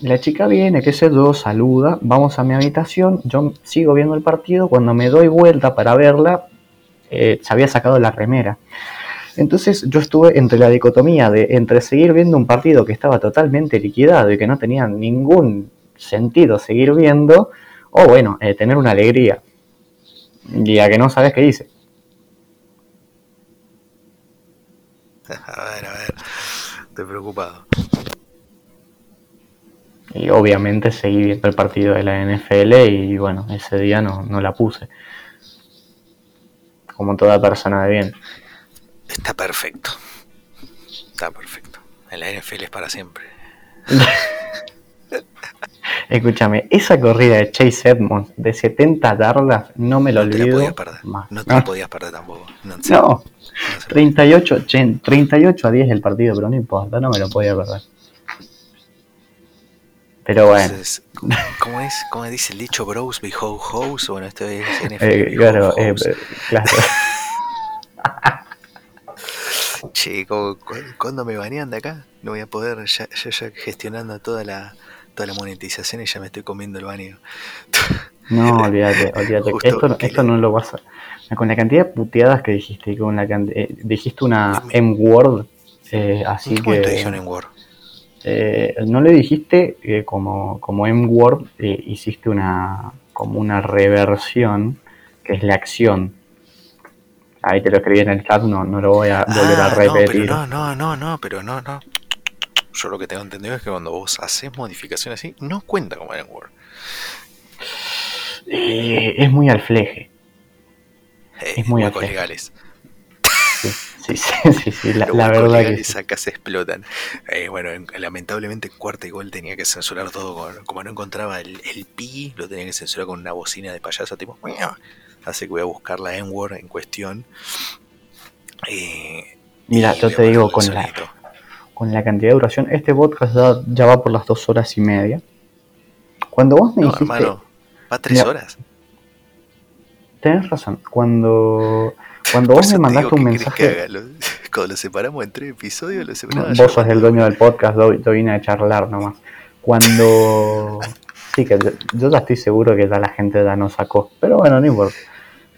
La chica viene, qué sé yo, saluda, vamos a mi habitación, yo sigo viendo el partido, cuando me doy vuelta para verla, eh, se había sacado la remera. Entonces yo estuve entre la dicotomía de entre seguir viendo un partido que estaba totalmente liquidado y que no tenía ningún sentido seguir viendo, o bueno, eh, tener una alegría. Y a que no sabes qué dice. *laughs* A ver, a ver. Estoy preocupado. Y obviamente seguí viendo el partido de la NFL y bueno, ese día no, no la puse. Como toda persona de bien. Está perfecto. Está perfecto. En la NFL es para siempre. *laughs* Escúchame, esa corrida de Chase Edmonds de 70 yardas no me lo no te la olvido. podías perder. más. No te la podías perder tampoco. No, sí, No, se- 38, chen, 38 a 10 el partido, pero no importa, no me lo podía perder. Pero bueno, Entonces, ¿cómo, es? ¿Cómo dice el dicho bros behold hoes? Bueno, esto es *laughs* NFL eh, claro, eh, eh, claro. Che, ¿cu- cu- ¿cuándo me banean de acá? No voy a poder, ya, ya, ya gestionando toda la, toda la monetización y ya me estoy comiendo el baneo. No, *laughs* olvídate, olvídate. Esto que esto le- no lo vas a. Con la cantidad de puteadas que dijiste, y con la can- eh, dijiste una. M-word, eh, así ¿En qué que. dijeron en Word? Eh, no le dijiste eh, como, como M-Word, hiciste una como una reversión, que es la acción. Ahí te lo escribí en el chat, no, no lo voy a volver a Ah, no, repetir. pero no, no, no, no, pero no, no. Yo lo que tengo entendido es que cuando vos haces modificaciones así, no cuenta como en Word. Eh, es muy al fleje. Eh, Es muy huecos afeo. legales. Sí, sí, sí, sí, sí, la, la verdad que sí. acá se explotan. Eh, bueno, en- lamentablemente en cuarta igual tenía que censurar todo. con- como no encontraba el, el pi, lo tenía que censurar con una bocina de payaso tipo. Así que voy a buscar la N-word en cuestión. Eh, Mira, yo te digo, con la. Con la cantidad de duración, este podcast ya, ya va por las dos horas y media. Cuando vos me No, dijiste, hermano, va tres Mira, horas. tenés razón, cuando, cuando Por vos me mandaste digo, un ¿qué querés que mensaje, haga? Lo- *laughs* Cuando lo separamos en tres episodios, lo separamos. Vos sos el dueño del podcast, yo, yo vine a charlar nomás. Cuando. *laughs* Sí, que yo, yo ya estoy seguro que ya la gente ya nos sacó. Pero bueno, no importa.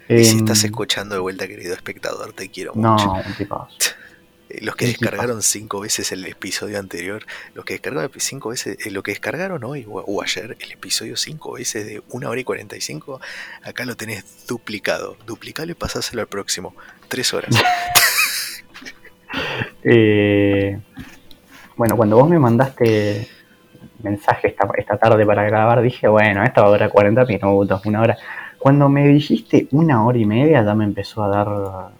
Y si Em, estás escuchando de vuelta, querido espectador, te quiero mucho. No, un tipazo. *laughs* Eh, Los que descargaron cinco veces el episodio anterior, los que descargaron cinco veces, eh, lo que descargaron hoy o, o ayer, el episodio cinco veces de una hora y 45, acá lo tenés duplicado. Duplicalo y pasáselo al próximo. Tres horas. *laughs* Eh, bueno, cuando vos me mandaste mensaje esta, esta tarde para grabar, dije, bueno, esta va a durar 40 minutos, una hora. Cuando me dijiste una hora y media, ya me empezó a dar.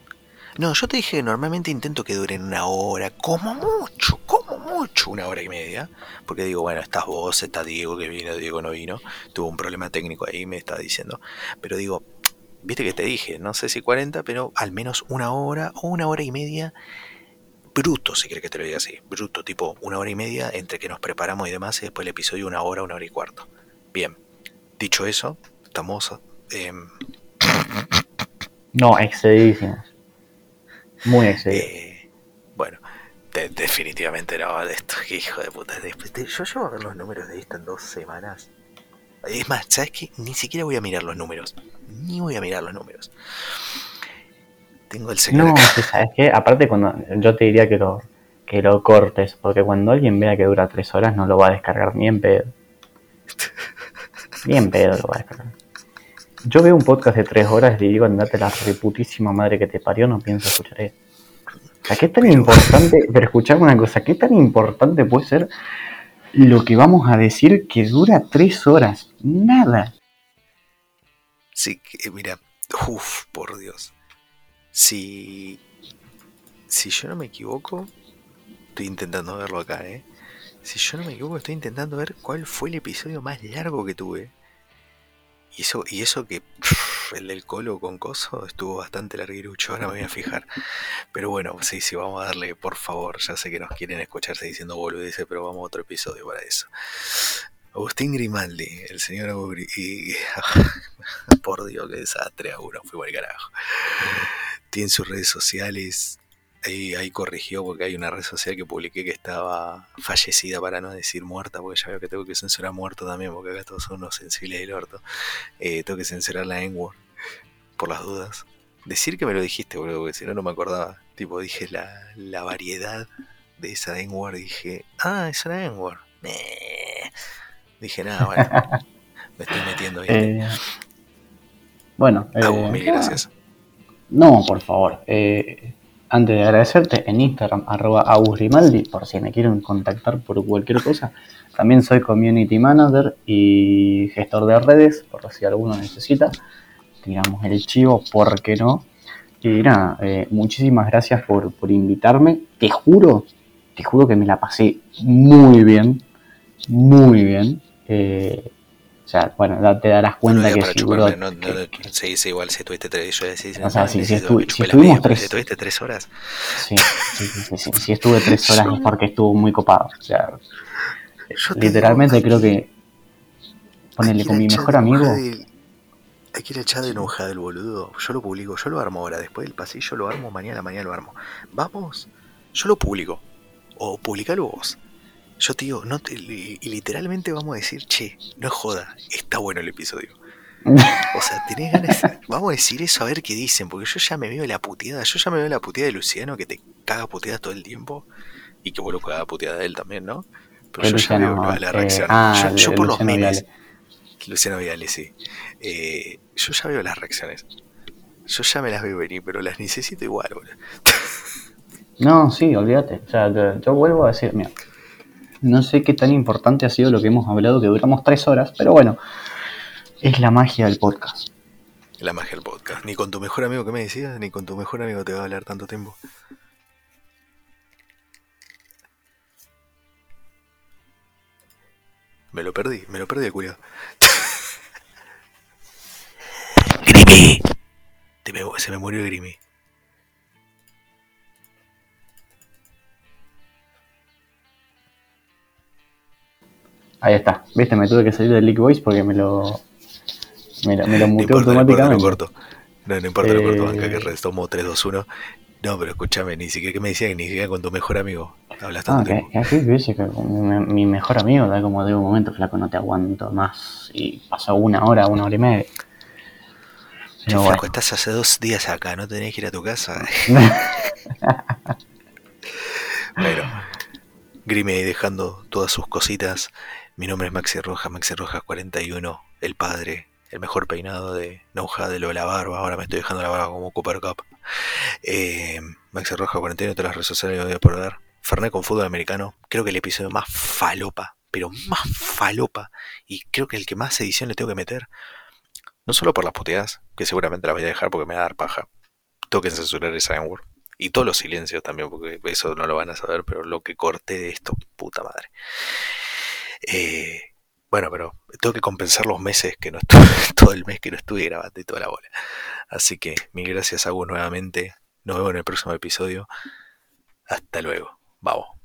No, yo te dije normalmente intento que duren una hora, como mucho, como mucho, una hora y media. Porque digo, bueno, estás vos, está Diego que vino, Diego no vino. Tuvo un problema técnico ahí, me estaba diciendo. Pero digo, viste que te dije, no sé si 40, pero al menos una hora o una hora y media. Bruto, si quieres que te lo diga así. Bruto, tipo una hora y media entre que nos preparamos y demás, y después el episodio una hora, una hora y cuarto. Bien, dicho eso, estamos... em, No, excedidísimos. Muy excedidos. Eh, bueno, de- definitivamente no, de esto, hijo de puta. Yo llevo a ver los números de esto en dos semanas. Es más, ¿sabes qué? Ni siquiera voy a mirar los números. Ni voy a mirar los números. Tengo el señor No, acá. ¿sabes qué? Aparte, cuando yo te diría que lo, que lo cortes, porque cuando alguien vea que dura tres horas no lo va a descargar ni en pedo. Ni en pedo lo va a descargar. Yo veo un podcast de tres horas y digo, andate la reputísima madre que te parió, no pienso escuchar eso. Sea, ¿qué tan importante, pero escuchame una cosa, qué tan importante puede ser lo que vamos a decir que dura tres horas? Nada. Sí, que, mira, uff, por Dios. Si, si yo no me equivoco, estoy intentando verlo acá, ¿eh? Si yo no me equivoco, estoy intentando ver cuál fue el episodio más largo que tuve. Y eso, que el del colo con coso estuvo bastante larguirucho, ahora me voy a fijar. Pero bueno, sí, sí, vamos a darle, por favor. Ya sé que nos quieren escucharse diciendo boludeces, pero vamos a otro episodio para eso. Agustín Grimaldi, el señor y *laughs* por Dios, qué desastre, uno, fue al carajo. Tiene sus redes sociales, ahí, ahí corrigió porque hay una red social que publiqué que estaba fallecida para no decir muerta, porque ya veo que tengo que censurar muerto también, porque acá todos son unos sensibles del orto. Eh, tengo que censurar la N-word, por las dudas. Decir que me lo dijiste, boludo, porque si no, no me acordaba. Tipo, dije la, la variedad de esa N-word, dije, ah, es una N-word. Dije, nada, bueno, *laughs* me estoy metiendo ahí. Eh, bueno, eh, mil gracias. No, por favor. eh, antes de agradecerte, en Instagram, arroba Grimaldi, por si me quieren contactar por cualquier cosa. También soy community manager y gestor de redes, por si alguno necesita. Tiramos el chivo, ¿por qué no? Y nada, eh, muchísimas gracias por, por invitarme. Te juro, te juro que me la pasé muy bien, muy bien. Eh, o sea, bueno, te darás cuenta que seguro chuparme, no, no, que- sí, sí, igual si tuviste tres, yo decía, O sea, si- si estu- si la estuvimos tres- si tuviste tres horas, Sí, sí, sí, sí, sí. Si estuve tres *laughs* horas es porque estuvo muy copado. O sea, Yo literalmente creo que que con mi mejor de amigo. enojada del- Hay que ir al chat de enojada del boludo. Yo lo publico, yo lo armo ahora. Después del pasillo lo armo, mañana, mañana lo armo. Vamos, yo lo publico. O publicalo vos. Yo te digo, no te- y literalmente vamos a decir, che, no joda, está bueno el episodio. *laughs* O sea, tenés ganas. Vamos a decir eso a ver qué dicen, porque yo ya me veo la puteada. Yo ya me veo la puteada de Luciano que te caga puteadas todo el tiempo. Y que vos lo cagas puteada de él también, ¿no? Pero De yo ya veo la, eh, reacción. ah, yo, yo de por los memes. Luciano Viale, sí. Eh, yo ya veo las reacciones. Yo ya me las veo venir, pero las necesito igual, boludo. No, sí, olvídate. O sea, yo, yo vuelvo a decir, mira, no sé qué tan importante ha sido lo que hemos hablado, que duramos tres horas, pero bueno, es la magia del podcast. La magia del podcast. Ni con tu mejor amigo que me decías, ni con tu mejor amigo te va a hablar tanto tiempo. Me lo perdí, me lo perdí el culiado. *laughs* Se me murió Grimy. Ahí está. Viste, me tuve que salir del League Voice porque me lo, me lo, me lo No muteó importa, no importa, automáticamente. corto. No, no importa, lo corto, Eh, banca que retomo 3, 2, 1. No, pero escúchame, ni siquiera que me decían, ni siquiera con tu mejor amigo. Hablas tanto Ah, que, así que mi, mi mejor amigo, da como de un momento, flaco, no te aguanto más. Y pasó una hora, una hora y media. Che, Pero flaco, bueno. estás hace dos días acá, no tenés que ir a tu casa. *laughs* Bueno, Grime ahí dejando todas sus cositas. Mi nombre es Maxi Rojas, Maxi Rojas 41, el padre, el mejor peinado de Nauja de lo de la barba. Ahora me estoy dejando la barba como Cooper Cup. Eh, Maxi Rojas 41, todas las redes sociales voy a poder. Fernet con fútbol americano. Creo que el episodio más falopa, pero más falopa. Y creo que el que más edición le tengo que meter. No solo por las puteadas, que seguramente las voy a dejar porque me va a dar paja. Tengo que censurar esa. Y todos los silencios también, porque eso no lo van a saber, pero lo que corté de esto, puta madre. Eh, Bueno, pero tengo que compensar los meses que no estuve, *laughs* todo el mes que no estuve grabando y toda la bola. Así que mil gracias a vos nuevamente. Nos vemos en el próximo episodio. Hasta luego. Vamos.